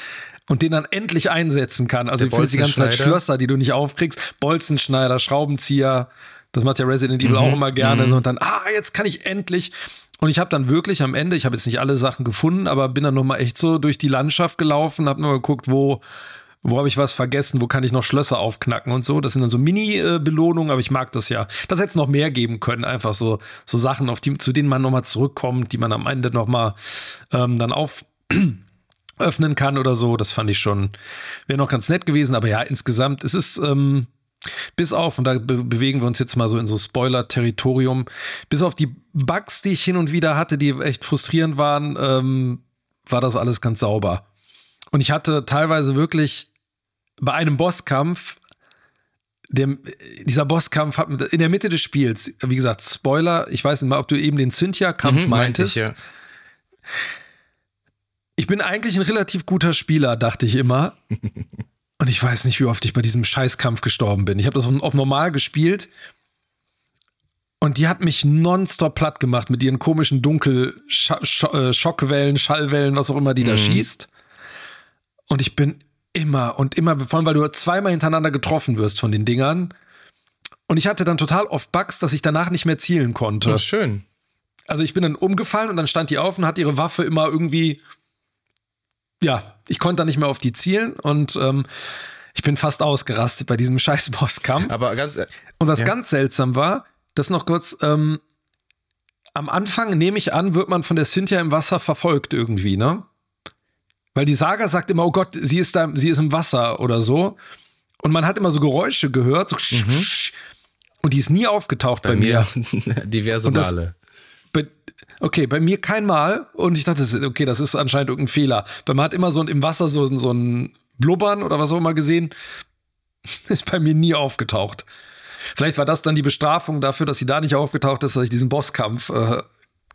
B: und den dann endlich einsetzen kann. Also
C: Der
B: ich finde die ganze Zeit. Schlösser, die du nicht aufkriegst, Bolzenschneider, Schraubenzieher, das macht ja Resident Evil
C: Mhm.
B: auch immer gerne. So, und dann, ah, jetzt kann ich endlich. Und ich habe dann wirklich am Ende, ich habe jetzt nicht alle Sachen gefunden, aber bin dann nochmal echt so durch die Landschaft gelaufen, habe nur geguckt, wo, wo habe ich was vergessen, wo kann ich noch Schlösser aufknacken und so. Das sind dann so Mini-Belohnungen, aber ich mag das ja. Das hätte es noch mehr geben können, einfach so, so Sachen, auf die, zu denen man nochmal zurückkommt, die man am Ende nochmal ähm, dann auf öffnen kann oder so. Das fand ich schon, wäre noch ganz nett gewesen, aber ja, insgesamt, es ist, ähm, bis auf, und da be bewegen wir uns jetzt mal so in so Spoiler-Territorium, bis auf die Bugs, die ich hin und wieder hatte, die echt frustrierend waren, ähm, war das alles ganz sauber. Und ich hatte teilweise wirklich bei einem Bosskampf, dem, dieser Bosskampf hat mit- in der Mitte des Spiels, wie gesagt, Spoiler, ich weiß nicht mal, ob du eben den Cynthia-Kampf
C: Mhm, meinte
B: meintest.
C: ich, ja.
B: Ich bin eigentlich ein relativ guter Spieler, dachte ich immer. Und ich weiß nicht, wie oft ich bei diesem Scheißkampf gestorben bin. Ich habe das auf, auf normal gespielt. Und die hat mich nonstop platt gemacht mit ihren komischen Dunkel Scha Scho äh, Schockwellen, Schallwellen, was auch immer die da schießt. Und ich bin immer und immer, vor allem weil du zweimal hintereinander getroffen wirst von den Dingern. Und ich hatte dann total oft Bugs, dass ich danach nicht mehr zielen konnte.
C: Das ist schön.
B: Also ich bin dann umgefallen und dann stand die auf und hat ihre Waffe immer irgendwie, ja, ich konnte dann nicht mehr auf die zielen und ähm, ich bin fast ausgerastet bei diesem scheiß Bosskampf.
C: Aber ganz, äh,
B: Und was
C: ja.
B: ganz seltsam war, das noch kurz, ähm, am Anfang nehme ich an, wird man von der Cynthia im Wasser verfolgt irgendwie, ne? Weil die Saga sagt immer, oh Gott, sie ist da, sie ist im Wasser oder so. Und man hat immer so Geräusche gehört, so und die ist nie aufgetaucht bei,
C: Mhm. bei
B: mir.
C: mir diverse
B: das-
C: Male.
B: Bei, okay, bei mir kein Mal. Und ich dachte, okay, das ist anscheinend irgendein Fehler. Weil man hat immer so ein- im Wasser so, so ein Blubbern oder was auch immer gesehen. Ist bei mir nie aufgetaucht. Vielleicht war das dann die Bestrafung dafür, dass sie da nicht aufgetaucht ist, dass ich diesen Bosskampf äh,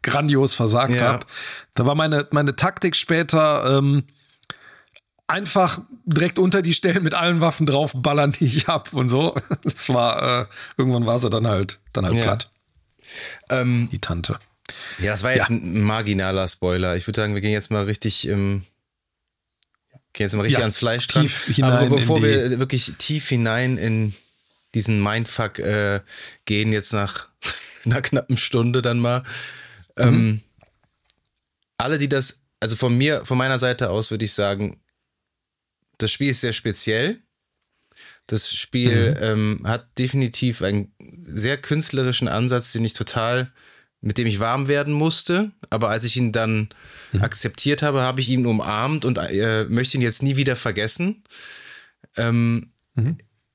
B: grandios versagt
C: Ja.
B: habe. Da war meine, meine Taktik später ähm, einfach direkt unter die Stellen mit allen Waffen draufballern, die ich hab und so. Das war, äh, irgendwann war sie dann halt, dann halt
C: Ja.
B: platt,
C: Ähm,
B: die Tante.
C: ja, das war jetzt ein marginaler Spoiler. Ich würde sagen, wir gehen jetzt mal richtig im. Gehen jetzt mal richtig
B: Ja,
C: ans Fleisch dran. Aber bevor wir wirklich tief hinein in diesen Mindfuck äh, gehen, jetzt nach einer knappen Stunde dann mal. Ähm, alle, die das, also von mir, von meiner Seite aus würde ich sagen, das Spiel ist sehr speziell. Das Spiel ähm, hat definitiv einen sehr künstlerischen Ansatz, den ich total, mit dem ich warm werden musste. Aber als ich ihn dann akzeptiert habe, habe ich ihn umarmt und äh, möchte ihn jetzt nie wieder vergessen. Ähm,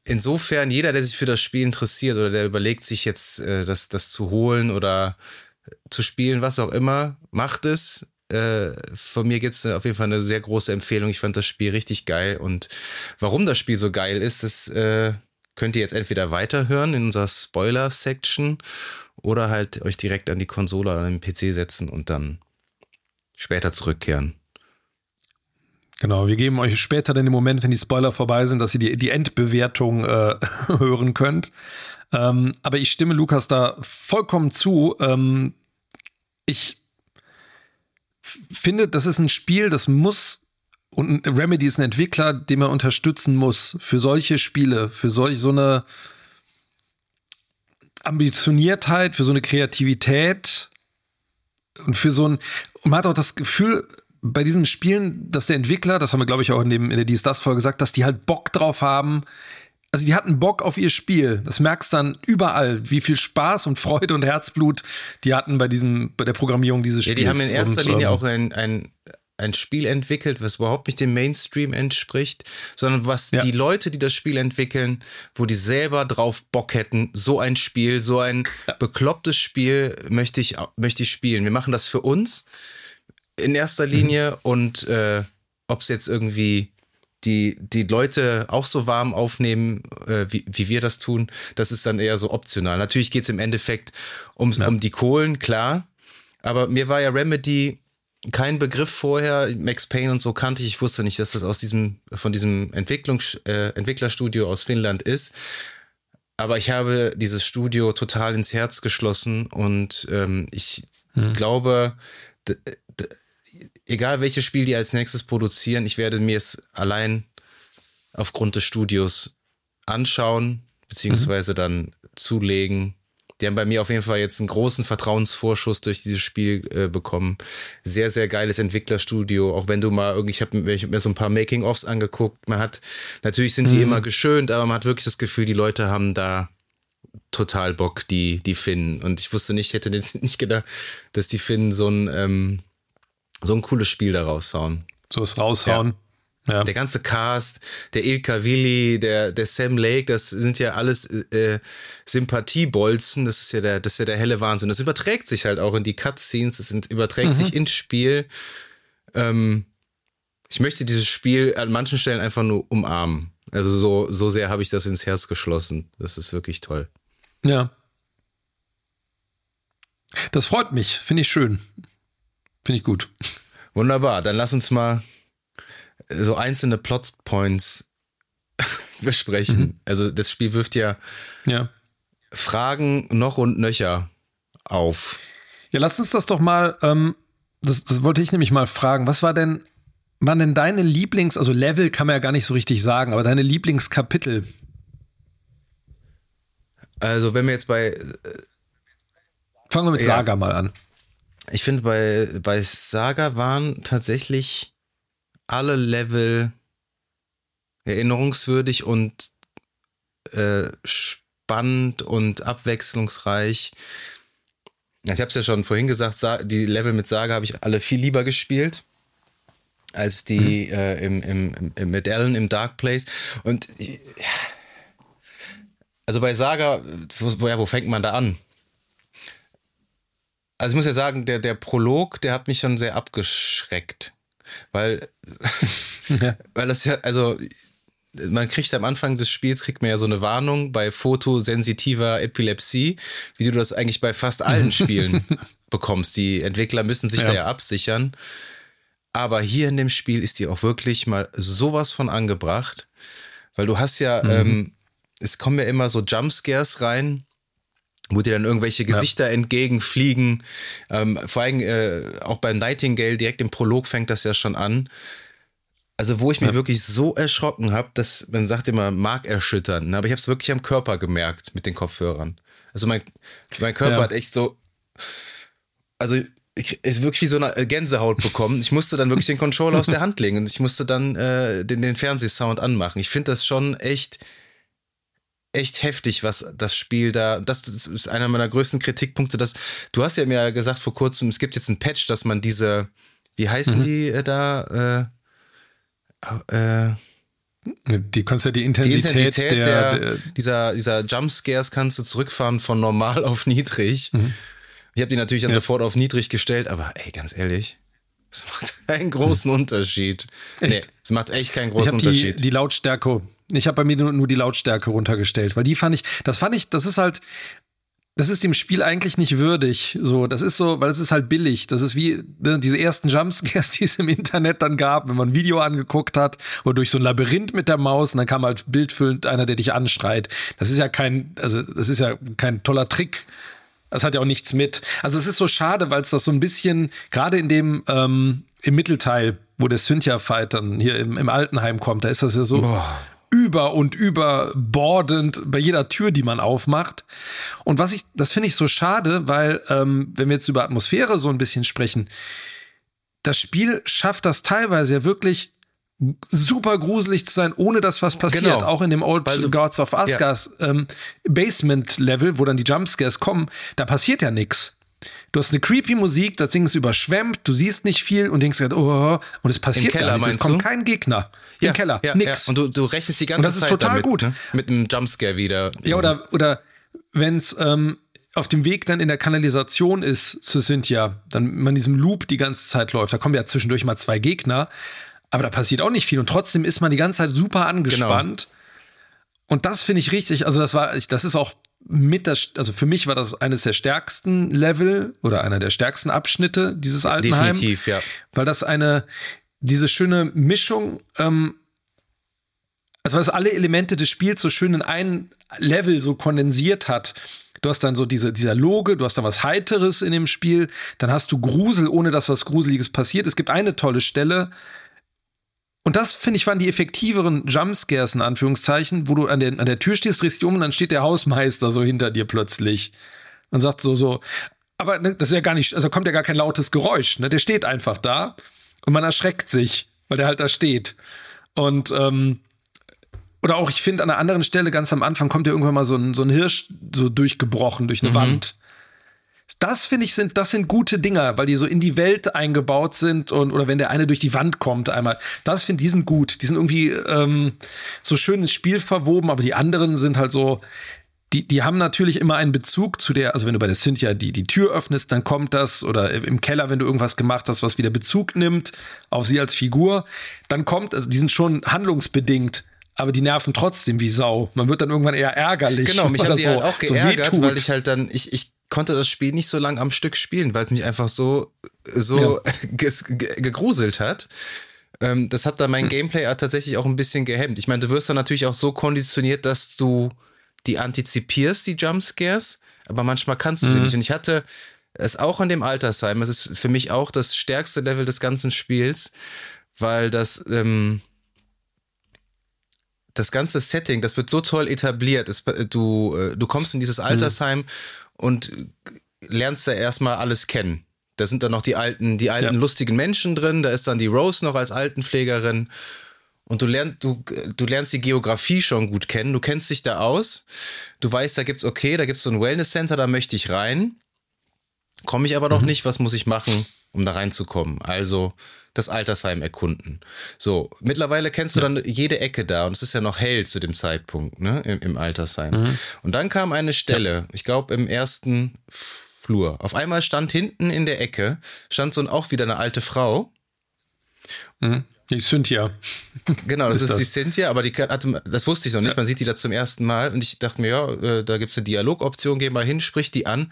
C: Insofern, jeder, der sich für das Spiel interessiert oder der überlegt, sich jetzt äh, das, das zu holen oder zu spielen, was auch immer, macht es. Äh, von mir gibt es auf jeden Fall eine sehr große Empfehlung. Ich fand das Spiel richtig geil. Und warum das Spiel so geil ist, das äh, könnt ihr jetzt entweder weiterhören in unserer Spoiler-Section oder halt euch direkt an die Konsole oder an den PC setzen und dann später zurückkehren.
B: Genau, wir geben euch später dann den Moment, wenn die Spoiler vorbei sind, dass ihr die, die Endbewertung äh, hören könnt. Ähm, aber ich stimme Lukas da vollkommen zu. Ähm, ich finde, das ist ein Spiel, das muss und Remedy ist ein Entwickler, den man unterstützen muss für solche Spiele, für solch so eine Ambitioniertheit, für so eine Kreativität und für so ein und man hat auch das Gefühl, bei diesen Spielen, dass der Entwickler, das haben wir glaube ich auch in, dem, in der Dies Das Folge gesagt, dass die halt Bock drauf haben. Also die hatten Bock auf ihr Spiel. Das merkst dann überall, wie viel Spaß und Freude und Herzblut die hatten bei diesem, bei der Programmierung dieses Spiels.
C: Ja, die haben in erster
B: und,
C: Linie
B: ähm,
C: auch ein, ein, ein Spiel entwickelt, was überhaupt nicht dem Mainstream entspricht, sondern was
B: Ja.
C: die Leute, die das Spiel entwickeln, wo die selber drauf Bock hätten, so ein Spiel, so ein beklopptes Spiel möchte ich, möchte ich spielen. Wir machen das für uns in erster
B: Mhm.
C: Linie und äh, ob es jetzt irgendwie die, die Leute auch so warm aufnehmen, äh, wie, wie wir das tun, das ist dann eher so optional. Natürlich geht es im Endeffekt ums, um die Kohlen, klar. Aber mir war ja Remedy kein Begriff vorher. Max Payne und so kannte ich. Ich wusste nicht, dass das aus diesem, von diesem Entwicklungs, äh, Entwicklerstudio aus Finnland ist. Aber ich habe dieses Studio total ins Herz geschlossen und ähm, ich glaube, d- d- egal welches Spiel die als nächstes produzieren, ich werde mir es allein aufgrund des Studios anschauen, beziehungsweise dann zulegen. Die haben bei mir auf jeden Fall jetzt einen großen Vertrauensvorschuss durch dieses Spiel äh, bekommen. Sehr, sehr geiles Entwicklerstudio. Auch wenn du mal irgendwie, ich habe hab mir so ein paar Making-ofs angeguckt. Man hat, natürlich sind die immer geschönt, aber man hat wirklich das Gefühl, die Leute haben da total Bock, die, die Finnen. Und ich wusste nicht, hätte jetzt nicht gedacht, dass die Finnen so ein, ähm, so ein cooles Spiel da raushauen.
B: so es raushauen. Ja.
C: Der ganze Cast, der Ilka Willi, der, der Sam Lake, das sind ja alles äh, Sympathiebolzen. Das ist ja der, das ist ja der helle Wahnsinn. Das überträgt sich halt auch in die Cutscenes, das sind, überträgt sich ins Spiel. Ähm, ich möchte dieses Spiel an manchen Stellen einfach nur umarmen. Also so, so sehr habe ich das ins Herz geschlossen. Das ist wirklich toll.
B: Ja. Das freut mich. Finde ich schön. Finde ich gut.
C: Wunderbar, dann lass uns mal so einzelne Plotpoints besprechen. Also das Spiel wirft ja
B: Ja.
C: Fragen noch und nöcher auf.
B: Ja, lass uns das doch mal, ähm, das, das wollte ich nämlich mal fragen. Was war denn, waren denn deine Lieblings, also Level kann man ja gar nicht so richtig sagen, aber deine Lieblingskapitel?
C: Also wenn wir jetzt bei,
B: Fangen wir mit
C: Ja.
B: Saga mal an.
C: Ich finde bei, bei Saga waren tatsächlich alle Level erinnerungswürdig und äh, spannend und abwechslungsreich. Ja, Ich habe es ja schon vorhin gesagt, Sa- die Level mit Saga habe ich alle viel lieber gespielt als die äh, im, im, im, mit Alan im Dark Place. Und äh, also bei Saga, wo, ja, wo fängt man da an? Also ich muss ja sagen, der, der Prolog, der hat mich schon sehr abgeschreckt. Weil,
B: Ja.
C: weil das ja, also man kriegt am Anfang des Spiels, kriegt man ja so eine Warnung bei fotosensitiver Epilepsie, wie du das eigentlich bei fast allen Spielen bekommst. Die Entwickler müssen sich
B: Ja.
C: da ja absichern. Aber hier in dem Spiel ist die auch wirklich mal sowas von angebracht, weil du hast ja, ähm, es kommen ja immer so Jumpscares rein, wo dir dann irgendwelche Gesichter entgegenfliegen. Ähm, vor allem äh, auch bei Nightingale, direkt im Prolog fängt das ja schon an. Also wo ich mich wirklich so erschrocken habe, dass man sagt immer markerschüttern, ne? aber ich habe es wirklich am Körper gemerkt mit den Kopfhörern. Also mein, mein Körper
B: Ja.
C: hat echt so, also ich ist wirklich wie so eine Gänsehaut bekommen. Ich musste dann wirklich den Controller aus der Hand legen und ich musste dann äh, den, den Fernsehsound anmachen. Ich finde das schon echt, echt heftig, was das Spiel da, das ist einer meiner größten Kritikpunkte, dass, du hast ja mir gesagt vor kurzem, es gibt jetzt einen Patch, dass man diese, wie heißen die äh, da, äh, äh,
B: Die kannst ja die
C: die
B: Intensität,
C: Intensität
B: der,
C: der,
B: der,
C: dieser, dieser Jumpscares kannst du zurückfahren von normal auf niedrig. Ich habe die natürlich dann
B: Mhm. Ja.
C: sofort auf niedrig gestellt, aber ey, ganz ehrlich, es macht keinen großen Unterschied. Nee.
B: Echt?
C: es macht echt keinen
B: ich
C: großen
B: die,
C: Unterschied.
B: die Lautstärke, ich habe bei mir nur, nur die Lautstärke runtergestellt, weil die fand ich, das fand ich, das ist halt, das ist dem Spiel eigentlich nicht würdig. So, das ist so, weil es ist halt billig. Das ist wie ne, diese ersten Jumpscares, die es im Internet dann gab, wenn man ein Video angeguckt hat oder durch so ein Labyrinth mit der Maus und dann kam halt bildfüllend einer, der dich anschreit. Das ist ja kein, also das ist ja kein toller Trick. Das hat ja auch nichts mit. Also es ist so schade, weil es das so ein bisschen, gerade in dem, ähm, im Mittelteil, wo der Cynthia-Fight dann hier im, im Altenheim kommt, da ist das ja so
C: Boah.
B: über und über bordend bei jeder Tür, die man aufmacht. Und was ich, das finde ich so schade, weil, ähm, wenn wir jetzt über Atmosphäre so ein bisschen sprechen, das Spiel schafft das teilweise ja wirklich super gruselig zu sein, ohne dass was passiert. Genau. Auch in dem Old Weil, Gods of Asgard ja. ähm, Basement-Level, wo dann die Jumpscares kommen, da passiert ja nichts. Du hast eine creepy Musik, das Ding ist überschwemmt, du siehst nicht viel und denkst, oh, und es passiert
C: Keller,
B: gar nichts. Es kommt du? kein Gegner.
C: Ja, Im Keller, ja, nix. Ja. Und du, du rechnest die ganze Zeit
B: und das ist total
C: damit,
B: gut.
C: Ne? Mit einem Jumpscare wieder.
B: Ja, oder, oder wenn es ähm, auf dem Weg dann in der Kanalisation ist zu Cynthia, dann man in diesem Loop die ganze Zeit läuft, da kommen ja zwischendurch mal zwei Gegner, aber da passiert auch nicht viel und trotzdem ist man die ganze Zeit super angespannt. Genau. Und das finde ich richtig, also das war, das ist auch mit das, also für mich war das eines der stärksten Level oder einer der stärksten Abschnitte dieses Altenheim.
C: Definitiv, ja.
B: Weil das eine, diese schöne Mischung, ähm, also was alle Elemente des Spiels so schön in ein Level so kondensiert hat. Du hast dann so diese, dieser Loge, du hast dann was Heiteres in dem Spiel, dann hast du Grusel, ohne dass was Gruseliges passiert. Es gibt eine tolle Stelle, und das, finde ich, waren die effektiveren Jumpscares, in Anführungszeichen, wo du an der, an der Tür stehst, drehst dich um und dann steht der Hausmeister so hinter dir plötzlich. Und sagt so, so. Aber ne, das ist ja gar nicht, also kommt ja gar kein lautes Geräusch, ne? Der steht einfach da und man erschreckt sich, weil der halt da steht. Und, ähm, oder auch, ich finde, an einer anderen Stelle, ganz am Anfang, kommt ja irgendwann mal so ein, so ein Hirsch so durchgebrochen durch eine mhm. Wand. Das finde ich sind, das sind gute Dinger, weil die so in die Welt eingebaut sind und oder wenn der eine durch die Wand kommt einmal. Das finde ich, die sind gut. Die sind irgendwie ähm, so schön ins Spiel verwoben, aber die anderen sind halt so, die, die haben natürlich immer einen Bezug zu der, also wenn du bei der Cynthia die, die Tür öffnest, dann kommt das, oder im Keller, wenn du irgendwas gemacht hast, was wieder Bezug nimmt auf sie als Figur, dann kommt, also die sind schon handlungsbedingt, aber die nerven trotzdem wie Sau. Man wird dann irgendwann eher ärgerlich.
C: Genau, mich haben die so, halt auch geärgert, so weil ich halt dann, ich, ich konnte das Spiel nicht so lange am Stück spielen, weil es mich einfach so, so ja. gegruselt hat. Ähm, das hat dann mein hm. Gameplay tatsächlich auch ein bisschen gehemmt. Ich meine, du wirst dann natürlich auch so konditioniert, dass du die antizipierst, die Jumpscares, aber manchmal kannst du mhm. sie nicht. Und ich hatte es auch an dem Altersheim. Es ist für mich auch das stärkste Level des ganzen Spiels, weil das, ähm, das ganze Setting, das wird so toll etabliert. Es, du, äh, du kommst in dieses. Altersheim mhm und lernst da erstmal alles kennen. Da sind dann noch die alten, die alten ja. lustigen Menschen drin, da ist dann die Rose noch als Altenpflegerin. Und du lernst, du, du lernst die Geografie schon gut kennen, du kennst dich da aus, du weißt, da gibt's okay, da gibt's so ein Wellness Center, da möchte ich rein. Komme ich aber noch mhm. nicht, was muss ich machen, um da reinzukommen? Also das Altersheim erkunden. So, mittlerweile kennst du dann jede Ecke da und es ist ja noch hell zu dem Zeitpunkt, ne, im, im Altersheim. Mhm. Und dann kam eine Stelle, ja. ich glaube im ersten Flur. Auf einmal stand hinten in der Ecke, stand so auch wieder eine alte Frau.
B: Mhm. Die Cynthia.
C: Genau, das ist, ist das. die Cynthia, aber die hatte, das wusste ich noch nicht. Man sieht die da zum ersten Mal und ich dachte mir, ja, äh, da gibt es eine Dialogoption, geh mal hin, sprich die an.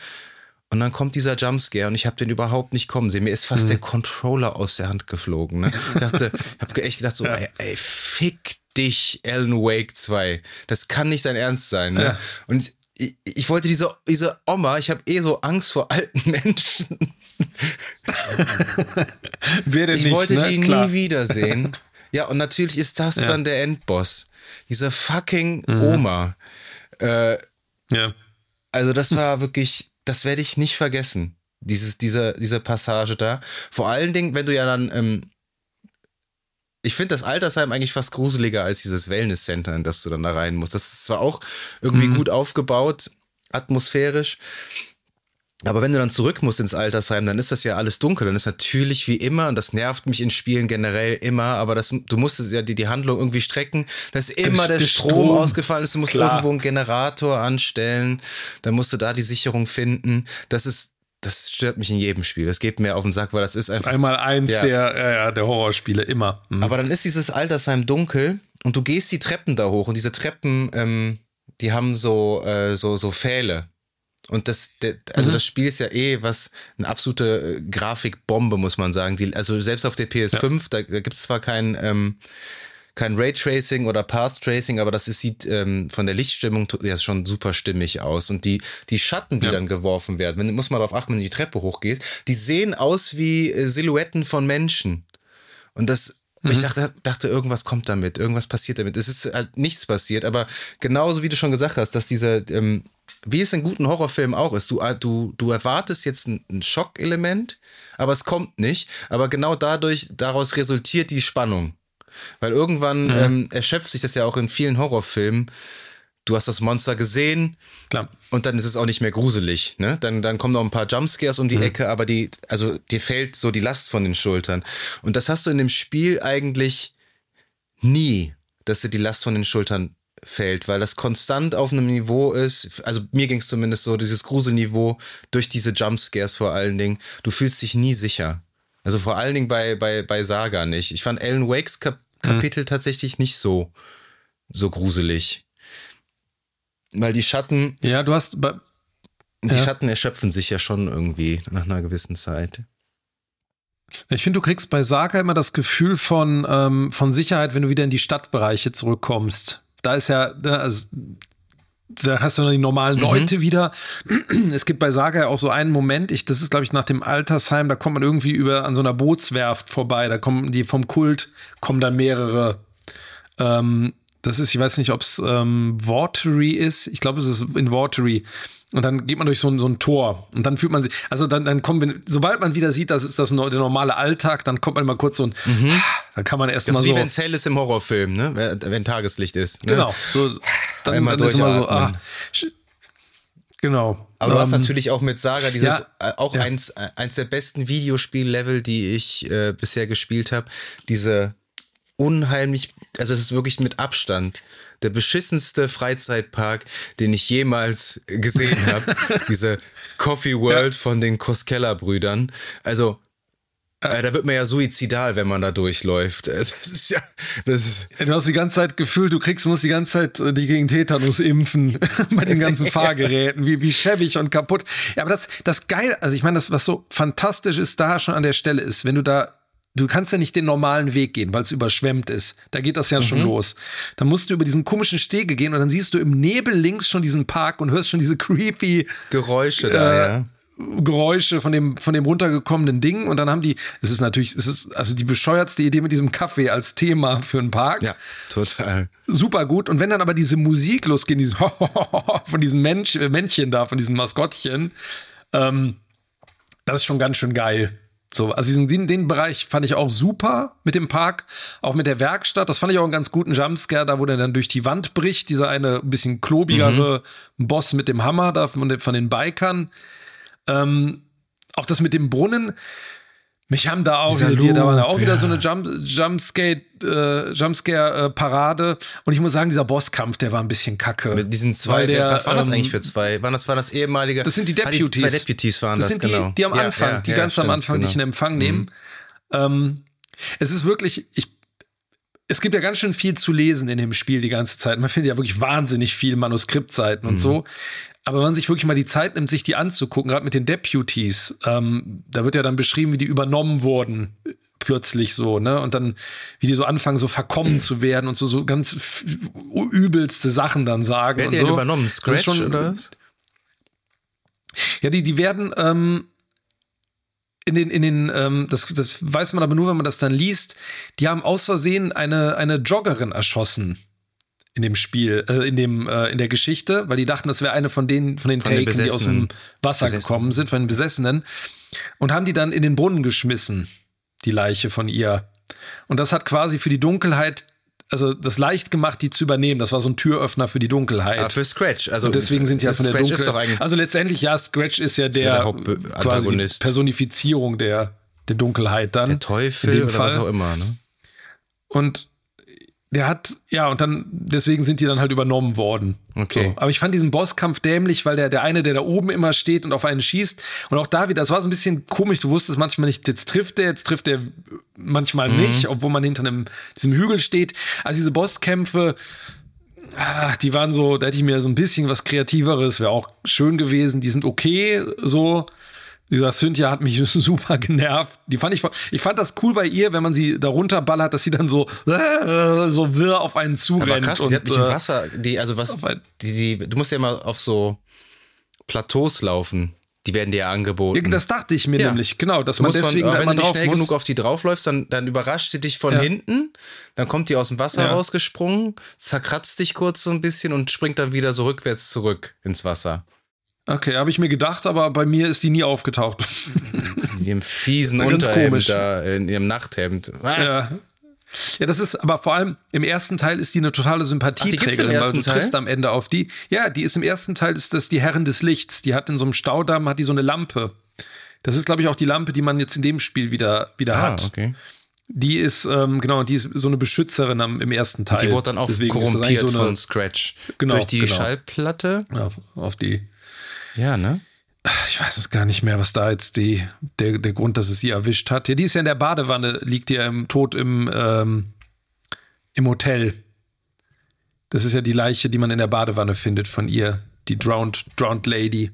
C: Und dann kommt dieser Jumpscare und ich habe den überhaupt nicht kommen sehen. Mir ist fast mhm. der Controller aus der Hand geflogen. Ne? Ich dachte, ich habe echt gedacht so, ja. ey, ey, fick dich, Alan Wake 2. Das kann nicht dein Ernst sein. Ne? Ja. Und ich, ich, wollte diese, diese Oma, ich habe eh so Angst vor alten Menschen.
B: Wer denn
C: ich
B: nicht,
C: wollte
B: ne?
C: die Klar. nie wiedersehen. Ja, und natürlich ist das ja. dann der Endboss. Diese fucking mhm. Oma. Äh, ja. Also das war wirklich das werde ich nicht vergessen. Dieses, diese, diese Passage da. Vor allen Dingen, wenn du ja dann, ähm, ich finde das Altersheim eigentlich fast gruseliger als dieses Wellness-Center, in das du dann da rein musst. Das ist zwar auch irgendwie mhm. gut aufgebaut, atmosphärisch, aber wenn du dann zurück musst ins Altersheim, dann ist das ja alles dunkel. Dann ist natürlich wie immer, und das nervt mich in Spielen generell immer, aber das, du musstest ja die, die Handlung irgendwie strecken. Da ist immer der, der Strom, Strom, ausgefallen ist. Du musst Klar. irgendwo einen Generator anstellen. Dann musst du da die Sicherung finden. Das ist, das stört mich in jedem Spiel. Das geht mir auf den Sack, weil das ist einfach. Das ist
B: einmal eins ja. der, äh, der Horrorspiele, immer.
C: Mhm. Aber dann ist dieses Altersheim dunkel und du gehst die Treppen da hoch und diese Treppen, ähm, die haben so, äh, so, so Pfähle. Und das, der, also mhm. das Spiel ist ja eh was, eine absolute äh, Grafikbombe, muss man sagen. Die, also selbst auf der PS5, ja. da, da gibt es zwar kein, ähm, kein Raytracing oder Path Tracing, aber das ist, sieht ähm, von der Lichtstimmung ja schon super stimmig aus. Und die, die Schatten, die ja. dann geworfen werden, wenn, muss man darauf achten, wenn du die Treppe hochgehst, die sehen aus wie äh, Silhouetten von Menschen. Und das, Und ich dachte, dachte, irgendwas kommt damit, irgendwas passiert damit. Es ist halt nichts passiert, aber genauso wie du schon gesagt hast, dass dieser, ähm, wie es in guten Horrorfilmen auch ist, du, du, du erwartest jetzt ein, ein Schockelement, aber es kommt nicht. Aber genau dadurch, daraus resultiert die Spannung. Weil irgendwann mhm. ähm, erschöpft sich das ja auch in vielen Horrorfilmen. Du hast das Monster gesehen
B: Klar.
C: und dann ist es auch nicht mehr gruselig. Ne? Dann, dann kommen noch ein paar Jumpscares um die mhm. Ecke, aber die, also dir fällt so die Last von den Schultern. Und das hast du in dem Spiel eigentlich nie, dass dir die Last von den Schultern fällt, weil das konstant auf einem Niveau ist, also mir ging es zumindest so, dieses Gruselniveau durch diese Jumpscares vor allen Dingen, du fühlst dich nie sicher. Also vor allen Dingen bei, bei, bei Saga nicht. Ich fand Alan Wakes Kap mhm. Kapitel mhm. tatsächlich nicht so, so gruselig. Weil die Schatten.
B: Ja, du hast.
C: Die ja. Schatten erschöpfen sich ja schon irgendwie nach einer gewissen Zeit.
B: Ich finde, du kriegst bei Saga immer das Gefühl von, ähm, von Sicherheit, wenn du wieder in die Stadtbereiche zurückkommst da ist ja, also, da hast du noch die normalen mhm. Leute wieder. Es gibt bei Saga ja auch so einen Moment, ich, das ist, glaube ich, nach dem Altersheim, da kommt man irgendwie über an so einer Bootswerft vorbei. Da kommen die vom Kult, kommen da mehrere. Ähm, das ist, ich weiß nicht, ob es ähm, Watery ist. Ich glaube, es ist in Watery. Und dann geht man durch so ein, so ein Tor und dann fühlt man sich, also dann, dann kommt, sobald man wieder sieht, das ist das der normale Alltag, dann kommt man mal kurz so ein, mhm. dann kann man erst
C: das
B: mal
C: ist
B: so.
C: wie wenn es hell ist im Horrorfilm, ne? wenn Tageslicht ist. Ne?
B: Genau. So, dann, Einmal dann ist immer so, ah, genau.
C: Aber du hast ähm, natürlich auch mit Saga dieses, ja, äh, auch ja. eins, äh, eins der besten Videospiel-Level, die ich äh, bisher gespielt habe, diese unheimlich, also es ist wirklich mit Abstand der beschissenste Freizeitpark, den ich jemals gesehen habe. Diese Coffee World ja. von den Koskella-Brüdern. Also, äh, da wird man ja suizidal, wenn man da durchläuft. Das ist ja, das ist
B: du hast die ganze Zeit gefühlt, du kriegst, musst die ganze Zeit äh, die gegen Tetanus impfen bei den ganzen Fahrgeräten, wie, wie schäbig und kaputt. Ja, aber das, das geil, also ich meine, das, was so fantastisch ist, da schon an der Stelle ist, wenn du da du kannst ja nicht den normalen Weg gehen, weil es überschwemmt ist. Da geht das ja mhm. schon los. Dann musst du über diesen komischen Stege gehen und dann siehst du im Nebel links schon diesen Park und hörst schon diese creepy
C: Geräusche äh, da, ja.
B: Geräusche von dem, von dem runtergekommenen Ding und dann haben die, es ist natürlich, es ist also die bescheuertste Idee mit diesem Kaffee als Thema für einen Park.
C: Ja, total.
B: Super gut. Und wenn dann aber diese Musik losgeht, dieses von diesem Mensch, Männchen da, von diesem Maskottchen, ähm, das ist schon ganz schön geil. So, also diesen, den, den Bereich fand ich auch super mit dem Park, auch mit der Werkstatt. Das fand ich auch einen ganz guten Jumpscare, da wo der dann durch die Wand bricht. Dieser eine ein bisschen klobigere mhm. Boss mit dem Hammer da von, den, von den Bikern. Ähm, auch das mit dem Brunnen. Mich haben da auch wieder, Loop, da war auch wieder ja. so eine Jump, Jumpskate, äh, Jumpscare-Parade. Und ich muss sagen, dieser Bosskampf, der war ein bisschen kacke.
C: Mit diesen zwei, der, was waren das ähm, eigentlich für zwei? Waren das, war das ehemalige?
B: Das sind die Deputies. Ah, die
C: zwei Deputies waren das,
B: das sind
C: genau.
B: Die, die am ja, Anfang, ja, die ganz stimmt, am Anfang genau. dich in Empfang mhm. nehmen. Ähm, es ist wirklich, ich, es gibt ja ganz schön viel zu lesen in dem Spiel die ganze Zeit. Man findet ja wirklich wahnsinnig viel Manuskriptseiten mhm. und so. Aber wenn man sich wirklich mal die Zeit nimmt, sich die anzugucken, gerade mit den Deputies, ähm, da wird ja dann beschrieben, wie die übernommen wurden plötzlich so, ne? Und dann, wie die so anfangen, so verkommen zu werden und so, so ganz übelste Sachen dann sagen.
C: Wer hat die
B: so.
C: übernommen? Scratch schon, oder was?
B: Ja, die, die werden ähm, in den, in den, ähm, das, das weiß man aber nur, wenn man das dann liest, die haben aus Versehen eine, eine Joggerin erschossen in dem Spiel, äh, in dem, äh, in der Geschichte, weil die dachten, das wäre eine von den, von den von Taken, die aus dem Wasser Besessenen. gekommen sind, von den Besessenen. Und haben die dann in den Brunnen geschmissen, die Leiche von ihr. Und das hat quasi für die Dunkelheit, also das leicht gemacht, die zu übernehmen. Das war so ein Türöffner für die Dunkelheit. Ah,
C: für Scratch, also.
B: Und deswegen sind die ja von der Dunkelheit. Also letztendlich, ja, Scratch ist ja der, ist ja der quasi Personifizierung der, der Dunkelheit dann.
C: Der Teufel oder Fall. was auch immer, ne?
B: Und der hat, ja, und dann, deswegen sind die dann halt übernommen worden.
C: Okay.
B: So. Aber ich fand diesen Bosskampf dämlich, weil der, der eine, der da oben immer steht und auf einen schießt, und auch da wieder, das war so ein bisschen komisch, du wusstest manchmal nicht, jetzt trifft der, jetzt trifft der manchmal mhm. nicht, obwohl man hinter einem, diesem Hügel steht. Also diese Bosskämpfe, ah, die waren so, da hätte ich mir so ein bisschen was Kreativeres, wäre auch schön gewesen, die sind okay, so. Dieser Cynthia hat mich super genervt. Die fand ich, ich fand das cool bei ihr, wenn man sie darunter ballert, dass sie dann so, äh, so wirr auf einen zurennt. Aber
C: krass,
B: und,
C: sie hat nicht im äh, Wasser, die, also was, die, die, du musst ja immer auf so Plateaus laufen. Die werden dir ja angeboten.
B: Ja, das dachte ich mir
C: Ja.
B: nämlich, genau, dass
C: Du
B: man
C: von,
B: deswegen
C: aber
B: da
C: wenn du nicht schnell
B: muss.
C: genug auf die draufläufst, dann, dann überrascht sie dich von
B: Ja.
C: hinten, dann kommt die aus dem Wasser rausgesprungen, zerkratzt dich kurz so ein bisschen und springt dann wieder so rückwärts zurück ins Wasser.
B: Okay, habe ich mir gedacht, aber bei mir ist die nie aufgetaucht.
C: In ihrem fiesen Unterhemd da, in ihrem Nachthemd. Ah,
B: Ja. Ja, das ist, aber vor allem im ersten Teil ist die eine totale Sympathieträgerin, weil du triffst am Ende auf die. Ja, die ist im ersten Teil ist das die Herrin des Lichts. Die hat in so einem Staudamm hat die so eine Lampe. Das ist, glaube ich, auch die Lampe, die man jetzt in dem Spiel wieder, wieder
C: Ah,
B: hat.
C: okay.
B: Die ist, ähm, genau, die ist so eine Beschützerin am, im ersten Teil.
C: Die wurde dann auch
B: Deswegen
C: korrumpiert
B: so eine,
C: von Scratch.
B: Genau,
C: Durch die
B: genau.
C: Schallplatte.
B: ja, auf die.
C: Ja, ne?
B: Ich weiß es gar nicht mehr, was da jetzt die, der, der Grund, dass es sie erwischt hat. Ja, die ist ja in der Badewanne, liegt ja im Tod im, ähm, im Hotel. Das ist ja die Leiche, die man in der Badewanne findet von ihr, die Drowned, Drowned Lady.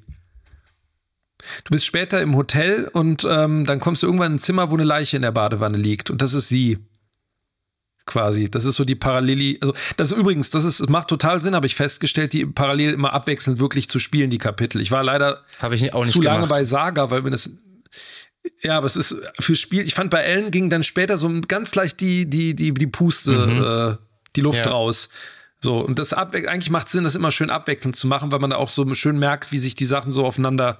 B: Du bist später im Hotel und ähm, dann kommst du irgendwann in ein Zimmer, wo eine Leiche in der Badewanne liegt. Und das ist sie. Quasi. Das ist so die Paralleli. Also, das ist übrigens, das ist, macht total Sinn, habe ich festgestellt, die parallel immer abwechselnd wirklich zu spielen, die Kapitel. Ich war leider
C: Habe ich auch nicht
B: zu lange
C: gemacht.
B: bei Saga, weil mir das. Ja, aber es ist für Spiel. Ich fand bei Ellen ging dann später so ganz leicht die, die, die, die Puste, äh, die Luft
C: Ja.
B: raus. So, und das abwe eigentlich macht Sinn, das immer schön abwechselnd zu machen, weil man da auch so schön merkt, wie sich die Sachen so aufeinander,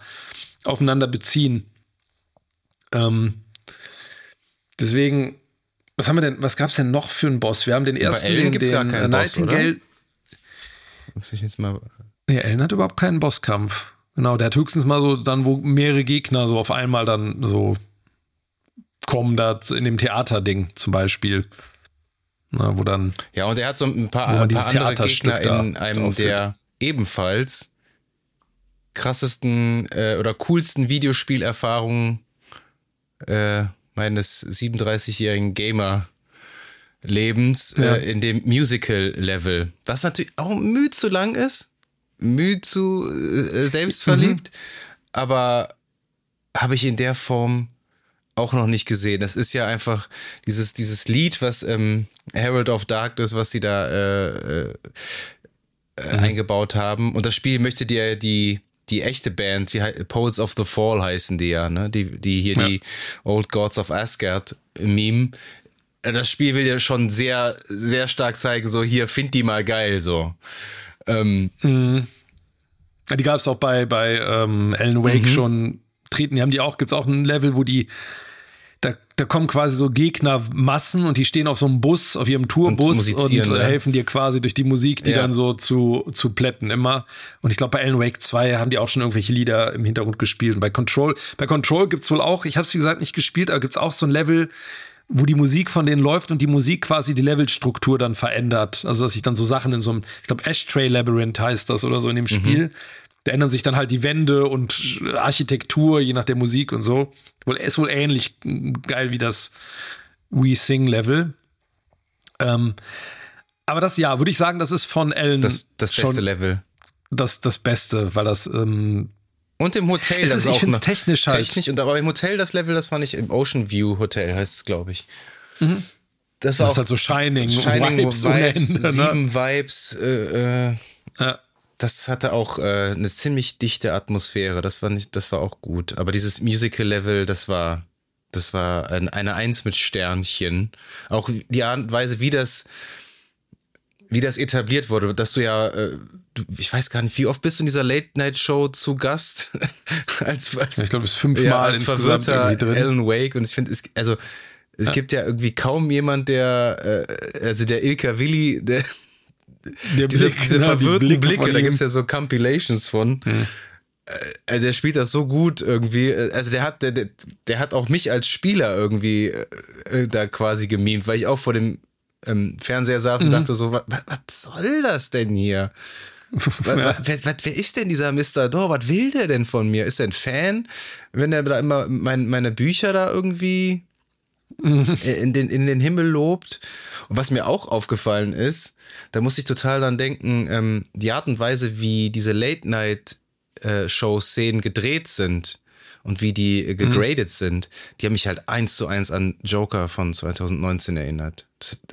B: aufeinander beziehen. Ähm, deswegen, was haben wir denn, was gab es denn noch für einen Boss? Wir haben den ersten,
C: Ellen
B: den,
C: gibt's gar
B: den
C: keinen
B: äh,
C: Boss, oder?
B: Nightingale.
C: Muss ich jetzt mal.
B: Nee, Ellen hat überhaupt keinen Bosskampf. Genau, der hat höchstens mal so dann, wo mehrere Gegner so auf einmal dann so kommen, da zu- in dem Theaterding zum Beispiel. Na, wo dann,
C: Ja, und er hat so ein paar, ein paar andere
B: Theaterstück
C: Gegner in einem der ebenfalls krassesten äh, oder coolsten Videospielerfahrungen äh, meines 37-jährigen Gamer-Lebens
B: Ja.
C: äh, in dem Musical-Level. Was natürlich auch müh zu lang ist, müh zu äh, selbstverliebt, aber habe ich in der Form auch noch nicht gesehen. Das ist ja einfach dieses, dieses Lied, was ähm, Herald of Darkness, was sie da äh, äh, äh, eingebaut haben. Und das Spiel möchte dir die, die echte Band, wie Poets of the Fall heißen die ja, ne? Die, die hier
B: Ja.
C: die Old Gods of Asgard meme. Das Spiel will dir schon sehr, sehr stark zeigen, so hier, find die mal geil, so. Ähm,
B: Ja, die gab es auch bei, bei ähm, Alan Wake
C: Mhm.
B: schon treten. Die haben die auch, gibt es auch ein Level, wo die, da, kommen quasi so Gegnermassen und die stehen auf so einem Bus, auf ihrem Tourbus und,
C: musizieren,
B: äh,
C: ne?
B: helfen dir quasi durch die Musik, die
C: Ja.
B: dann so zu, zu plätten immer. Und ich glaube, bei Alan Wake 2 haben die auch schon irgendwelche Lieder im Hintergrund gespielt. Und bei Control, bei Control gibt es wohl auch, ich habe es wie gesagt nicht gespielt, aber gibt es auch so ein Level, wo die Musik von denen läuft und die Musik quasi die Levelstruktur dann verändert. Also, dass sich dann so Sachen in so einem, ich glaube, Ashtray Labyrinth heißt das oder so in dem Spiel. Da ändern sich dann halt die Wände und Architektur, je nach der Musik und so. Ist wohl ähnlich geil wie das We Sing Level. Ähm, aber das, ja, würde ich sagen, das ist von Ellen
C: das, das beste Level.
B: das, das Beste, weil das, ähm,
C: Und im Hotel, das
B: ist-
C: ist
B: ich
C: auch noch
B: technisch halt-
C: Technisch, und aber im Hotel, das Level, das fand ich im Ocean View Hotel, heißt es, glaube ich. Das war
B: das ist
C: auch
B: halt so Shining,
C: Shining
B: Vibes,
C: Vibes,
B: Ende, ne?
C: sieben Vibes, äh, äh,
B: Ja.
C: Das hatte auch äh, eine ziemlich dichte Atmosphäre. Das war nicht, das war auch gut. Aber dieses Musical-Level, das war, das war ein, eine Eins mit Sternchen. Auch die Art und Weise, wie das, wie das etabliert wurde, dass du ja, äh, du, ich weiß gar nicht, wie oft bist du in dieser Late-Night-Show zu Gast? als, als,
B: Ich glaube, es ist fünfmal
C: ja, als
B: insgesamt
C: verwirrter. Alan Wake. Und ich finde, es, also, es gibt ja irgendwie kaum jemand, der, äh, also der Ilka Willi, der,
B: Der
C: diese,
B: Blick,
C: diese
B: die
C: verwirrten
B: Blicke
C: Blicke,
B: von
C: da gibt es ja so Compilations von. Äh, der spielt das so gut irgendwie. Äh, Also der hat, der, der, der hat auch mich als Spieler irgendwie äh, da quasi gemimt, weil ich auch vor dem ähm, Fernseher saß und dachte so, was, was soll das denn hier? Was, was, wer, was, wer ist denn dieser Mr. Dor? Was will der denn von mir? Ist er ein Fan? Wenn er da immer mein, meine Bücher da irgendwie in den, in den Himmel lobt. Und was mir auch aufgefallen ist, da muss ich total dann denken, ähm, die Art und Weise, wie diese Late-Night-Show-Szenen gedreht sind und wie die äh, gegradet sind, die haben mich halt eins zu eins an Joker von 2019 erinnert.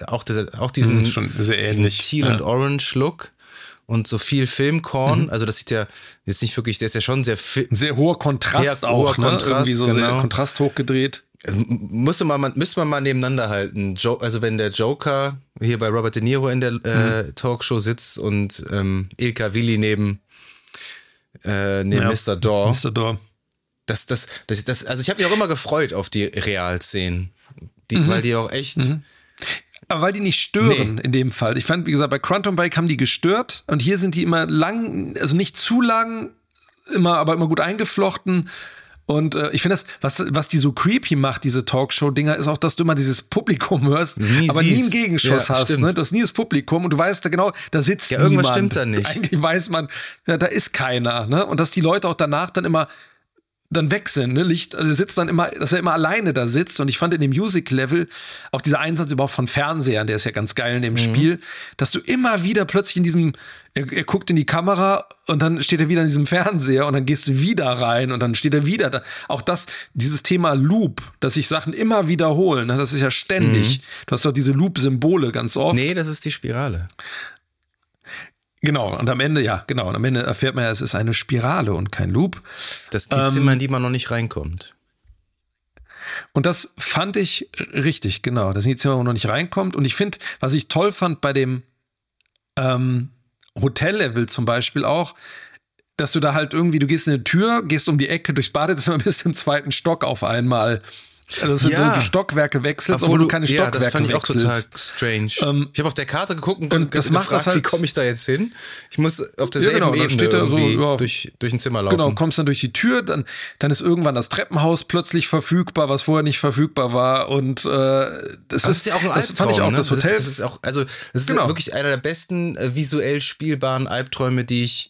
C: Auch, das, auch diesen,
B: Mhm, schon sehr
C: diesen
B: ähnlich,
C: Teal
B: ja.
C: und Orange Look und so viel Filmkorn. Mhm. Also das sieht ja jetzt nicht wirklich, der ist ja schon sehr
B: sehr hoher Kontrast auch, hoher ne? Kontrast, irgendwie so genau. sehr Kontrast hochgedreht.
C: Müsste man, müsste man mal nebeneinander halten. Jo also wenn der Joker hier bei Robert De Niro in der äh, mhm. Talkshow sitzt und ähm, Ilka Willi neben, äh, neben ja, Mr. Dor.
B: Mr. Dor.
C: Das, das, das, das, also ich habe mich auch immer gefreut auf die Realszenen, die, mhm. weil die auch echt. Mhm.
B: Aber weil die nicht stören nee. in dem Fall. Ich fand, wie gesagt, bei Quantum Bike haben die gestört und hier sind die immer lang, also nicht zu lang, immer, aber immer gut eingeflochten. Und äh, ich finde das, was, was die so creepy macht, diese Talkshow-Dinger, ist auch, dass du immer dieses Publikum hörst, nie aber siehst. nie einen Gegenschuss ja, hast. Ne? Du hast nie das Publikum und du weißt da genau, da sitzt ja, irgendwas
C: niemand. stimmt da nicht.
B: Eigentlich weiß man, ja, da ist keiner. Ne? Und dass die Leute auch danach dann immer dann weg sind, ne? Licht, also sitzt dann immer, dass er immer alleine da sitzt. Und ich fand in dem Music-Level auch dieser Einsatz überhaupt von Fernsehern, der ist ja ganz geil in dem mhm. Spiel, dass du immer wieder plötzlich in diesem, er, er, guckt in die Kamera und dann steht er wieder in diesem Fernseher und dann gehst du wieder rein und dann steht er wieder da. Auch das, dieses Thema Loop, dass sich Sachen immer wiederholen, ne? das ist ja ständig. Mhm. Du hast doch diese Loop-Symbole ganz oft.
C: Nee, das ist die Spirale.
B: Genau, und am Ende, ja, genau, und am Ende erfährt man ja, es ist eine Spirale und kein Loop.
C: Das sind die ähm, Zimmer, in die man noch nicht reinkommt.
B: Und das fand ich richtig, genau. Das sind die Zimmer, wo man noch nicht reinkommt. Und ich finde, was ich toll fand bei dem ähm, Hotellevel zum Beispiel auch, dass du da halt irgendwie, du gehst in eine Tür, gehst um die Ecke durchs Badezimmer, bist im zweiten Stock auf einmal. Also das sind ja. du Stockwerke wechselst, obwohl, obwohl du keine Stockwerke wechselst. Ja, das fand ich auch total
C: strange. Ähm, ich habe auf der Karte geguckt und,
B: und das gefragt, macht das halt,
C: wie komme ich da jetzt hin? Ich muss auf derselben ja, genau, Ebene steht da so, ja, durch, durch ein Zimmer laufen. Genau,
B: kommst dann durch die Tür, dann, dann ist irgendwann das Treppenhaus plötzlich verfügbar, was vorher nicht verfügbar war und äh, das, das ist, ja auch ein Albtraum, das fand ich auch,
C: ne?
B: das Hotel.
C: Das ist, das ist auch, also das ist genau. wirklich einer der besten äh, visuell spielbaren Albträume, die ich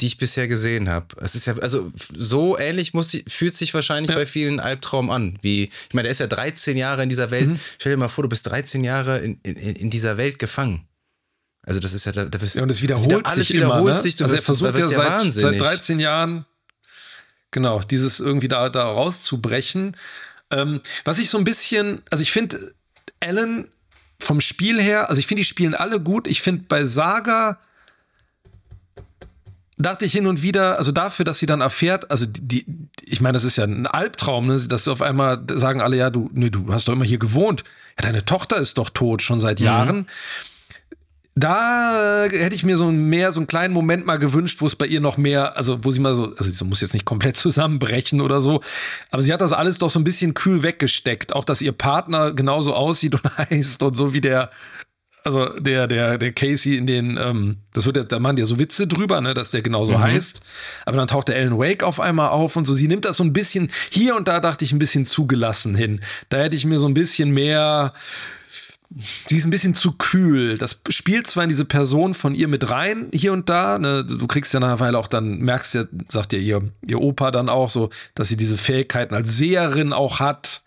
C: die ich bisher gesehen habe. Es ist ja, also so ähnlich muss, fühlt sich wahrscheinlich ja. bei vielen Albtraum an. Wie, ich meine, der ist ja 13 Jahre in dieser Welt. Mhm. Stell dir mal vor, du bist 13 Jahre in, in, in dieser Welt gefangen. Also das ist ja, da, da
B: bist, ja und es wiederholt wieder, alles sich wiederholt immer, ne? sich. Du also bist, er versucht ja seit, wahnsinnig. seit 13 Jahren genau dieses irgendwie da, da rauszubrechen. Ähm, was ich so ein bisschen, also ich finde Alan vom Spiel her, also ich finde die spielen alle gut. Ich finde bei Saga dachte ich hin und wieder, also dafür, dass sie dann erfährt, also die, ich meine, das ist ja ein Albtraum, ne? dass auf einmal sagen alle, ja, du, nee, du hast doch immer hier gewohnt. Ja, deine Tochter ist doch tot, schon seit mhm. Jahren. Da hätte ich mir so mehr so einen kleinen Moment mal gewünscht, wo es bei ihr noch mehr, also wo sie mal so, also sie muss jetzt nicht komplett zusammenbrechen oder so, aber sie hat das alles doch so ein bisschen kühl weggesteckt. Auch, dass ihr Partner genauso aussieht und heißt und so wie der also der, der, der Casey in den, ähm, das wird ja, da machen die ja so Witze drüber, ne, dass der genauso mhm. heißt. Aber dann taucht der Alan Wake auf einmal auf und so. Sie nimmt das so ein bisschen, hier und da dachte ich ein bisschen zugelassen hin. Da hätte ich mir so ein bisschen mehr, sie ist ein bisschen zu kühl. Das spielt zwar in diese Person von ihr mit rein, hier und da. Ne? Du kriegst ja nach einer Weile auch dann, merkst ja, sagt ja ihr, ihr Opa dann auch so, dass sie diese Fähigkeiten als Seherin auch hat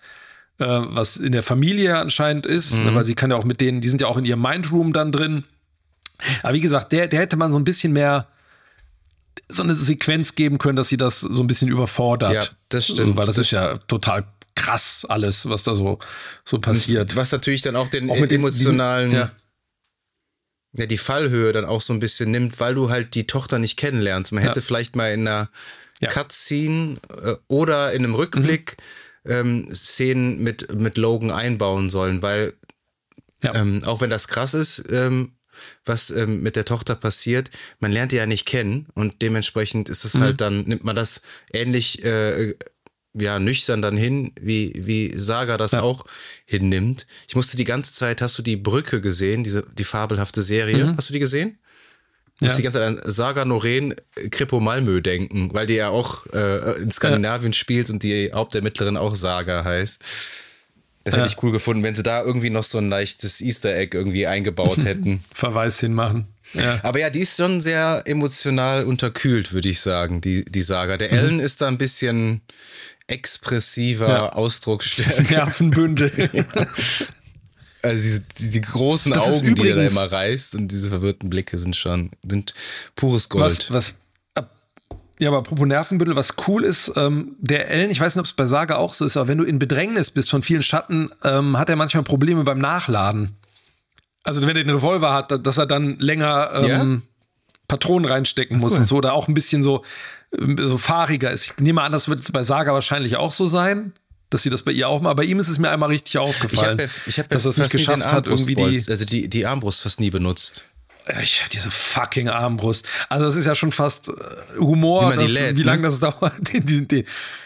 B: äh, was in der Familie anscheinend ist, mhm. weil sie kann ja auch mit denen, die sind ja auch in ihrem Mindroom dann drin. Aber wie gesagt, der, der hätte man so ein bisschen mehr so eine Sequenz geben können, dass sie das so ein bisschen überfordert. Ja,
C: das stimmt.
B: Weil das, das ist ja total krass alles, was da so, so passiert.
C: Was natürlich dann auch den auch mit emotionalen, ja. ja. die Fallhöhe dann auch so ein bisschen nimmt, weil du halt die Tochter nicht kennenlernst. Man hätte ja. vielleicht mal in einer ja. Cutscene äh, oder in einem Rückblick mhm ähm, Szenen mit, mit Logan einbauen sollen, weil ja. ähm, auch wenn das krass ist, ähm, was ähm, mit der Tochter passiert, man lernt die ja nicht kennen und dementsprechend ist es mhm. halt dann, nimmt man das ähnlich äh, ja, nüchtern dann hin, wie, wie Saga das ja. auch hinnimmt. Ich musste die ganze Zeit, hast du die Brücke gesehen, diese, die fabelhafte Serie? Mhm. Hast du die gesehen? Ich muss ja. die ganze Zeit an Saga Noren Kripo Malmö denken, weil die ja auch äh, in Skandinavien ja. spielt und die Hauptermittlerin auch Saga heißt. Das hätte ich cool gefunden, wenn sie da irgendwie noch so ein leichtes Easter Egg irgendwie eingebaut hätten.
B: Verweis hinmachen.
C: Ja. Aber ja, die ist schon sehr emotional unterkühlt, würde ich sagen, die, die Saga. Der mhm. Ellen ist da ein bisschen expressiver, ja. ausdrucksstärker.
B: Nervenbündel.
C: Also diese, die, die großen das Augen, die er da immer reißt und diese verwirrten Blicke sind schon, sind pures Gold.
B: Was, was ja, aber apropos Nervenbündel, was cool ist, ähm, der Ellen, ich weiß nicht, ob es bei Saga auch so ist, aber wenn du in Bedrängnis bist von vielen Schatten, ähm, hat er manchmal Probleme beim Nachladen. Also wenn er den Revolver hat, dass er dann länger ähm, Patronen reinstecken muss cool. und so, oder auch ein bisschen so, so fahriger ist. Ich nehme an, das wird bei Saga wahrscheinlich auch so sein dass sie das bei ihr auch mal. Bei ihm ist es mir einmal richtig aufgefallen,
C: ich hab, ich hab dass er es nicht geschafft hat, irgendwie die, also die, die Armbrust fast nie benutzt.
B: Ich, diese fucking Armbrust. Also das ist ja schon fast äh, Humor, wie, wie lange ne? das dauert. Die, die, die,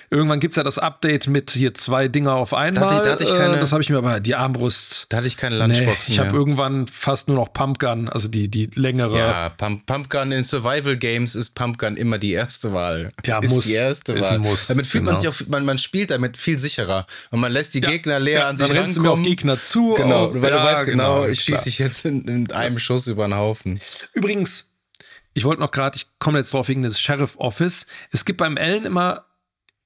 B: Irgendwann gibt es ja das Update mit hier zwei Dinger auf einmal. Da hatte ich, da hatte ich keine, das habe ich mir aber, die Armbrust.
C: Da hatte ich keine Lunchbox
B: nee, Ich habe irgendwann fast nur noch Pumpgun, also die, die längere.
C: Ja, Pump, Pumpgun in Survival Games ist Pumpgun immer die erste Wahl.
B: Ja,
C: ist
B: muss.
C: die erste Wahl.
B: Muss,
C: damit fühlt genau. man sich auch, man, man spielt damit viel sicherer. Und man lässt die ja, Gegner leer ja, an sich
B: dann
C: rankommen.
B: Dann Gegner zu.
C: Genau, weil ja, du weißt genau, genau ich schieße dich jetzt in, in einem Schuss über den Haufen.
B: Übrigens, ich wollte noch gerade, ich komme jetzt drauf wegen des Sheriff Office. Es gibt beim Ellen immer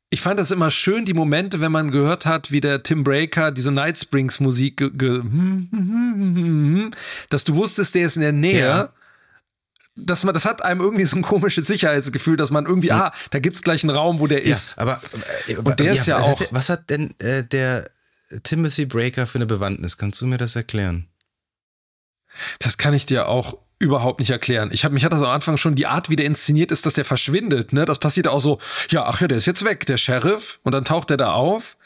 B: ich fand das immer schön, die Momente, wenn man gehört hat, wie der Tim Breaker diese Night Springs Musik, dass du wusstest, der ist in der Nähe. Ja. Dass man, das hat einem irgendwie so ein komisches Sicherheitsgefühl, dass man irgendwie, ah, da gibt es gleich einen Raum, wo der ja, ist.
C: Aber, äh, Und der ja, ist ja auch. Was hat denn äh, der Timothy Breaker für eine Bewandtnis? Kannst du mir das erklären?
B: Das kann ich dir auch überhaupt nicht erklären. Ich habe mich hat das am Anfang schon die Art, wie der inszeniert ist, dass der verschwindet. Ne, das passiert auch so. Ja, ach ja, der ist jetzt weg, der Sheriff, und dann taucht er da auf.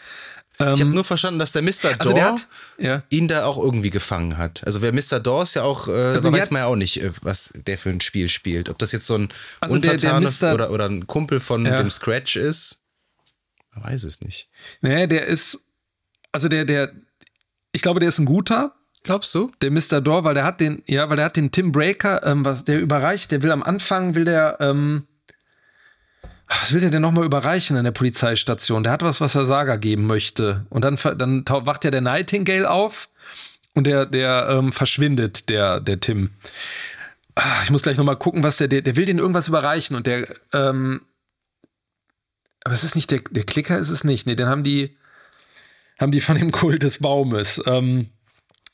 C: Ähm, ich habe nur verstanden, dass der Mr. Also hat, ja. ihn da auch irgendwie gefangen hat. Also wer Mr. Door ist ja auch, äh, also weiß man ja auch nicht, äh, was der für ein Spiel spielt. Ob das jetzt so ein also Untertan oder, oder ein Kumpel von ja. dem Scratch ist, man weiß es nicht.
B: Nee, der ist, also der, der, ich glaube, der ist ein guter,
C: Glaubst du?
B: Der Mr. Door, weil der hat den, ja, weil der hat den Tim Breaker, ähm, der überreicht, der will am Anfang, will der, ähm, was will der denn nochmal überreichen an der Polizeistation? Der hat was, was er Saga geben möchte. Und dann, dann wacht ja der Nightingale auf und der, der ähm, verschwindet, der, der Tim. Ach, ich muss gleich nochmal gucken, was der, der, der will den irgendwas überreichen und der, ähm, aber es ist nicht der, der Klicker, ist es nicht. Nee, den haben die, haben die von dem Kult des Baumes. Ähm,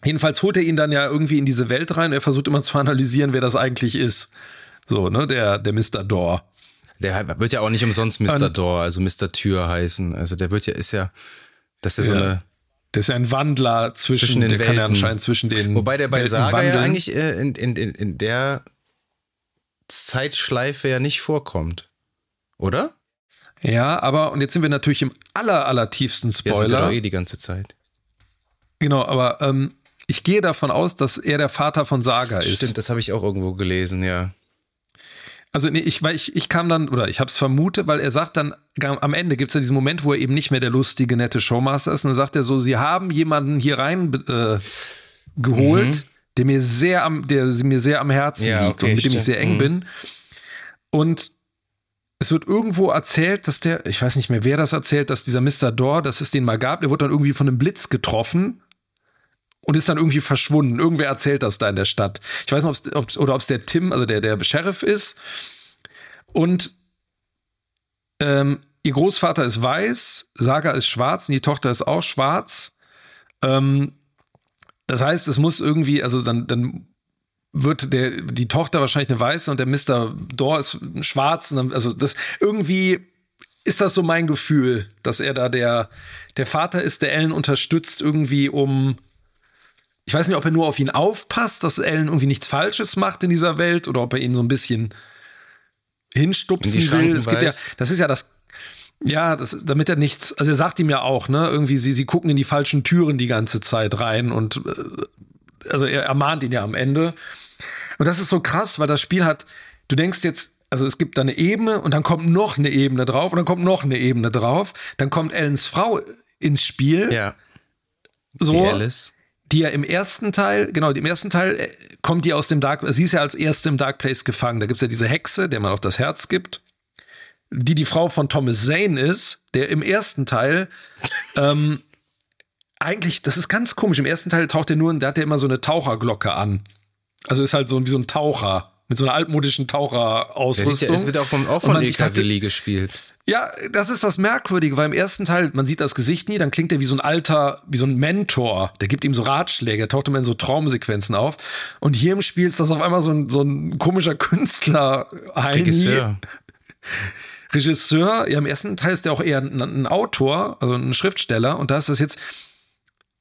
B: Jedenfalls holt er ihn dann ja irgendwie in diese Welt rein. Er versucht immer zu analysieren, wer das eigentlich ist. So, ne, der, der Mr. Door.
C: Der wird ja auch nicht umsonst Mr. Door, also Mr. Tür heißen. Also der wird ja, ist ja, das ist ja so eine.
B: Der ist ja ein Wandler zwischen, zwischen den der Welten. kann ja anscheinend zwischen den.
C: Wobei der bei Welten Saga wandeln. ja eigentlich äh, in, in, in, in der Zeitschleife ja nicht vorkommt. Oder?
B: Ja, aber, und jetzt sind wir natürlich im aller, aller tiefsten Spoiler. Ja, sind wir
C: eh die ganze Zeit.
B: Genau, aber ähm, ich gehe davon aus, dass er der Vater von Saga ist.
C: Stimmt, das habe ich auch irgendwo gelesen, ja.
B: Also nee, ich, weil ich, ich kam dann, oder ich habe es vermutet, weil er sagt dann, am Ende gibt es ja diesen Moment, wo er eben nicht mehr der lustige, nette Showmaster ist. Und dann sagt er so, sie haben jemanden hier rein äh, geholt, mhm. der mir sehr am, der mir sehr am Herzen ja, liegt okay, und mit dem ich sehr eng mhm. bin. Und es wird irgendwo erzählt, dass der, ich weiß nicht mehr, wer das erzählt, dass dieser Mr. Door, dass es den mal gab, der wurde dann irgendwie von einem Blitz getroffen und ist dann irgendwie verschwunden. Irgendwer erzählt das da in der Stadt. Ich weiß nicht, ob es oder ob es der Tim, also der, der Sheriff ist. Und ähm, ihr Großvater ist weiß, Saga ist schwarz und die Tochter ist auch schwarz. Ähm, das heißt, es muss irgendwie, also dann, dann wird der, die Tochter wahrscheinlich eine weiße und der Mr. Door ist schwarz. Dann, also das irgendwie ist das so mein Gefühl, dass er da der, der Vater ist, der Ellen unterstützt irgendwie, um ich weiß nicht, ob er nur auf ihn aufpasst, dass Ellen irgendwie nichts Falsches macht in dieser Welt oder ob er ihn so ein bisschen hinstupsen will. Es gibt ja, das ist ja das, ja, das, damit er nichts, also er sagt ihm ja auch, ne, irgendwie, sie, sie gucken in die falschen Türen die ganze Zeit rein und äh, also er ermahnt ihn ja am Ende. Und das ist so krass, weil das Spiel hat, du denkst jetzt, also es gibt da eine Ebene und dann kommt noch eine Ebene drauf und dann kommt noch eine Ebene drauf. Dann kommt Ellens Frau ins Spiel.
C: Ja.
B: So. Die Alice die ja im ersten Teil, genau, im ersten Teil äh, kommt die aus dem Dark, sie ist ja als erste im Dark Place gefangen. Da gibt es ja diese Hexe, der man auf das Herz gibt, die die Frau von Thomas Zane ist, der im ersten Teil ähm, eigentlich, das ist ganz komisch, im ersten Teil taucht er nur, da hat er immer so eine Taucherglocke an. Also ist halt so wie so ein Taucher mit so einer altmodischen Taucherausrüstung.
C: Es wird auch von, auch von Eka gespielt.
B: Ja, das ist das Merkwürdige, weil im ersten Teil, man sieht das Gesicht nie, dann klingt er wie so ein alter, wie so ein Mentor. Der gibt ihm so Ratschläge, der taucht immer in so Traumsequenzen auf. Und hier im Spiel ist das auf einmal so ein, so ein komischer Künstler. Regisseur. Regisseur, ja, im ersten Teil ist der auch eher ein, ein Autor, also ein Schriftsteller. Und da ist das jetzt,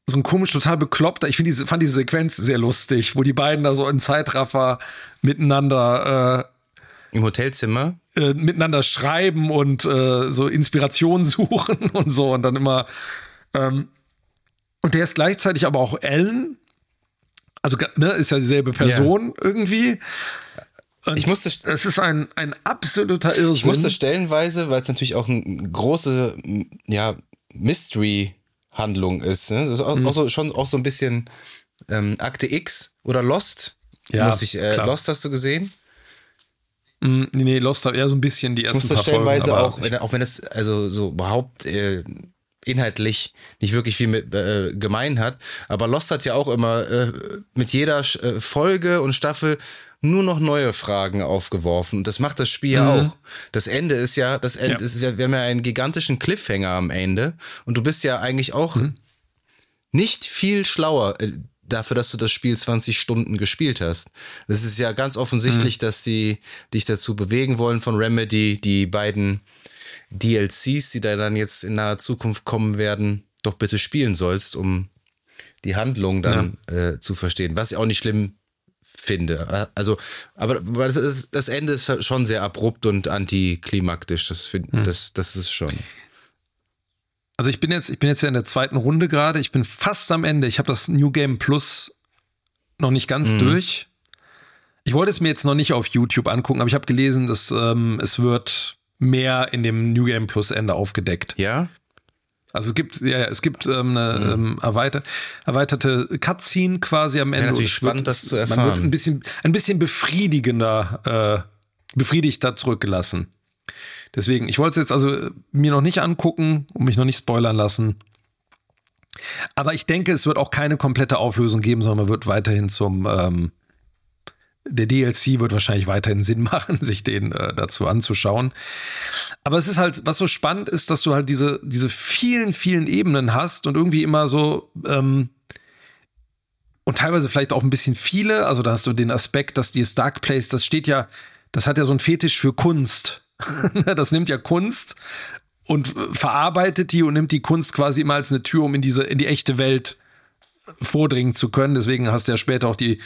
B: so ein komisch, total bekloppter. Ich diese, fand diese Sequenz sehr lustig, wo die beiden da so in Zeitraffer miteinander
C: äh, im Hotelzimmer
B: äh, miteinander schreiben und äh, so Inspiration suchen und so und dann immer ähm, und der ist gleichzeitig aber auch Ellen. Also ne, ist ja dieselbe Person ja. irgendwie. Und ich musste, es ist ein, ein absoluter Irrsinn. Ich
C: musste stellenweise, weil es natürlich auch eine große ja, Mystery-Handlung ist. Ne? Das ist auch, mhm. auch, so, schon auch so ein bisschen ähm, Akte X oder Lost. Ja, ich, äh, Lost hast du gesehen?
B: Mm, nee, Lost hat eher so ein bisschen die ersten Ich musste stellenweise
C: Folgen, auch, wenn, auch wenn es also so überhaupt äh, inhaltlich nicht wirklich viel mit äh, gemein hat. Aber Lost hat ja auch immer äh, mit jeder äh, Folge und Staffel nur noch neue Fragen aufgeworfen. Und das macht das Spiel ja mhm. auch. Das Ende ist ja, das Ende ja. ist ja, wir haben ja einen gigantischen Cliffhanger am Ende. Und du bist ja eigentlich auch mhm. nicht viel schlauer äh, dafür, dass du das Spiel 20 Stunden gespielt hast. Das ist ja ganz offensichtlich, mhm. dass sie dich dazu bewegen wollen von Remedy, die beiden DLCs, die da dann jetzt in naher Zukunft kommen werden, doch bitte spielen sollst, um die Handlung dann ja. äh, zu verstehen. Was ich auch nicht schlimm finde. Also, aber das, ist, das Ende ist schon sehr abrupt und antiklimaktisch. Das, find, hm. das, das ist schon.
B: Also ich bin jetzt, ich bin jetzt ja in der zweiten Runde gerade. Ich bin fast am Ende. Ich habe das New Game Plus noch nicht ganz mhm. durch. Ich wollte es mir jetzt noch nicht auf YouTube angucken, aber ich habe gelesen, dass ähm, es wird mehr in dem New Game Plus Ende aufgedeckt.
C: Ja.
B: Also es gibt, ja, es gibt ähm, eine mhm. ähm, erweiter, erweiterte Cutscene quasi am Ende. Ja,
C: natürlich spannend, wird, das zu erfahren. Man wird
B: ein bisschen, ein bisschen befriedigender, äh, befriedigter zurückgelassen. Deswegen, ich wollte es jetzt also mir noch nicht angucken und mich noch nicht spoilern lassen. Aber ich denke, es wird auch keine komplette Auflösung geben, sondern man wird weiterhin zum ähm, der DLC wird wahrscheinlich weiterhin Sinn machen, sich den äh, dazu anzuschauen. Aber es ist halt, was so spannend ist, dass du halt diese, diese vielen, vielen Ebenen hast und irgendwie immer so, ähm, und teilweise vielleicht auch ein bisschen viele. Also da hast du den Aspekt, dass dieses Dark Place, das steht ja, das hat ja so einen Fetisch für Kunst. das nimmt ja Kunst und verarbeitet die und nimmt die Kunst quasi immer als eine Tür, um in diese, in die echte Welt vordringen zu können. Deswegen hast du ja später auch die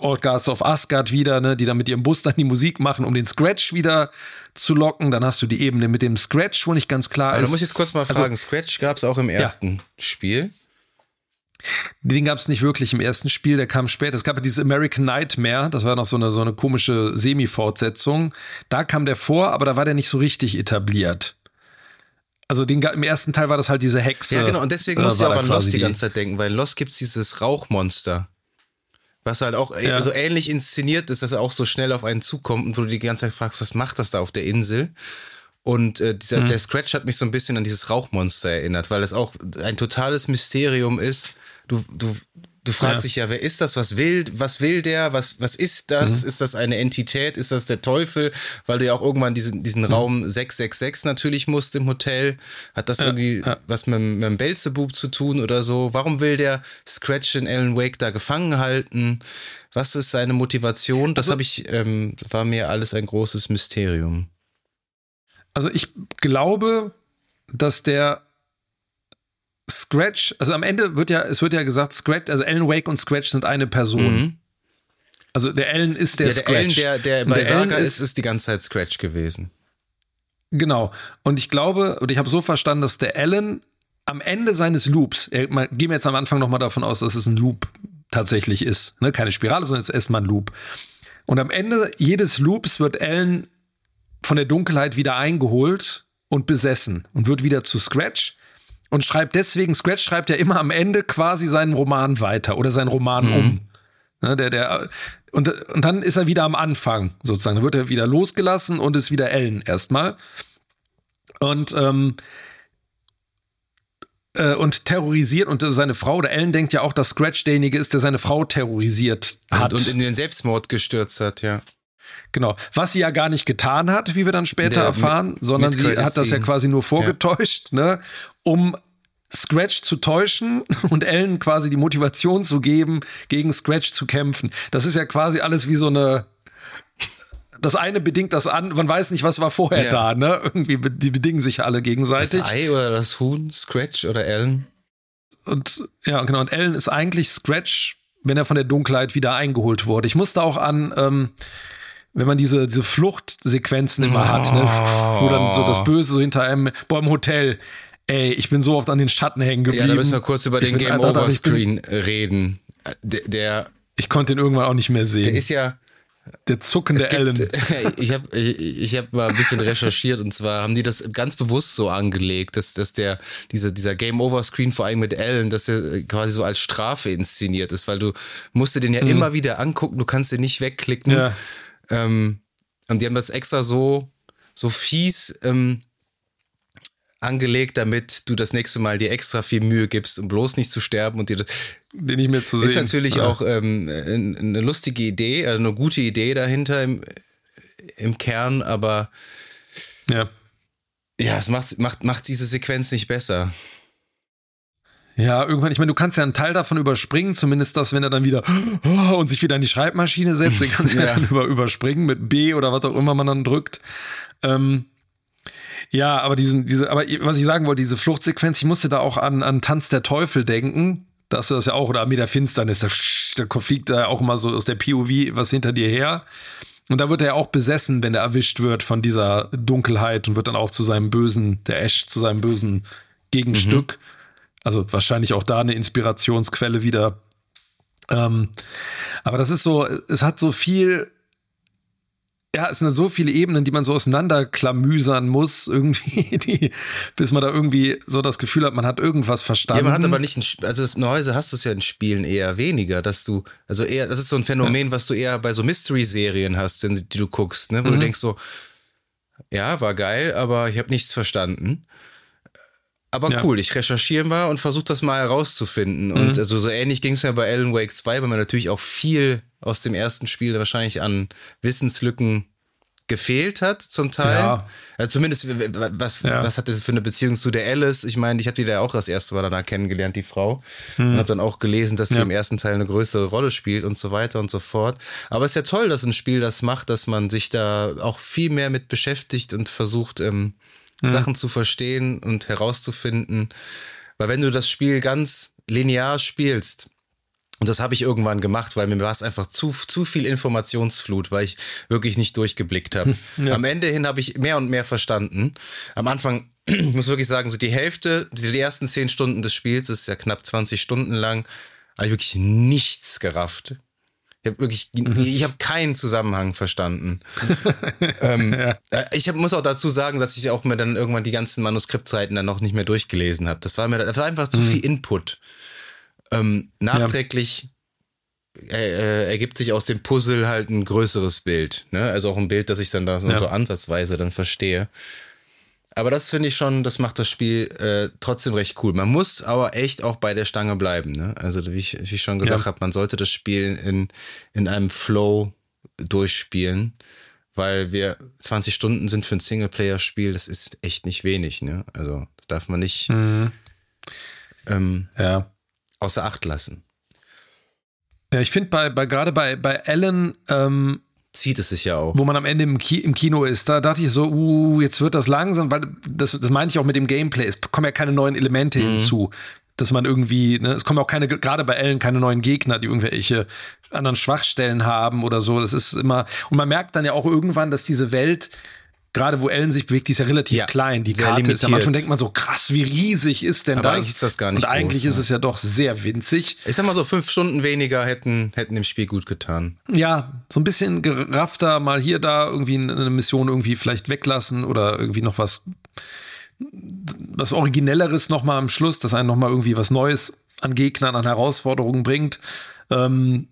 B: Old Guards of Asgard wieder, ne, die dann mit ihrem Bus dann die Musik machen, um den Scratch wieder zu locken. Dann hast du die Ebene mit dem Scratch, wo nicht ganz klar
C: also,
B: ist.
C: Du musst jetzt kurz mal also fragen, also, Scratch gab es auch im ersten ja. Spiel?
B: Den gab es nicht wirklich im ersten Spiel, der kam später. Es gab ja dieses American Nightmare, das war noch so eine, so eine komische Semi-Fortsetzung. Da kam der vor, aber da war der nicht so richtig etabliert. Also den, im ersten Teil war das halt diese Hexe.
C: Ja, genau, und deswegen äh, musst du auch an Lost die ganze Zeit denken, weil in Lost gibt es dieses Rauchmonster. Was halt auch ja. so ähnlich inszeniert ist, dass er auch so schnell auf einen zukommt und wo du die ganze Zeit fragst, was macht das da auf der Insel? Und äh, dieser, mhm. der Scratch hat mich so ein bisschen an dieses Rauchmonster erinnert, weil es auch ein totales Mysterium ist. Du, du, Du fragst ja. dich ja, wer ist das? Was will, was will der? Was, was ist das? Mhm. Ist das eine Entität? Ist das der Teufel? Weil du ja auch irgendwann diesen, diesen mhm. Raum 666 natürlich musst im Hotel. Hat das ja, irgendwie ja. was mit, mit dem Belzebub zu tun oder so? Warum will der Scratch in Alan Wake da gefangen halten? Was ist seine Motivation? Das also, habe ich, ähm, war mir alles ein großes Mysterium.
B: Also ich glaube, dass der Scratch, also am Ende wird ja, es wird ja gesagt, Scratch, also Alan Wake und Scratch sind eine Person. Mhm. Also der Alan ist der, ja, der Scratch.
C: Alan, der, der bei der Saga ist, ist die ganze Zeit Scratch gewesen.
B: Genau. Und ich glaube, und ich habe so verstanden, dass der Alan am Ende seines Loops, er, mal, gehen wir jetzt am Anfang nochmal davon aus, dass es ein Loop tatsächlich ist. Ne? Keine Spirale, sondern jetzt erstmal ein Loop. Und am Ende jedes Loops wird Alan von der Dunkelheit wieder eingeholt und besessen und wird wieder zu Scratch und schreibt deswegen, Scratch schreibt ja immer am Ende quasi seinen Roman weiter oder seinen Roman mhm. um. Ne, der, der, und, und dann ist er wieder am Anfang, sozusagen. Dann wird er wieder losgelassen und ist wieder Ellen erstmal. Und, ähm, äh, und terrorisiert und seine Frau oder Ellen denkt ja auch, dass Scratch derjenige ist, der seine Frau terrorisiert hat.
C: Und, und in den Selbstmord gestürzt hat, ja.
B: Genau. Was sie ja gar nicht getan hat, wie wir dann später der, erfahren, mit, sondern mit sie hat das ja quasi nur vorgetäuscht, ja. ne, um Scratch zu täuschen und Ellen quasi die Motivation zu geben, gegen Scratch zu kämpfen. Das ist ja quasi alles wie so eine. Das eine bedingt das andere. Man weiß nicht, was war vorher ja. da, ne? Irgendwie, die bedingen sich alle gegenseitig.
C: Das Ei oder das Huhn, Scratch oder Ellen?
B: und ja, genau. Und Ellen ist eigentlich Scratch, wenn er von der Dunkelheit wieder eingeholt wurde. Ich musste auch an, ähm, wenn man diese, diese Fluchtsequenzen immer oh. hat, ne? wo dann so das Böse so hinter einem, boah, im Hotel. Ey, ich bin so oft an den Schatten hängen geblieben. Ja,
C: da müssen wir kurz über den Game Over Screen reden. Der, der,
B: ich konnte ihn irgendwann auch nicht mehr sehen.
C: Der ist ja,
B: der zuckende Allen.
C: Ich habe ich, ich hab mal ein bisschen recherchiert und zwar haben die das ganz bewusst so angelegt, dass, dass der, dieser, dieser Game Over Screen vor allem mit Allen, dass er quasi so als Strafe inszeniert ist, weil du musst dir den ja mhm. immer wieder angucken, du kannst den nicht wegklicken. Ja. Ähm, und die haben das extra so, so fies ähm, angelegt, damit du das nächste Mal dir extra viel Mühe gibst, um bloß nicht zu sterben und dir das
B: den nicht mehr zu sehen.
C: Ist natürlich ja. auch ähm, eine lustige Idee, also eine gute Idee dahinter im, im Kern, aber
B: ja,
C: ja, es macht, macht, macht diese Sequenz nicht besser.
B: Ja, irgendwann, ich meine, du kannst ja einen Teil davon überspringen, zumindest das, wenn er dann wieder und sich wieder in die Schreibmaschine setzt, den kannst du ja, ja dann über, überspringen mit B oder was auch immer man dann drückt. Ähm, ja, aber diesen, diese, aber was ich sagen wollte, diese Fluchtsequenz, ich musste da auch an, an Tanz der Teufel denken. Das ist ja auch, oder Armee der Finsternis, da, da fliegt da auch immer so aus der POV was hinter dir her. Und da wird er auch besessen, wenn er erwischt wird von dieser Dunkelheit und wird dann auch zu seinem bösen, der Ash, zu seinem bösen Gegenstück. Mhm. Also wahrscheinlich auch da eine Inspirationsquelle wieder. Ähm, aber das ist so, es hat so viel ja, es sind so viele Ebenen, die man so auseinanderklamüsern muss, irgendwie, die, bis man da irgendwie so das Gefühl hat, man hat irgendwas verstanden. Ja,
C: man hat aber nicht, ein, also normalerweise hast du es ja in Spielen eher weniger, dass du, also eher, das ist so ein Phänomen, ja. was du eher bei so Mystery-Serien hast, die du guckst, ne, wo mhm. du denkst so, ja, war geil, aber ich habe nichts verstanden. Aber ja. cool, ich recherchiere mal und versuche das mal herauszufinden. Mhm. Und also so ähnlich ging es ja bei Alan Wake 2, weil man natürlich auch viel aus dem ersten Spiel wahrscheinlich an Wissenslücken gefehlt hat, zum Teil. Ja. Also zumindest, was, ja. was hat das für eine Beziehung zu der Alice? Ich meine, ich habe die da auch das erste Mal danach kennengelernt, die Frau. Hm. Und habe dann auch gelesen, dass sie ja. im ersten Teil eine größere Rolle spielt und so weiter und so fort. Aber es ist ja toll, dass ein Spiel das macht, dass man sich da auch viel mehr mit beschäftigt und versucht, ähm, hm. Sachen zu verstehen und herauszufinden. Weil wenn du das Spiel ganz linear spielst, und das habe ich irgendwann gemacht, weil mir war es einfach zu, zu viel Informationsflut, weil ich wirklich nicht durchgeblickt habe. Ja. Am Ende hin habe ich mehr und mehr verstanden. Am Anfang, ich muss wirklich sagen, so die Hälfte, die ersten zehn Stunden des Spiels, das ist ja knapp 20 Stunden lang, habe ich wirklich nichts gerafft. Ich habe wirklich, mhm. ich habe keinen Zusammenhang verstanden. ähm, ja. Äh, ich hab, muss auch dazu sagen, dass ich auch mir dann irgendwann die ganzen Manuskriptseiten dann noch nicht mehr durchgelesen habe. Das war mir, das war einfach zu mhm. viel Input. Ähm, nachträglich ja. äh, ergibt sich aus dem Puzzle halt ein größeres Bild. Ne? Also auch ein Bild, das ich dann da so, ja. so ansatzweise dann verstehe. Aber das finde ich schon, das macht das Spiel äh, trotzdem recht cool. Man muss aber echt auch bei der Stange bleiben. Ne? Also wie ich, wie ich schon gesagt ja. habe, man sollte das Spiel in, in einem Flow durchspielen, weil wir 20 Stunden sind für ein Singleplayer-Spiel, das ist echt nicht wenig. Ne? Also das darf man nicht mhm. ähm, ja außer Acht lassen.
B: Ja, ich finde bei, bei gerade bei, bei Alan ähm,
C: zieht es sich ja auch.
B: Wo man am Ende im, Ki im Kino ist, da dachte ich so, uh, jetzt wird das langsam, weil das, das meine ich auch mit dem Gameplay. Es kommen ja keine neuen Elemente mhm. hinzu. Dass man irgendwie, ne, es kommen auch keine, gerade bei Ellen, keine neuen Gegner, die irgendwelche anderen Schwachstellen haben oder so. Das ist immer, und man merkt dann ja auch irgendwann, dass diese Welt gerade wo Ellen sich bewegt, die ist ja relativ ja, klein. Die Karte limitiert. ist ja manchmal denkt man so, krass, wie riesig ist denn
C: Aber
B: das?
C: eigentlich ist das gar nicht
B: Und eigentlich
C: groß,
B: ist es ja doch sehr winzig.
C: Ich sag mal so, fünf Stunden weniger hätten, hätten dem Spiel gut getan.
B: Ja, so ein bisschen geraffter, mal hier, da irgendwie eine Mission irgendwie vielleicht weglassen oder irgendwie noch was, was Originelleres nochmal am Schluss, dass einen nochmal irgendwie was Neues an Gegnern, an Herausforderungen bringt. Ähm,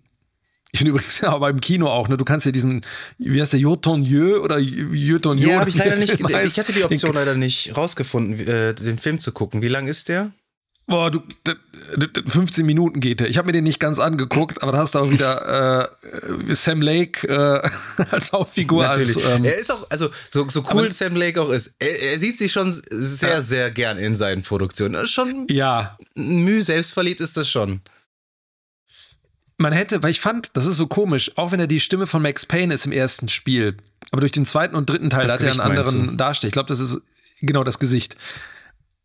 B: ich finde übrigens ja beim Kino auch, ne? Du kannst ja diesen, wie heißt der, Jotonieu oder Jotonieu?
C: Ja, habe ich leider nicht, ich hatte die Option leider nicht rausgefunden, äh, den Film zu gucken. Wie lang ist der?
B: Boah, du, 15 Minuten geht der. Ich habe mir den nicht ganz angeguckt, aber da hast du auch wieder äh, Sam Lake äh, als Hauptfigur.
C: Natürlich.
B: Als,
C: ähm, er ist auch, also so, so cool Sam Lake auch ist, er, er, sieht sich schon sehr, ja. sehr gern in seinen Produktionen. Schon
B: ja.
C: Mühe selbstverliebt ist das schon
B: man hätte, weil ich fand, das ist so komisch, auch wenn er die Stimme von Max Payne ist im ersten Spiel, aber durch den zweiten und dritten Teil das hat er einen anderen Darsteller. Ich glaube, das ist genau das Gesicht.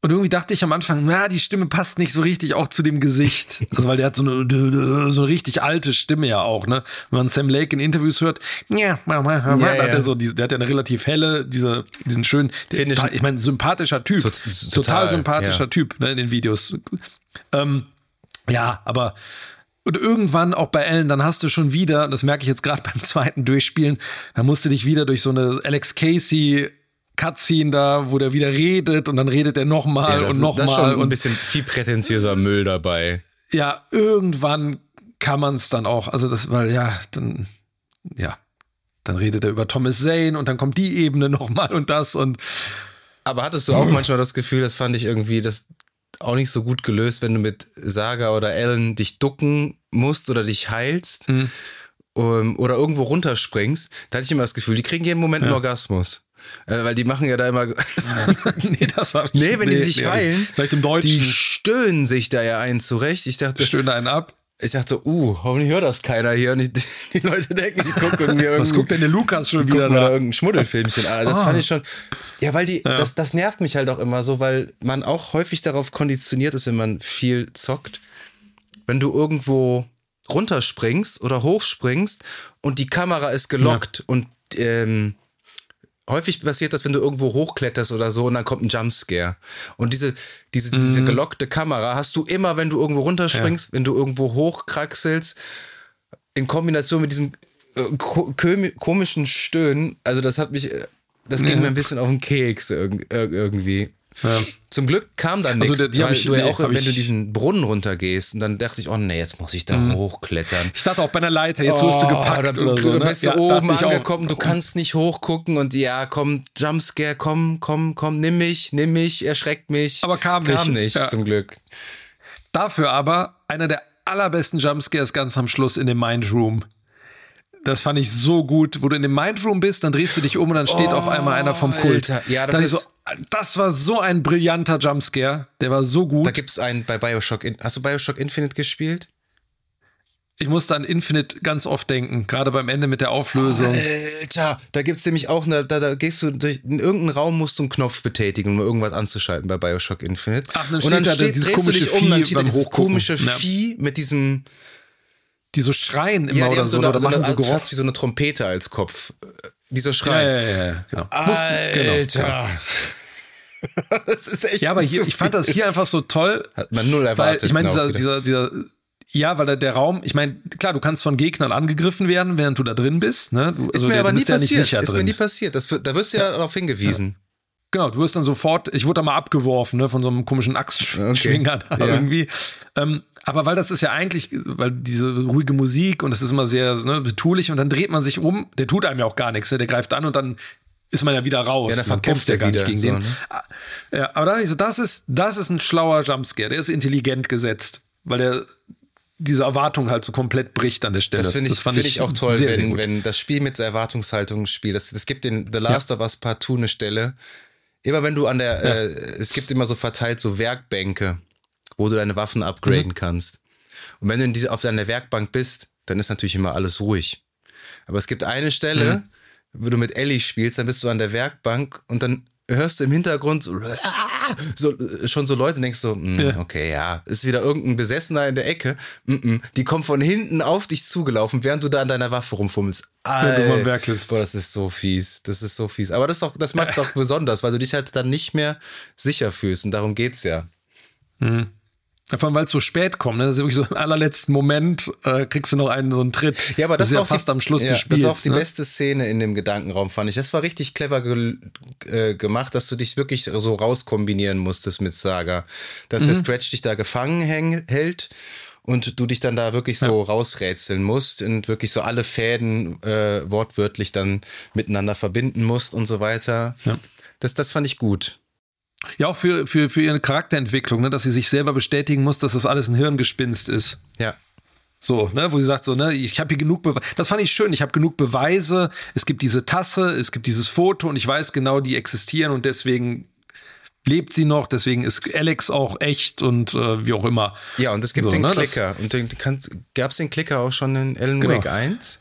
B: Und irgendwie dachte ich am Anfang, na, die Stimme passt nicht so richtig auch zu dem Gesicht. Also, weil der hat so eine, so eine richtig alte Stimme ja auch, ne? Wenn man Sam Lake in Interviews hört, ja, ja, ja. Hat er so, der hat ja eine relativ helle, diese, diesen schönen, der, ich meine, sympathischer Typ. So, total, total, sympathischer ja. Typ, ne, in den Videos. Ähm, ja, aber und irgendwann auch bei Ellen, dann hast du schon wieder, das merke ich jetzt gerade beim zweiten Durchspielen, da musst du dich wieder durch so eine Alex Casey Cutscene da, wo der wieder redet und dann redet er nochmal ja, und nochmal. Schon
C: ein bisschen viel prätentiöser Müll dabei.
B: Ja, irgendwann kann man es dann auch, also das, weil ja, dann, ja, dann redet er über Thomas Zane und dann kommt die Ebene nochmal und das und.
C: Aber hattest du auch manchmal das Gefühl, das fand ich irgendwie, das auch nicht so gut gelöst, wenn du mit Saga oder Ellen dich ducken musst oder dich heilst mhm. um, oder irgendwo runterspringst. Da hatte ich immer das Gefühl, die kriegen jeden Moment ja. einen Orgasmus. Äh, weil die machen ja da immer. nee, das hab ich Nee, wenn nee, die sich nee, heilen.
B: Vielleicht im Deutschen.
C: Die stöhnen sich da ja einen zurecht. Ich dachte.
B: Stöhnen einen ab.
C: Ich dachte so, uh, hoffentlich hört das keiner hier. Und ich, die Leute denken, ich gucke irgendwie irgendwie.
B: Was guckt denn der Lukas schon wieder da?
C: Oder irgendein Schmuddelfilmchen an. Das ah. fand ich schon. Ja, weil die, ja. das, das nervt mich halt auch immer so, weil man auch häufig darauf konditioniert ist, wenn man viel zockt. Wenn du irgendwo runterspringst oder hochspringst und die Kamera ist gelockt ja. und ähm, häufig passiert das, wenn du irgendwo hochkletterst oder so und dann kommt ein Jumpscare. Und diese, diese, mhm. diese gelockte Kamera hast du immer, wenn du irgendwo runterspringst, ja. wenn du irgendwo hochkraxelst, in Kombination mit diesem äh, komischen Stöhnen. Also das hat mich, äh, das ging ja. mir ein bisschen auf den Keks irgendwie. Ja. Zum Glück kam dann nichts, also, weil ich, du ja auch, wenn du diesen Brunnen runtergehst und dann dachte ich, oh nee, jetzt muss ich da mhm. hochklettern.
B: Ich dachte auch bei einer Leiter, jetzt oh, wirst du gepackt oder, oder so.
C: Du bist ne? ja, oben angekommen, du kannst nicht hochgucken und ja, komm, Jumpscare, komm, komm, komm, nimm mich, nimm mich, erschreckt mich.
B: Aber kam nicht.
C: Kam nicht, ja. zum Glück.
B: Dafür aber einer der allerbesten Jumpscares ganz am Schluss in dem Mind Room. Das fand ich so gut, wo du in dem Mindroom bist, dann drehst du dich um und dann steht oh, auf einmal einer vom Kult. Alter.
C: Ja, das ist so,
B: das war so ein brillanter Jumpscare. Der war so gut.
C: Da gibt es einen bei Bioshock. Hast du Bioshock Infinite gespielt?
B: Ich musste an Infinite ganz oft denken, gerade beim Ende mit der Auflösung.
C: Alter, da gibt es nämlich auch eine, da, da gehst du durch, in irgendeinen Raum musst du einen Knopf betätigen, um irgendwas anzuschalten bei Bioshock Infinite.
B: Ach, dann und dann steht, da drehst du dich um, dann steht dieses
C: komische ja. Vieh mit diesem
B: die so schreien immer ja, oder so,
C: eine,
B: oder
C: so machen so fast wie so eine Trompete als Kopf. Die so schreien.
B: Ja, ja, ja, genau.
C: Alter. Genau.
B: das ist echt. Ja, aber hier, ich fand das hier einfach so toll.
C: Hat man null erwartet.
B: Weil, ich meine, dieser, dieser, dieser, ja, weil der, der Raum, ich meine, klar, du kannst von Gegnern angegriffen werden, während du da drin bist. Ne? Du,
C: ist also, mir der, aber nie passiert. Ja ist drin. mir nie passiert. Das, da wirst du ja, ja. darauf hingewiesen. Ja.
B: Genau, du wirst dann sofort, ich wurde da mal abgeworfen, ne, von so einem komischen Axtschwinger okay. da ja. irgendwie. Ähm, aber weil das ist ja eigentlich, weil diese ruhige Musik und das ist immer sehr ne, betulich und dann dreht man sich um, der tut einem ja auch gar nichts, ne? der greift an und dann ist man ja wieder raus.
C: Ja, dann kämpft er gar nicht gegen so, den. Ne?
B: Ah, ja, aber da ich so, das ist, das ist ein schlauer Jumpscare, der ist intelligent gesetzt, weil der diese Erwartung halt so komplett bricht an der Stelle.
C: Das finde ich, find ich, ich, auch toll, sehr, wenn, sehr wenn das Spiel mit der Erwartungshaltung spielt. Es gibt in The Last ja. of Us Part 2 eine Stelle, Immer wenn du an der, ja. äh, es gibt immer so verteilt so Werkbänke, wo du deine Waffen upgraden mhm. kannst. Und wenn du in diese, auf deiner Werkbank bist, dann ist natürlich immer alles ruhig. Aber es gibt eine Stelle, mhm. Wo du mit Ellie spielst, dann bist du an der Werkbank und dann hörst du im Hintergrund so, so schon so Leute denkst so, ja. okay, ja, ist wieder irgendein Besessener in der Ecke. Mm -mm. Die kommen von hinten auf dich zugelaufen, während du da an deiner Waffe rumfummelst.
B: Alter, boah,
C: das ist so fies. Das ist so fies. Aber das, das macht es auch besonders, weil du dich halt dann nicht mehr sicher fühlst. Und darum geht's ja.
B: Mhm. Vor allem, weil es so spät kommt, ne? Das ist wirklich so im allerletzten Moment äh, kriegst du noch einen so einen Tritt.
C: Ja, aber das, das ist
B: ja
C: auch
B: fast
C: die,
B: am Schluss ja, des Spiels.
C: Das war auch die
B: ne?
C: beste Szene in dem Gedankenraum, fand ich. Das war richtig clever ge äh, gemacht, dass du dich wirklich so rauskombinieren musstest mit Saga. Dass mhm. der Scratch dich da gefangen hält und du dich dann da wirklich so ja. rausrätseln musst und wirklich so alle Fäden äh, wortwörtlich dann miteinander verbinden musst und so weiter. Ja. Das, das fand ich gut.
B: Ja, auch für, für, für ihre Charakterentwicklung, ne, dass sie sich selber bestätigen muss, dass das alles ein Hirngespinst ist.
C: Ja.
B: So, ne, wo sie sagt so, ne, ich habe hier genug Beweise. Das fand ich schön. Ich habe genug Beweise. Es gibt diese Tasse, es gibt dieses Foto und ich weiß genau, die existieren und deswegen lebt sie noch. Deswegen ist Alex auch echt und äh, wie auch immer.
C: Ja, und es gibt so, den ne, Klicker. Und gab es den Klicker auch schon in Alan genau. Wake 1?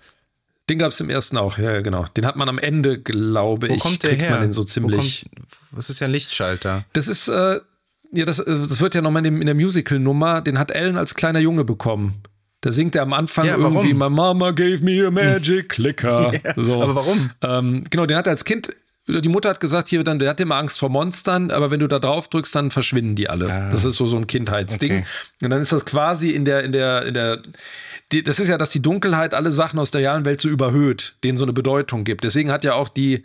B: Den gab es im ersten auch, ja, genau. Den hat man am Ende, glaube
C: Wo
B: ich,
C: kommt der her?
B: man den so ziemlich.
C: Wo kommt, was ist ja ein Lichtschalter?
B: Das ist, äh, ja, das, das wird ja nochmal in, in der Musical-Nummer, den hat Ellen als kleiner Junge bekommen. Da singt er am Anfang
C: Ja,
B: irgendwie? My Mama gave me a magic clicker.
C: Ja,
B: so.
C: aber warum?
B: Ähm, genau, den hat er als Kind, die Mutter hat gesagt, hier, dann, der hat immer Angst vor Monstern, aber wenn du da drauf drückst, dann verschwinden die alle. Das ist so, so ein Kindheitsding.
C: Okay.
B: Und dann ist das quasi in der, in der, in der, die, das ist ja, dass die Dunkelheit alle Sachen aus der realen Welt so überhöht, denen so eine Bedeutung gibt. Deswegen hat ja auch die,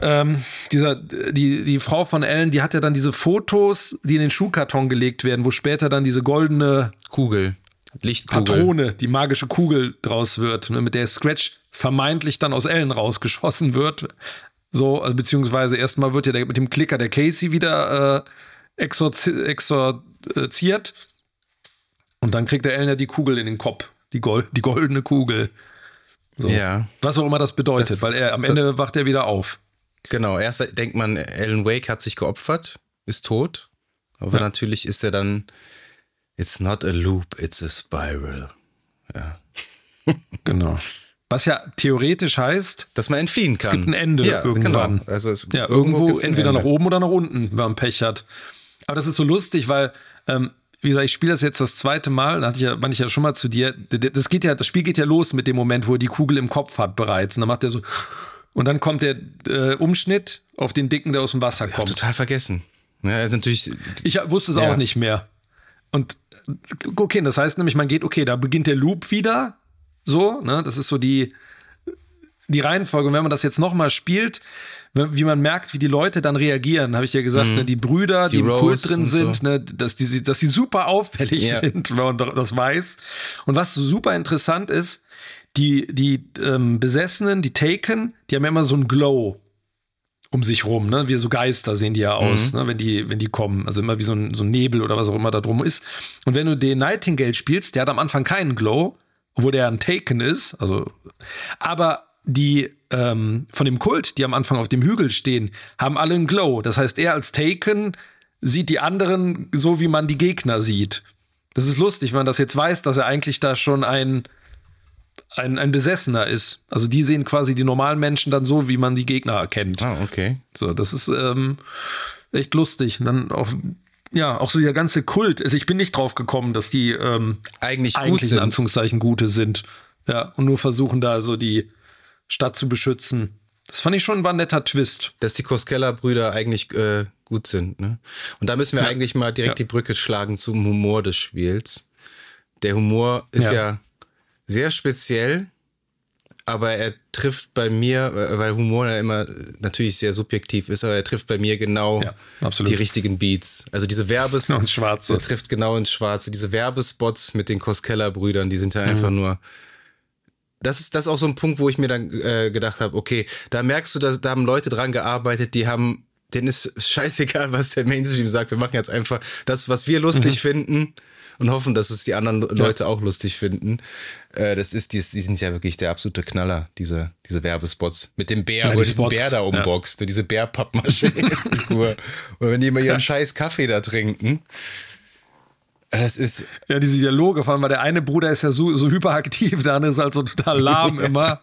B: ähm, dieser, die, die Frau von Ellen, die hat ja dann diese Fotos, die in den Schuhkarton gelegt werden, wo später dann diese goldene
C: Kugel. Lichtkugel.
B: Patrone, die magische Kugel draus wird, ne, mit der Scratch vermeintlich dann aus Ellen rausgeschossen wird. So, also beziehungsweise erstmal wird ja der, mit dem Klicker der Casey wieder äh, exorzi exorziert. Und dann kriegt der Ellen ja die Kugel in den Kopf. Die, Gold, die goldene Kugel. So.
C: Ja,
B: Was auch immer das bedeutet,
C: Das-
B: weil er am Ende wacht er wieder auf.
C: genau. Erst denkt man, Alan Wake hat sich geopfert, ist tot. Aber
B: Ja.
C: natürlich ist er dann, it's not a loop, it's a spiral.
B: Genau. Was ja theoretisch heißt,
C: Dass man entfliehen kann.
B: gibt ein Ende
C: ja,
B: irgendwann.
C: Genau. Also es,
B: Ja, irgendwo,
C: ein
B: entweder nach oben oder nach unten, wenn man Pech hat. Aber das ist so lustig, weil, ähm, wie gesagt, ich spiele das jetzt das zweite Mal, da hatte ich ja, meine ich ja schon mal zu dir. Das geht ja, das Spiel geht ja los mit dem Moment, wo er die Kugel im Kopf hat bereits. Und dann macht er so, und dann kommt der äh, Umschnitt auf den Dicken, der aus dem Wasser kommt.
C: total vergessen. Ja, ist natürlich,
B: Ich wusste es
C: Ja.
B: auch nicht mehr. Und okay, das heißt nämlich, man geht, okay, da beginnt der Loop wieder. So, ne? Das ist so die, die Reihenfolge. Und wenn man das jetzt nochmal spielt, wie man merkt, wie die Leute dann reagieren, habe ich ja gesagt, ne, die Brüder, die,
C: Die
B: im Kult drin sind,
C: so.
B: ne, dass, die, dass die super auffällig
C: Ja.
B: sind, wenn man das weiß. Und was so super interessant ist, die, die ähm, Besessenen, die Taken, die haben ja immer so ein Glow um sich rum, ne? Wie so Geister sehen die ja aus, ne? wenn die, wenn die kommen. Also immer wie so ein, so ein Nebel oder was auch immer da drum ist. Und wenn du den Nightingale spielst, der hat am Anfang keinen Glow, obwohl der ein Taken ist, also, aber die ähm, von dem Kult, die am Anfang auf dem Hügel stehen, haben alle einen Glow. Das heißt, er als Taken sieht die anderen so, wie man die Gegner sieht. Das ist lustig, wenn man das jetzt weiß, dass er eigentlich da schon ein, ein, ein Besessener ist. Also die sehen quasi die normalen Menschen dann so, wie man die Gegner erkennt.
C: ah, okay.
B: So, das ist ähm, echt lustig. Und dann auch, ja, auch so der ganze Kult. Also ich bin nicht drauf gekommen, dass die ähm,
C: Eigentlich gut
B: eigentlich in
C: sind.
B: Anführungszeichen Gute sind. Ja, und nur versuchen da so die Stadt zu beschützen. Das fand ich schon war ein netter Twist.
C: dass die Koskella-Brüder eigentlich äh, gut sind. Ne? Und da müssen wir
B: Ja.
C: eigentlich mal direkt
B: Ja.
C: die Brücke schlagen zum Humor des Spiels. Der Humor ist ja,
B: Ja.
C: sehr speziell, aber er trifft bei mir, äh, weil Humor ja immer natürlich sehr subjektiv ist, aber er trifft bei mir genau
B: Ja,
C: die richtigen Beats. Also diese Werbes...
B: Genau, ins Schwarze.
C: Er trifft genau ins Schwarze. Diese Werbespots mit den Koskella-Brüdern, die sind ja
B: Mhm.
C: einfach nur das ist das ist auch so ein Punkt, wo ich mir dann äh, gedacht habe, okay, da merkst du, dass da haben Leute dran gearbeitet, die haben, denen ist scheißegal, was der Mainstream sagt. Wir machen jetzt einfach das, was wir lustig
B: Mhm.
C: finden und hoffen, dass es die anderen Leute auch lustig finden. Äh, das ist, die, die sind ja wirklich der absolute Knaller, diese, diese Werbespots. Mit dem Bär,
B: Ja,
C: wo
B: die
C: diesen Bär da
B: ja.
C: umboxt, und diese Bärpappmaschine-Figur. und wenn die immer ihren scheiß Kaffee da trinken. Das ist,
B: Ja, diese Dialoge, vor allem, weil der eine Bruder ist ja so, so hyperaktiv, der andere ist halt so total lahm immer.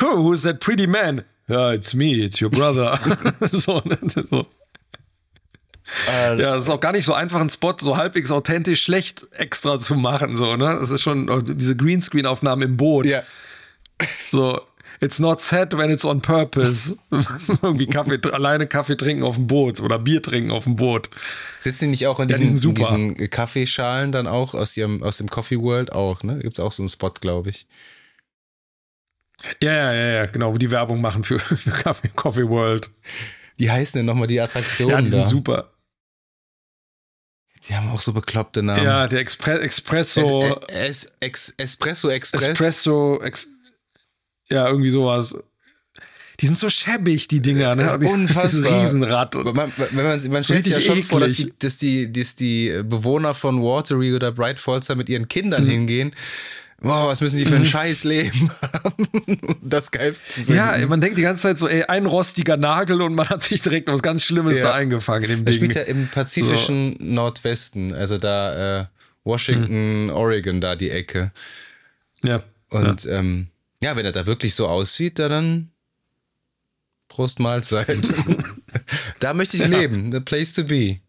B: Who, who's that pretty man? Ja, it's me, it's your brother. so, ne, so.
C: Äh,
B: Ja, es ist auch gar nicht so einfach, einen Spot so halbwegs authentisch schlecht extra zu machen. So, ne? Das ist schon oh, diese Greenscreen-Aufnahmen im Boot.
C: ja,
B: So, it's not sad when it's on purpose. Irgendwie Kaffee, alleine Kaffee trinken auf dem Boot oder Bier trinken auf dem Boot.
C: Sitzen die nicht auch in
B: Ja, die
C: diesen,
B: sind super.
C: in diesen Kaffeeschalen dann auch aus ihrem aus dem Coffee World auch, ne? Gibt's auch so einen Spot, glaube ich.
B: Ja, ja, ja, ja, genau, wo die Werbung machen für, für Coffee World.
C: Wie heißen denn nochmal die Attraktionen
B: Ja, die sind
C: da?
B: super.
C: Die haben auch so bekloppte Namen.
B: Ja, der Expre Expresso,
C: Es, es, ex, Espresso Express.
B: Espresso, Ex ja, irgendwie sowas. Die sind so schäbig, die Dinger, ne?
C: Das ist
B: Dieses
C: unfassbar.
B: Riesenrad.
C: Man, man, man, man stellt sich ja schon vor, dass
B: eklig.
C: die, dass, die, dass die Bewohner von Watery oder Bright Falls da mit ihren
B: Mhm.
C: Kindern hingehen. Wow, was müssen die für ein scheiß Leben haben, das geil zu finden.
B: Ja, man denkt die ganze Zeit so, ey, ein rostiger Nagel und man hat sich direkt was ganz Schlimmes
C: Ja.
B: da eingefangen in dem
C: Er
B: Ding.
C: spielt ja im pazifischen Nordwesten, also da äh, Washington, Oregon, da die Ecke.
B: ja.
C: Und ja. Ähm, ja, wenn er da wirklich so aussieht, dann, dann Prost Mahlzeit. da möchte ich leben, the place to be.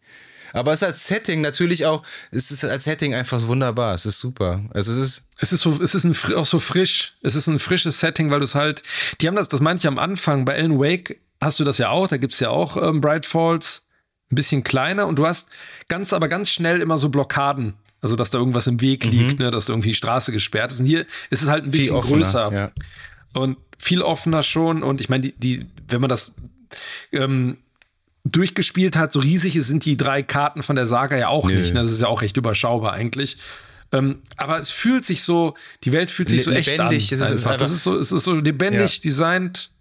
C: Aber es ist als Setting natürlich auch, es ist als Setting einfach wunderbar. Es ist super. Also es ist.
B: Es ist so, es ist ein, auch so frisch. Es ist ein frisches Setting, weil du es halt, die haben das, das meinte ich am Anfang, bei Alan Wake hast du das ja auch, da gibt es ja auch ähm, Bright Falls, ein bisschen kleiner und du hast ganz, aber ganz schnell immer so Blockaden. Also, dass da irgendwas im Weg liegt, mhm. ne, dass da irgendwie die Straße gesperrt ist. Und hier ist es halt ein bisschen offener, größer. Ja. Und viel offener schon. Und ich meine, die, die, wenn man das ähm, durchgespielt hat, so riesig sind die drei Karten von der Saga ja auch Nö. nicht. Ne? Das ist ja auch recht überschaubar eigentlich. Ähm, aber es fühlt sich so, die Welt fühlt sich so echt an.
C: Es ist, einfach,
B: das ist so, es ist so lebendig ja. designt.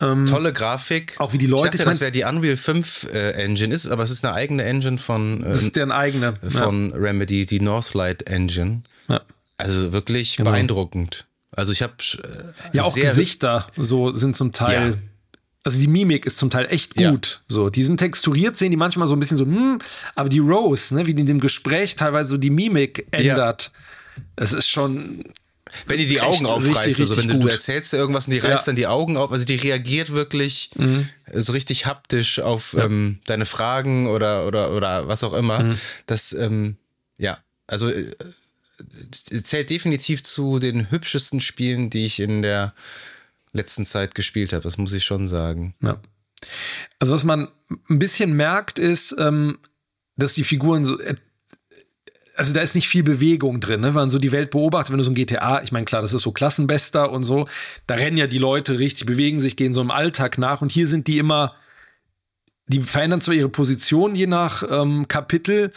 C: Ähm, Tolle Grafik.
B: Auch wie die Leute. Ich
C: dachte, das wäre die Unreal 5 äh, Engine, ist aber es ist eine eigene Engine von.
B: Äh, das ist deren eigene.
C: Von ja. Remedy, die Northlight Engine. Ja. Also wirklich genau. beeindruckend. Also ich habe
B: äh, ja auch Gesichter so sind zum Teil. Ja. Also die Mimik ist zum Teil echt gut. Ja. So, die sind texturiert, sehen die manchmal so ein bisschen so, hm, aber die Rose, ne, wie die in dem Gespräch teilweise so die Mimik ändert. Es ist schon
C: wenn die die Augen aufreißt, richtig, also wenn du, du, erzählst irgendwas und die reißt ja. dann die Augen auf, also die reagiert wirklich mhm. so richtig haptisch auf ja. ähm, deine Fragen oder, oder, oder was auch immer. Mhm. Das, ähm, ja, also äh, zählt definitiv zu den hübschesten Spielen, die ich in der letzten Zeit gespielt habe. Das muss ich schon sagen.
B: Ja. Also was man ein bisschen merkt, ist, ähm, dass die Figuren so also da ist nicht viel Bewegung drin, ne? wenn man so die Welt beobachtet, wenn du so ein GTA, ich meine, klar, das ist so Klassenbester und so, da rennen ja die Leute richtig, bewegen sich, gehen so im Alltag nach und hier sind die immer, die verändern zwar ihre Position je nach ähm, Kapitel,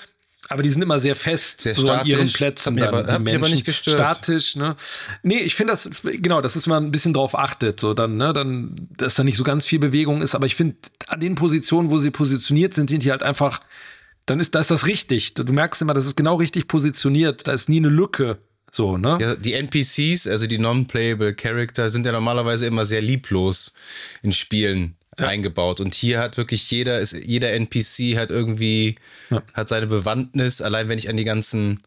B: aber die sind immer sehr fest
C: sehr so an
B: ihren Plätzen.
C: Hat mich, aber, mich aber nicht gestört.
B: Statisch, ne? Nee, ich finde das, genau, das ist, man ein bisschen drauf achtet, so dann, ne, dann, dass da nicht so ganz viel Bewegung ist, aber ich finde, an den Positionen, wo sie positioniert sind, sind die halt einfach dann ist, da ist das richtig. Du merkst immer, das ist genau richtig positioniert. Da ist nie eine Lücke. So, ne?
C: Ja, die NPCs, also die Non-Playable Character, sind ja normalerweise immer sehr lieblos in Spielen ja. eingebaut. Und hier hat wirklich jeder, ist, jeder NPC hat irgendwie, ja. hat seine Bewandtnis. Allein wenn ich an die ganzen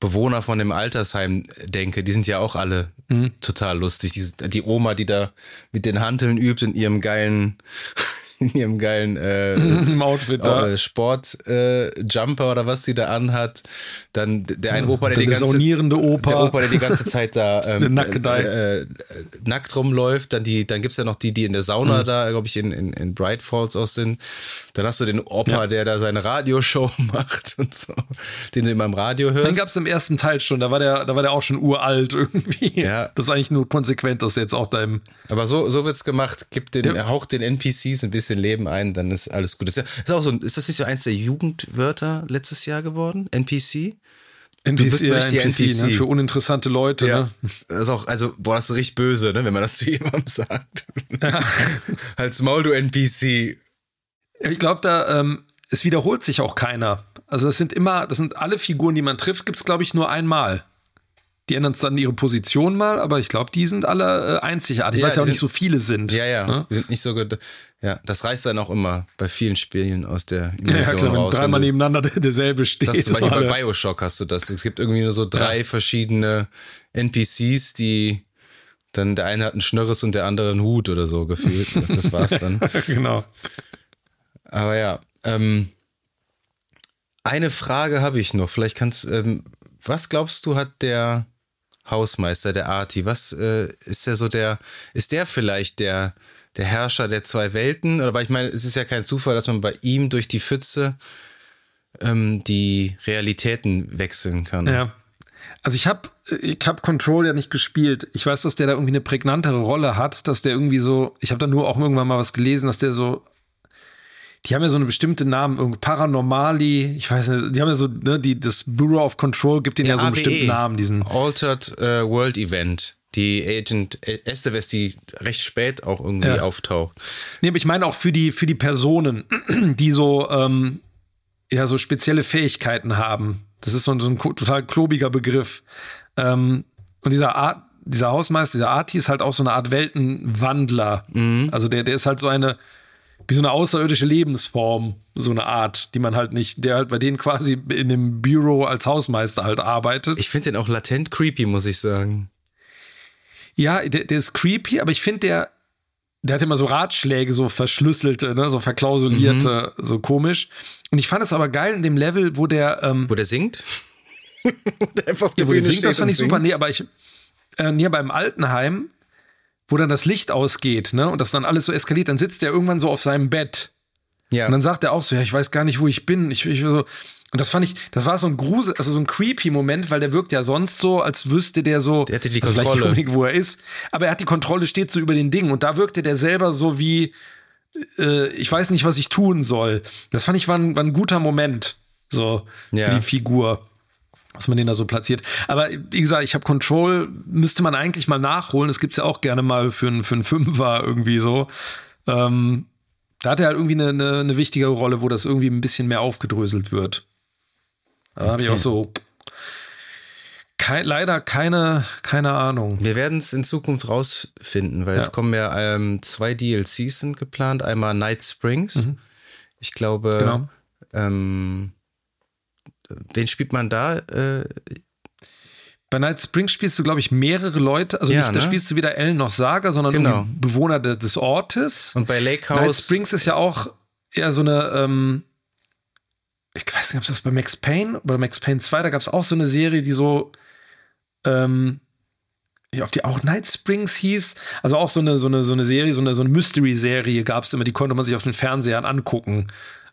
C: Bewohner von dem Altersheim denke, die sind ja auch alle mhm. total lustig. Die, die Oma, die da mit den Hanteln übt in ihrem geilen in ihrem geilen äh,
B: Outfit da.
C: Äh, Sport-Jumper äh, oder was sie da anhat. Dann der ein Opa, der,
B: der
C: die ganze
B: Opa.
C: Der Opa, der die ganze Zeit da ähm, äh, äh, nackt rumläuft. Dann, die, dann gibt es ja noch die, die in der Sauna mhm. da, glaube ich, in, in, in Bright Falls aus sind. Dann hast du den Opa, ja. der da seine Radioshow macht und so, den du immer im Radio hörst.
B: Dann gab es im ersten Teil schon, da war der, da war der auch schon uralt irgendwie.
C: Ja.
B: Das ist eigentlich nur konsequent, dass der jetzt auch da im.
C: Aber so, so es gemacht, gibt den, ja. haucht den NPCs ein bisschen Leben ein, dann ist alles gut. Ist, ja, ist, auch so, ist das nicht so eins der Jugendwörter letztes Jahr geworden? NPC?
B: NPC, du bist ja, richtig NPC, NPC. Ne? für uninteressante Leute. Ja. Ne?
C: Das ist auch, also, boah, das ist richtig böse, ne? wenn man das zu jemandem sagt. Ja. Halt's Maul, du NPC.
B: Ich glaube, da, ähm, es wiederholt sich auch keiner. Also, das sind immer, das sind alle Figuren, die man trifft, gibt es, glaube ich, nur einmal. Die ändern dann ihre Position mal, aber ich glaube, die sind alle äh, einzigartig, ja, weil es ja auch sind, nicht so viele sind.
C: Ja, ja. Ne? Die sind nicht so gut. Ja, das reißt dann auch immer bei vielen Spielen aus der Immersion ja, klar, raus.
B: Wenn dreimal
C: du,
B: nebeneinander derselbe steht.
C: Das hast du Beispiel bei Bioshock hast du das. Es gibt irgendwie nur so drei ja. verschiedene NPCs, die dann der eine hat einen Schnörres und der andere einen Hut oder so gefühlt. Das war's dann.
B: genau.
C: Aber ja, ähm, eine Frage habe ich noch. Vielleicht kannst ähm, was glaubst du, hat der Hausmeister, der Arti, was äh, ist der so der, ist der vielleicht der, der Herrscher der zwei Welten? Oder ich meine, es ist ja kein Zufall, dass man bei ihm durch die Pfütze ähm, die Realitäten wechseln kann.
B: Ja. Also ich habe ich hab Control ja nicht gespielt. Ich weiß, dass der da irgendwie eine prägnantere Rolle hat, dass der irgendwie so, ich habe da nur auch irgendwann mal was gelesen, dass der so die haben ja so eine bestimmte Namen, Paranormali, ich weiß nicht, die haben ja so, ne, die, das Bureau of Control gibt denen ja, ja so einen AWE, bestimmten Namen, diesen.
C: Altered uh, World Event. Die Agent Estevez, die recht spät auch irgendwie ja. auftaucht.
B: Nee, aber ich meine auch für die, für die Personen, die so, ähm, ja, so spezielle Fähigkeiten haben. Das ist so ein, so ein total klobiger Begriff. Ähm, und dieser Art, dieser Hausmeister, dieser Arti ist halt auch so eine Art Weltenwandler. Mhm. Also der, der ist halt so eine, wie so eine außerirdische Lebensform, so eine Art, die man halt nicht, der halt bei denen quasi in dem Büro als Hausmeister halt arbeitet.
C: Ich finde den auch latent creepy, muss ich sagen.
B: Ja, der, der ist creepy, aber ich finde, der, der hat immer so Ratschläge, so verschlüsselte, ne, so verklausulierte, mhm. so komisch. Und ich fand es aber geil in dem Level, wo der. Ähm,
C: wo der singt?
B: der einfach auf der ja, wo der singt, das fand ich super. Nee, aber ich. Äh, nee, beim Altenheim, wo dann das Licht ausgeht, ne, und das dann alles so eskaliert, dann sitzt er irgendwann so auf seinem Bett. Ja. Und dann sagt er auch so, ja, ich weiß gar nicht, wo ich bin. Ich, ich so, und das fand ich, das war so ein Grusel, also so ein creepy Moment, weil der wirkt ja sonst so, als wüsste der so,
C: der hatte die also Kontrolle,
B: nicht wo er ist, aber er hat die Kontrolle, steht so über den Dingen und da wirkte der selber so wie, äh, ich weiß nicht, was ich tun soll. Das fand ich war ein, war ein guter Moment, so ja. für die Figur dass man den da so platziert. Aber wie gesagt, ich habe Control, müsste man eigentlich mal nachholen. Das gibt es ja auch gerne mal für einen für Fünfer irgendwie so. Ähm, da hat er halt irgendwie eine, eine, eine wichtige Rolle, wo das irgendwie ein bisschen mehr aufgedröselt wird. Da okay. habe ich auch so kein, leider keine, keine Ahnung.
C: Wir werden es in Zukunft rausfinden, weil ja. es kommen ja ähm, zwei DLCs sind geplant. Einmal Night Springs. Mhm. Ich glaube, genau. ähm, wen spielt man da? Äh,
B: bei Night Springs spielst du, glaube ich, mehrere Leute. Also ja, nicht, ne? da spielst du weder Ellen noch Saga, sondern genau. Bewohner de, des Ortes.
C: Und bei Lake House.
B: Night Springs ist ja auch eher so eine, ähm, ich weiß nicht, ob das bei Max Payne oder Max Payne 2, da gab es auch so eine Serie, die so, ähm, auf die auch Night Springs hieß. Also auch so eine, so eine, so eine Serie, so eine, so eine Mystery-Serie gab es immer, die konnte man sich auf den Fernsehern angucken.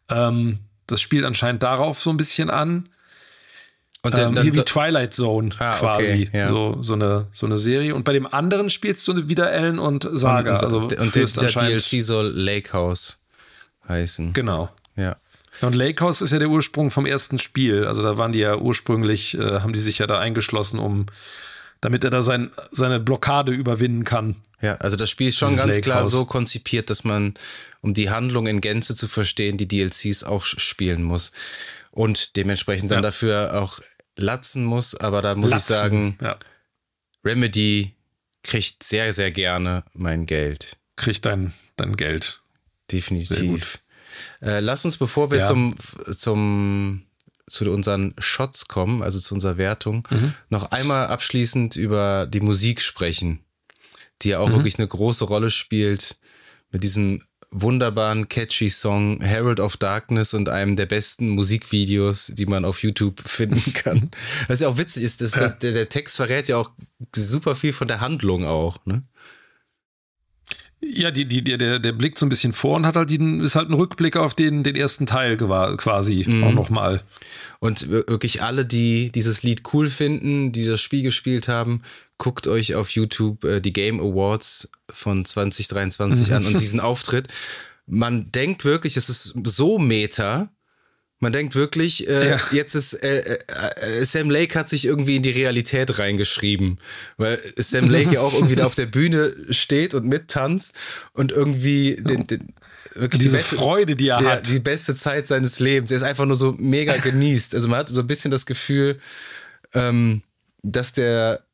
B: Ähm, das spielt anscheinend darauf so ein bisschen an. Und dann, ähm, dann, wie Twilight Zone ah, quasi. Okay, ja. so, so, eine, so eine Serie. Und bei dem anderen spielst du wieder Ellen und Saga. Und,
C: und, also und der, dieser DLC soll Lake House heißen.
B: Genau.
C: Ja.
B: Und Lake House ist ja der Ursprung vom ersten Spiel. Also da waren die ja ursprünglich, äh, haben die sich ja da eingeschlossen, um damit er da sein, seine Blockade überwinden kann.
C: Ja, also das Spiel ist schon ganz Lake klar House. so konzipiert, dass man, um die Handlung in Gänze zu verstehen, die DLCs auch spielen muss. Und dementsprechend dann ja. dafür auch latzen muss. Aber da muss latzen. ich sagen, ja. Remedy kriegt sehr, sehr gerne mein Geld.
B: Kriegt dein, dein Geld.
C: Definitiv. Äh, lass uns, bevor wir ja. zum, zum, zu unseren Shots kommen, also zu unserer Wertung, mhm. noch einmal abschließend über die Musik sprechen, die ja auch mhm. wirklich eine große Rolle spielt mit diesem wunderbaren, catchy Song Herald of Darkness und einem der besten Musikvideos, die man auf YouTube finden kann. Was ja auch witzig ist, dass der, der Text verrät ja auch super viel von der Handlung auch, ne?
B: Ja, die, die, der, der blickt so ein bisschen vor und hat halt den, ist halt ein Rückblick auf den, den ersten Teil quasi mhm. auch nochmal.
C: Und wirklich alle, die dieses Lied cool finden, die das Spiel gespielt haben, guckt euch auf YouTube äh, die Game Awards von 2023 mhm. an und diesen Auftritt. Man denkt wirklich, es ist so meta, man denkt wirklich, äh, ja. jetzt ist äh, äh, äh, Sam Lake hat sich irgendwie in die Realität reingeschrieben, weil Sam Lake ja auch irgendwie da auf der Bühne steht und mittanzt und irgendwie den, den
B: wirklich diese die beste, Freude, die er
C: ja,
B: hat,
C: die beste Zeit seines Lebens. Er ist einfach nur so mega genießt. Also man hat so ein bisschen das Gefühl, ähm, dass der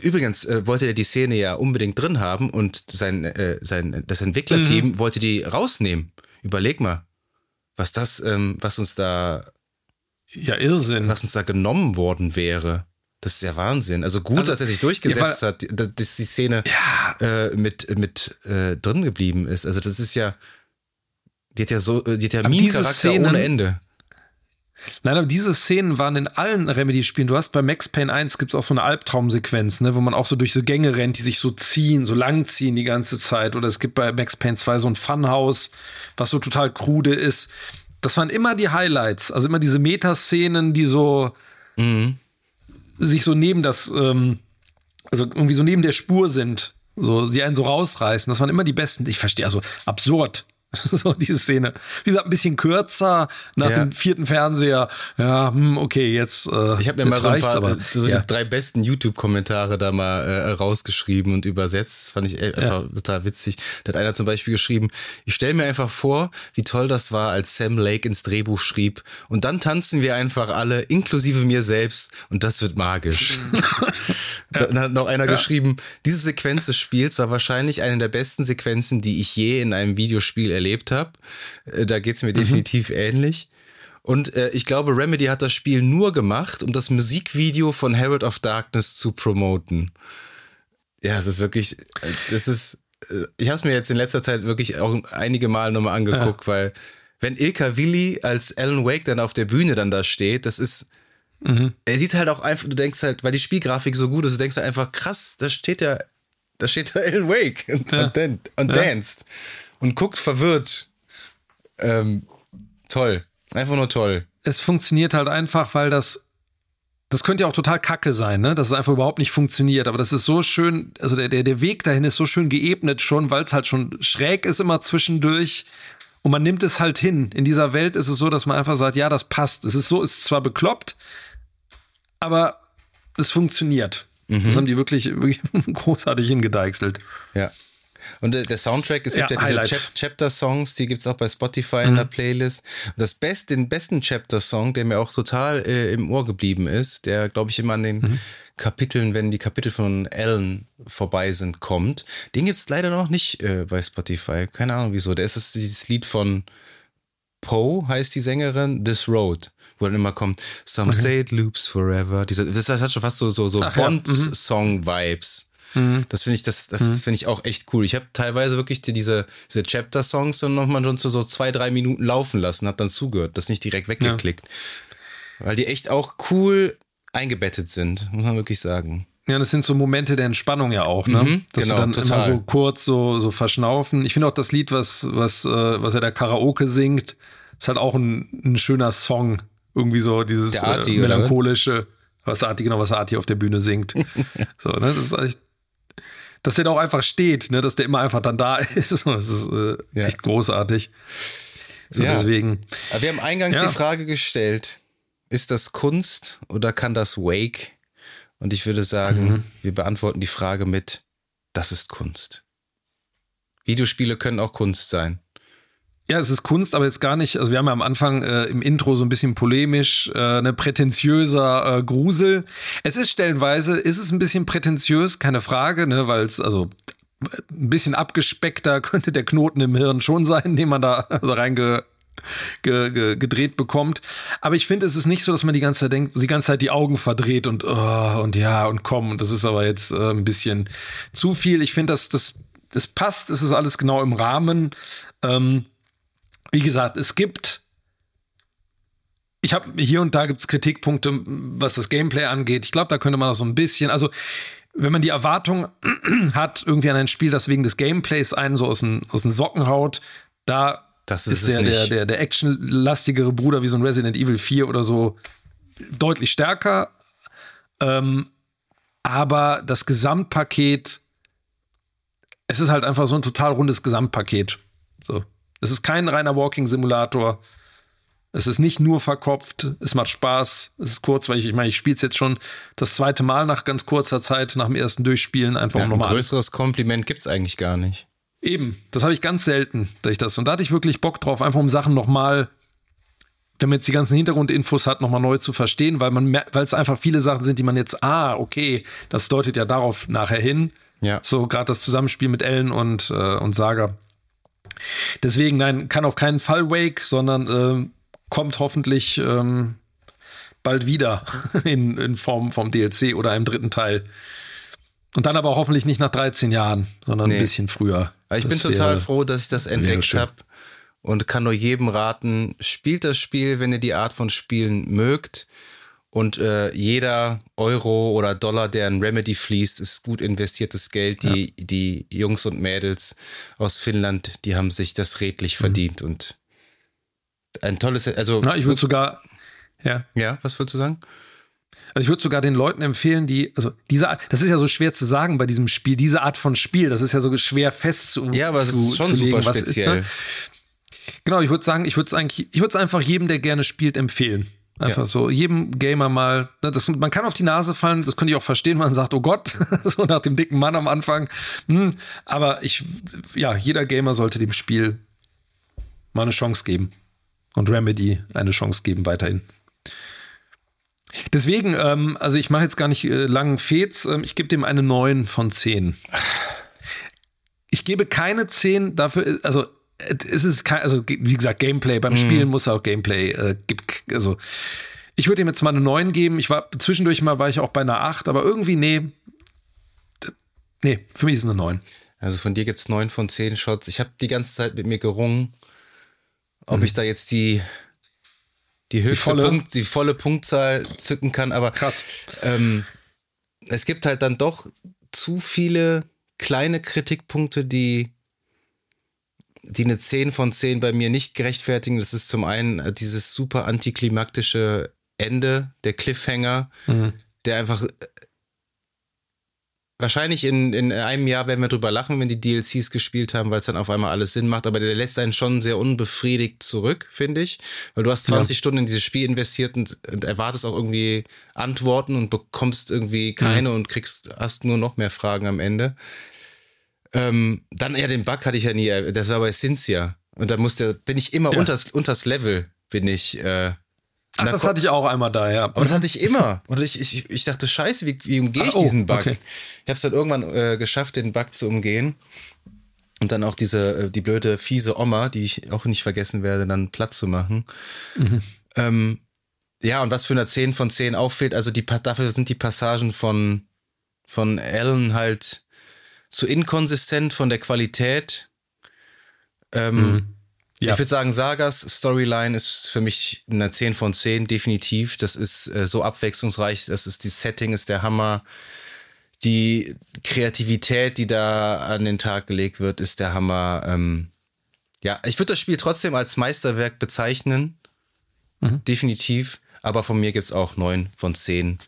C: Übrigens äh, wollte er die Szene ja unbedingt drin haben und sein, äh, sein das Entwicklerteam mhm. wollte die rausnehmen. Überleg mal was das, ähm, was uns da.
B: Ja, Irrsinn.
C: Was uns da genommen worden wäre. Das ist ja Wahnsinn. Also gut, also, dass er sich durchgesetzt ja, hat, dass die Szene ja. äh, mit, mit äh, drin geblieben ist. Also das ist ja, die hat ja so, die hat ja Meme-Charakter ohne Ende.
B: Nein, aber diese Szenen waren in allen Remedy-Spielen. Du hast bei Max Payne 1 gibt es auch so eine Albtraumsequenz, ne, wo man auch so durch so Gänge rennt, die sich so ziehen, so lang ziehen die ganze Zeit. Oder es gibt bei Max Payne 2 so ein Funhouse, was so total krude ist. Das waren immer die Highlights, also immer diese Metaszenen, die so mhm. sich so neben das, ähm, also irgendwie so neben der Spur sind. So, die einen so rausreißen. Das waren immer die besten. Ich verstehe, also absurd. so diese Szene. Wie gesagt, ein bisschen kürzer nach ja. dem vierten Fernseher. Ja, hm, okay, jetzt. Äh,
C: ich habe mir mal so ein paar, aber, so ja. die drei besten YouTube-Kommentare da mal äh, rausgeschrieben und übersetzt. Das fand ich einfach ja. total witzig. Da hat einer zum Beispiel geschrieben: Ich stelle mir einfach vor, wie toll das war, als Sam Lake ins Drehbuch schrieb. Und dann tanzen wir einfach alle, inklusive mir selbst, und das wird magisch. Dann hat noch einer geschrieben: Diese Sequenz des Spiels war wahrscheinlich eine der besten Sequenzen, die ich je in einem Videospiel erlebt erlebt habe. Äh, da geht es mir mhm. definitiv ähnlich. Und äh, ich glaube, Remedy hat das Spiel nur gemacht, um das Musikvideo von Herald of Darkness zu promoten. Ja, es ist wirklich, äh, das ist. äh, ich habe es mir jetzt in letzter Zeit wirklich auch einige Mal nochmal angeguckt, ja. weil wenn Ilka Willi als Alan Wake dann auf der Bühne dann da steht, das ist, mhm. er sieht halt auch einfach, du denkst halt, weil die Spielgrafik so gut ist, du denkst halt einfach, krass, da steht ja, da steht der Alan Wake und, ja. und, und ja. danced und guckt verwirrt. Ähm, toll. Einfach nur toll.
B: Es funktioniert halt einfach, weil das das könnte ja auch total kacke sein, ne? dass es einfach überhaupt nicht funktioniert. Aber das ist so schön, also der, der, der Weg dahin ist so schön geebnet schon, weil es halt schon schräg ist immer zwischendurch. Und man nimmt es halt hin. In dieser Welt ist es so, dass man einfach sagt, ja, das passt. Es ist so, ist zwar bekloppt, aber es funktioniert. Mhm. Das haben die wirklich, wirklich großartig hingedeichselt.
C: Ja. Und äh, der Soundtrack, es gibt ja, ja diese Chapter-Songs, die gibt es auch bei Spotify mhm. in der Playlist. Das Best, den besten Chapter-Song, der mir auch total äh, im Ohr geblieben ist, der, glaube ich, immer an den mhm. Kapiteln, wenn die Kapitel von Alan vorbei sind, kommt. Den gibt es leider noch nicht äh, bei Spotify. Keine Ahnung wieso. Der ist das, dieses Lied von Poe, heißt die Sängerin, This Road wo dann immer kommt, Some okay. say it loops forever. Diese, das, das hat schon fast so, so, so Bond-Song-Vibes. Mhm. Das finde ich, das, das mhm. finde ich auch echt cool. Ich habe teilweise wirklich die, diese, diese Chapter-Songs dann nochmal schon so, so zwei, drei Minuten laufen lassen, habe dann zugehört, das nicht direkt weggeklickt. Ja. Weil die echt auch cool eingebettet sind, muss man wirklich sagen.
B: Ja, das sind so Momente der Entspannung ja auch, ne? Mhm, Dass genau, du dann total. immer so kurz so, so verschnaufen. Ich finde auch das Lied, was, was, äh, was er da Karaoke singt, ist halt auch ein, ein schöner Song. Irgendwie so dieses Arti, äh, melancholische, was Arti, genau, was Arti auf der Bühne singt. so, ne? Das ist echt, dass der da auch einfach steht, ne? dass der immer einfach dann da ist. Das ist äh, ja. echt großartig. So, ja. deswegen.
C: Aber wir haben eingangs ja. die Frage gestellt: Ist das Kunst oder kann das Wake? Und ich würde sagen, mhm. wir beantworten die Frage mit: Das ist Kunst. Videospiele können auch Kunst sein.
B: Ja, es ist Kunst, aber jetzt gar nicht. Also, wir haben ja am Anfang äh, im Intro so ein bisschen polemisch, äh, ne, prätentiöser äh, Grusel. Es ist stellenweise, ist es ein bisschen prätentiös, keine Frage, ne, weil es, also ein bisschen abgespeckter könnte der Knoten im Hirn schon sein, den man da also reinge Ge, ge, bekommt. Aber ich finde, es ist nicht so, dass man die ganze Zeit denkt, die ganze Zeit die Augen verdreht und oh, und ja und komm. Und das ist aber jetzt äh, ein bisschen zu viel. Ich finde, dass das, das passt, es ist alles genau im Rahmen. Ähm, wie gesagt, es gibt. Ich habe hier und da gibt es Kritikpunkte, was das Gameplay angeht. Ich glaube, da könnte man auch so ein bisschen, also wenn man die Erwartung hat, irgendwie an ein Spiel, das wegen des Gameplays einen so aus den, aus den Socken haut, da
C: das ist,
B: ist der, der, der, der actionlastigere Bruder wie so ein Resident Evil 4 oder so deutlich stärker. Ähm, aber das Gesamtpaket, es ist halt einfach so ein total rundes Gesamtpaket. Es ist kein reiner Walking-Simulator. Es ist nicht nur verkopft, es macht Spaß, es ist kurz, weil ich, ich meine, ich spiele es jetzt schon das zweite Mal nach ganz kurzer Zeit, nach dem ersten Durchspielen einfach ja, nochmal.
C: Ein größeres an. Kompliment gibt es eigentlich gar nicht.
B: Eben, das habe ich ganz selten, dass ich das. Und da hatte ich wirklich Bock drauf, einfach um Sachen nochmal, damit es die ganzen Hintergrundinfos hat, nochmal neu zu verstehen, weil man weil es einfach viele Sachen sind, die man jetzt, ah, okay, das deutet ja darauf nachher hin. Ja. So gerade das Zusammenspiel mit Ellen und, äh, und Saga. Deswegen, nein, kann auf keinen Fall Wake, sondern äh, kommt hoffentlich ähm, bald wieder in, in Form vom DLC oder einem dritten Teil. Und dann aber hoffentlich nicht nach 13 Jahren, sondern nee. ein bisschen früher.
C: ich das bin total wäre, froh, dass ich das entdeckt habe und kann nur jedem raten, spielt das Spiel, wenn ihr die Art von Spielen mögt. Und äh, jeder Euro oder Dollar, der in Remedy fließt, ist gut investiertes Geld. Die, ja. die Jungs und Mädels aus Finnland, die haben sich das redlich mhm. verdient. Und ein tolles, also.
B: Na, ich würde sogar,
C: ja. Ja, was würdest du sagen?
B: Also ich würde sogar den Leuten empfehlen, die, also diese Art, das ist ja so schwer zu sagen bei diesem Spiel, diese Art von Spiel, das ist ja so schwer festzulegen.
C: Ja, aber es ist schon super speziell. Ist, ne?
B: Genau, ich würde sagen, ich würde es eigentlich, ich würde es einfach jedem, der gerne spielt, empfehlen. Einfach ja. so, jedem Gamer mal, ne, das, man kann auf die Nase fallen, das könnte ich auch verstehen, man sagt, oh Gott, so nach dem dicken Mann am Anfang. Hm, aber ich, ja, jeder Gamer sollte dem Spiel mal eine Chance geben. Und Remedy eine Chance geben weiterhin. Deswegen, ähm, also ich mache jetzt gar nicht äh, langen Fets, ähm, ich gebe dem eine 9 von 10. Ich gebe keine 10 dafür, also es ist kein, also wie gesagt, Gameplay. Beim mhm. Spielen muss auch Gameplay, äh, gibt, also ich würde ihm jetzt mal eine 9 geben. Ich war zwischendurch mal war ich auch bei einer 8, aber irgendwie, nee. Nee, für mich ist es eine 9.
C: Also von dir gibt es neun von zehn Shots. Ich habe die ganze Zeit mit mir gerungen, ob mhm. ich da jetzt die, die höchste die volle, Punkt, die volle Punktzahl zücken kann. Aber
B: krass.
C: Ähm, es gibt halt dann doch zu viele kleine Kritikpunkte, die, die eine 10 von 10 bei mir nicht gerechtfertigen. Das ist zum einen dieses super antiklimaktische Ende, der Cliffhanger, mhm. der einfach Wahrscheinlich in, in einem Jahr werden wir drüber lachen, wenn die DLCs gespielt haben, weil es dann auf einmal alles Sinn macht. Aber der lässt einen schon sehr unbefriedigt zurück, finde ich. Weil du hast 20 ja. Stunden in dieses Spiel investiert und, und, erwartest auch irgendwie Antworten und bekommst irgendwie keine mhm. und kriegst, hast nur noch mehr Fragen am Ende. Ähm, dann ja, den Bug hatte ich ja nie, das war bei Cynthia. Und da musste, bin ich immer ja. unters, unters Level, bin ich, äh,
B: Ach, das hatte ich auch einmal da, ja.
C: Aber das hatte ich immer. Und ich, ich, ich dachte, scheiße, wie, wie umgehe ich ah, oh, diesen Bug? Okay. Ich habe es dann irgendwann äh, geschafft, den Bug zu umgehen. Und dann auch diese, äh, die blöde, fiese Oma, die ich auch nicht vergessen werde, dann platt zu machen. Mhm. Ähm, ja, und was für eine 10 von 10 auffällt, also die, dafür sind die Passagen von, von Alan halt zu inkonsistent von der Qualität. Ähm, mhm. Ja. Ich würde sagen, Sagas Storyline ist für mich eine 10 von 10, definitiv. Das ist äh, so abwechslungsreich, das ist die Setting, ist der Hammer. Die Kreativität, die da an den Tag gelegt wird, ist der Hammer. Ähm, ja, ich würde das Spiel trotzdem als Meisterwerk bezeichnen. Mhm. Definitiv. Aber von mir gibt es auch 9 von 10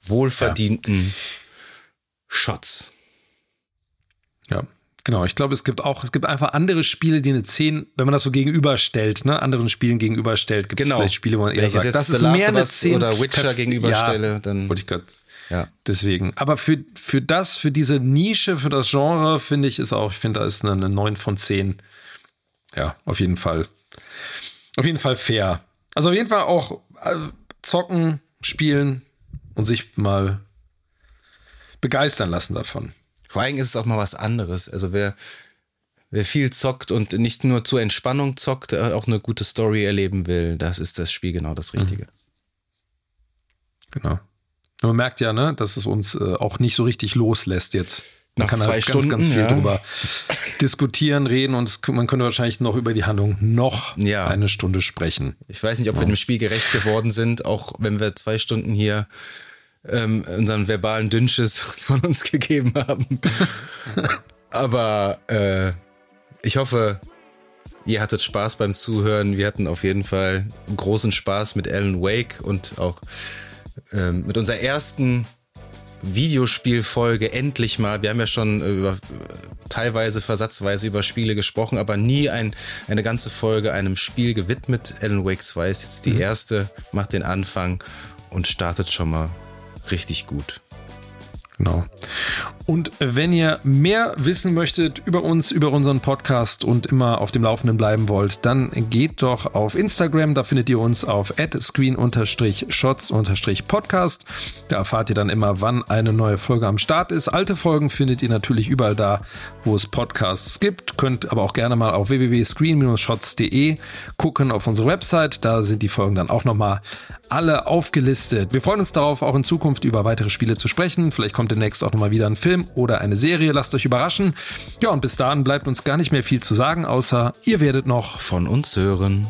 C: wohlverdienten ja. Shots.
B: Ja, Genau, ich glaube, es gibt auch, es gibt einfach andere Spiele, die eine 10, wenn man das so gegenüberstellt, ne, anderen Spielen gegenüberstellt, gibt es genau. vielleicht Spiele, wo man eher sagt, das ist mehr eine 10.
C: Oder Witcher gegenüberstelle, ja, dann.
B: Wollte ich grad, ja. Deswegen. Aber für, für das, für diese Nische, für das Genre, finde ich, ist auch, ich finde, da ist eine, eine 9 von 10. Ja, auf jeden Fall. Auf jeden Fall fair. Also auf jeden Fall auch äh, zocken, spielen und sich mal begeistern lassen davon.
C: Vor allem ist es auch mal was anderes. Also wer, wer viel zockt und nicht nur zur Entspannung zockt, äh, auch eine gute Story erleben will, das ist das Spiel genau das Richtige.
B: Genau. Man merkt ja, ne, dass es uns äh, auch nicht so richtig loslässt jetzt.
C: Man Nach kann zwei halt Stunden,
B: ganz, ganz viel ja. drüber diskutieren, reden und es, man könnte wahrscheinlich noch über die Handlung noch ja. eine Stunde sprechen.
C: Ich weiß nicht, ob ja. wir dem Spiel gerecht geworden sind, auch wenn wir zwei Stunden hier ähm, unseren verbalen Dünnschiss von uns gegeben haben. Aber äh, ich hoffe, ihr hattet Spaß beim Zuhören. Wir hatten auf jeden Fall großen Spaß mit Alan Wake und auch ähm, mit unserer ersten Videospielfolge endlich mal. Wir haben ja schon über teilweise versatzweise über Spiele gesprochen, aber nie ein, eine ganze Folge einem Spiel gewidmet. Alan Wake 2 ist jetzt die mhm. erste, macht den Anfang und startet schon mal richtig gut.
B: Genau. Und wenn ihr mehr wissen möchtet über uns, über unseren Podcast und immer auf dem Laufenden bleiben wollt, dann geht doch auf Instagram. Da findet ihr uns auf screen-shots-podcast. Da erfahrt ihr dann immer, wann eine neue Folge am Start ist. Alte Folgen findet ihr natürlich überall da, wo es Podcasts gibt. Könnt aber auch gerne mal auf www.screen-shots.de gucken auf unsere Website. Da sind die Folgen dann auch nochmal alle aufgelistet. Wir freuen uns darauf, auch in Zukunft über weitere Spiele zu sprechen. Vielleicht kommt demnächst auch nochmal wieder ein Film oder eine Serie. Lasst euch überraschen. Ja, und bis dahin bleibt uns gar nicht mehr viel zu sagen, außer ihr werdet noch
C: von uns hören.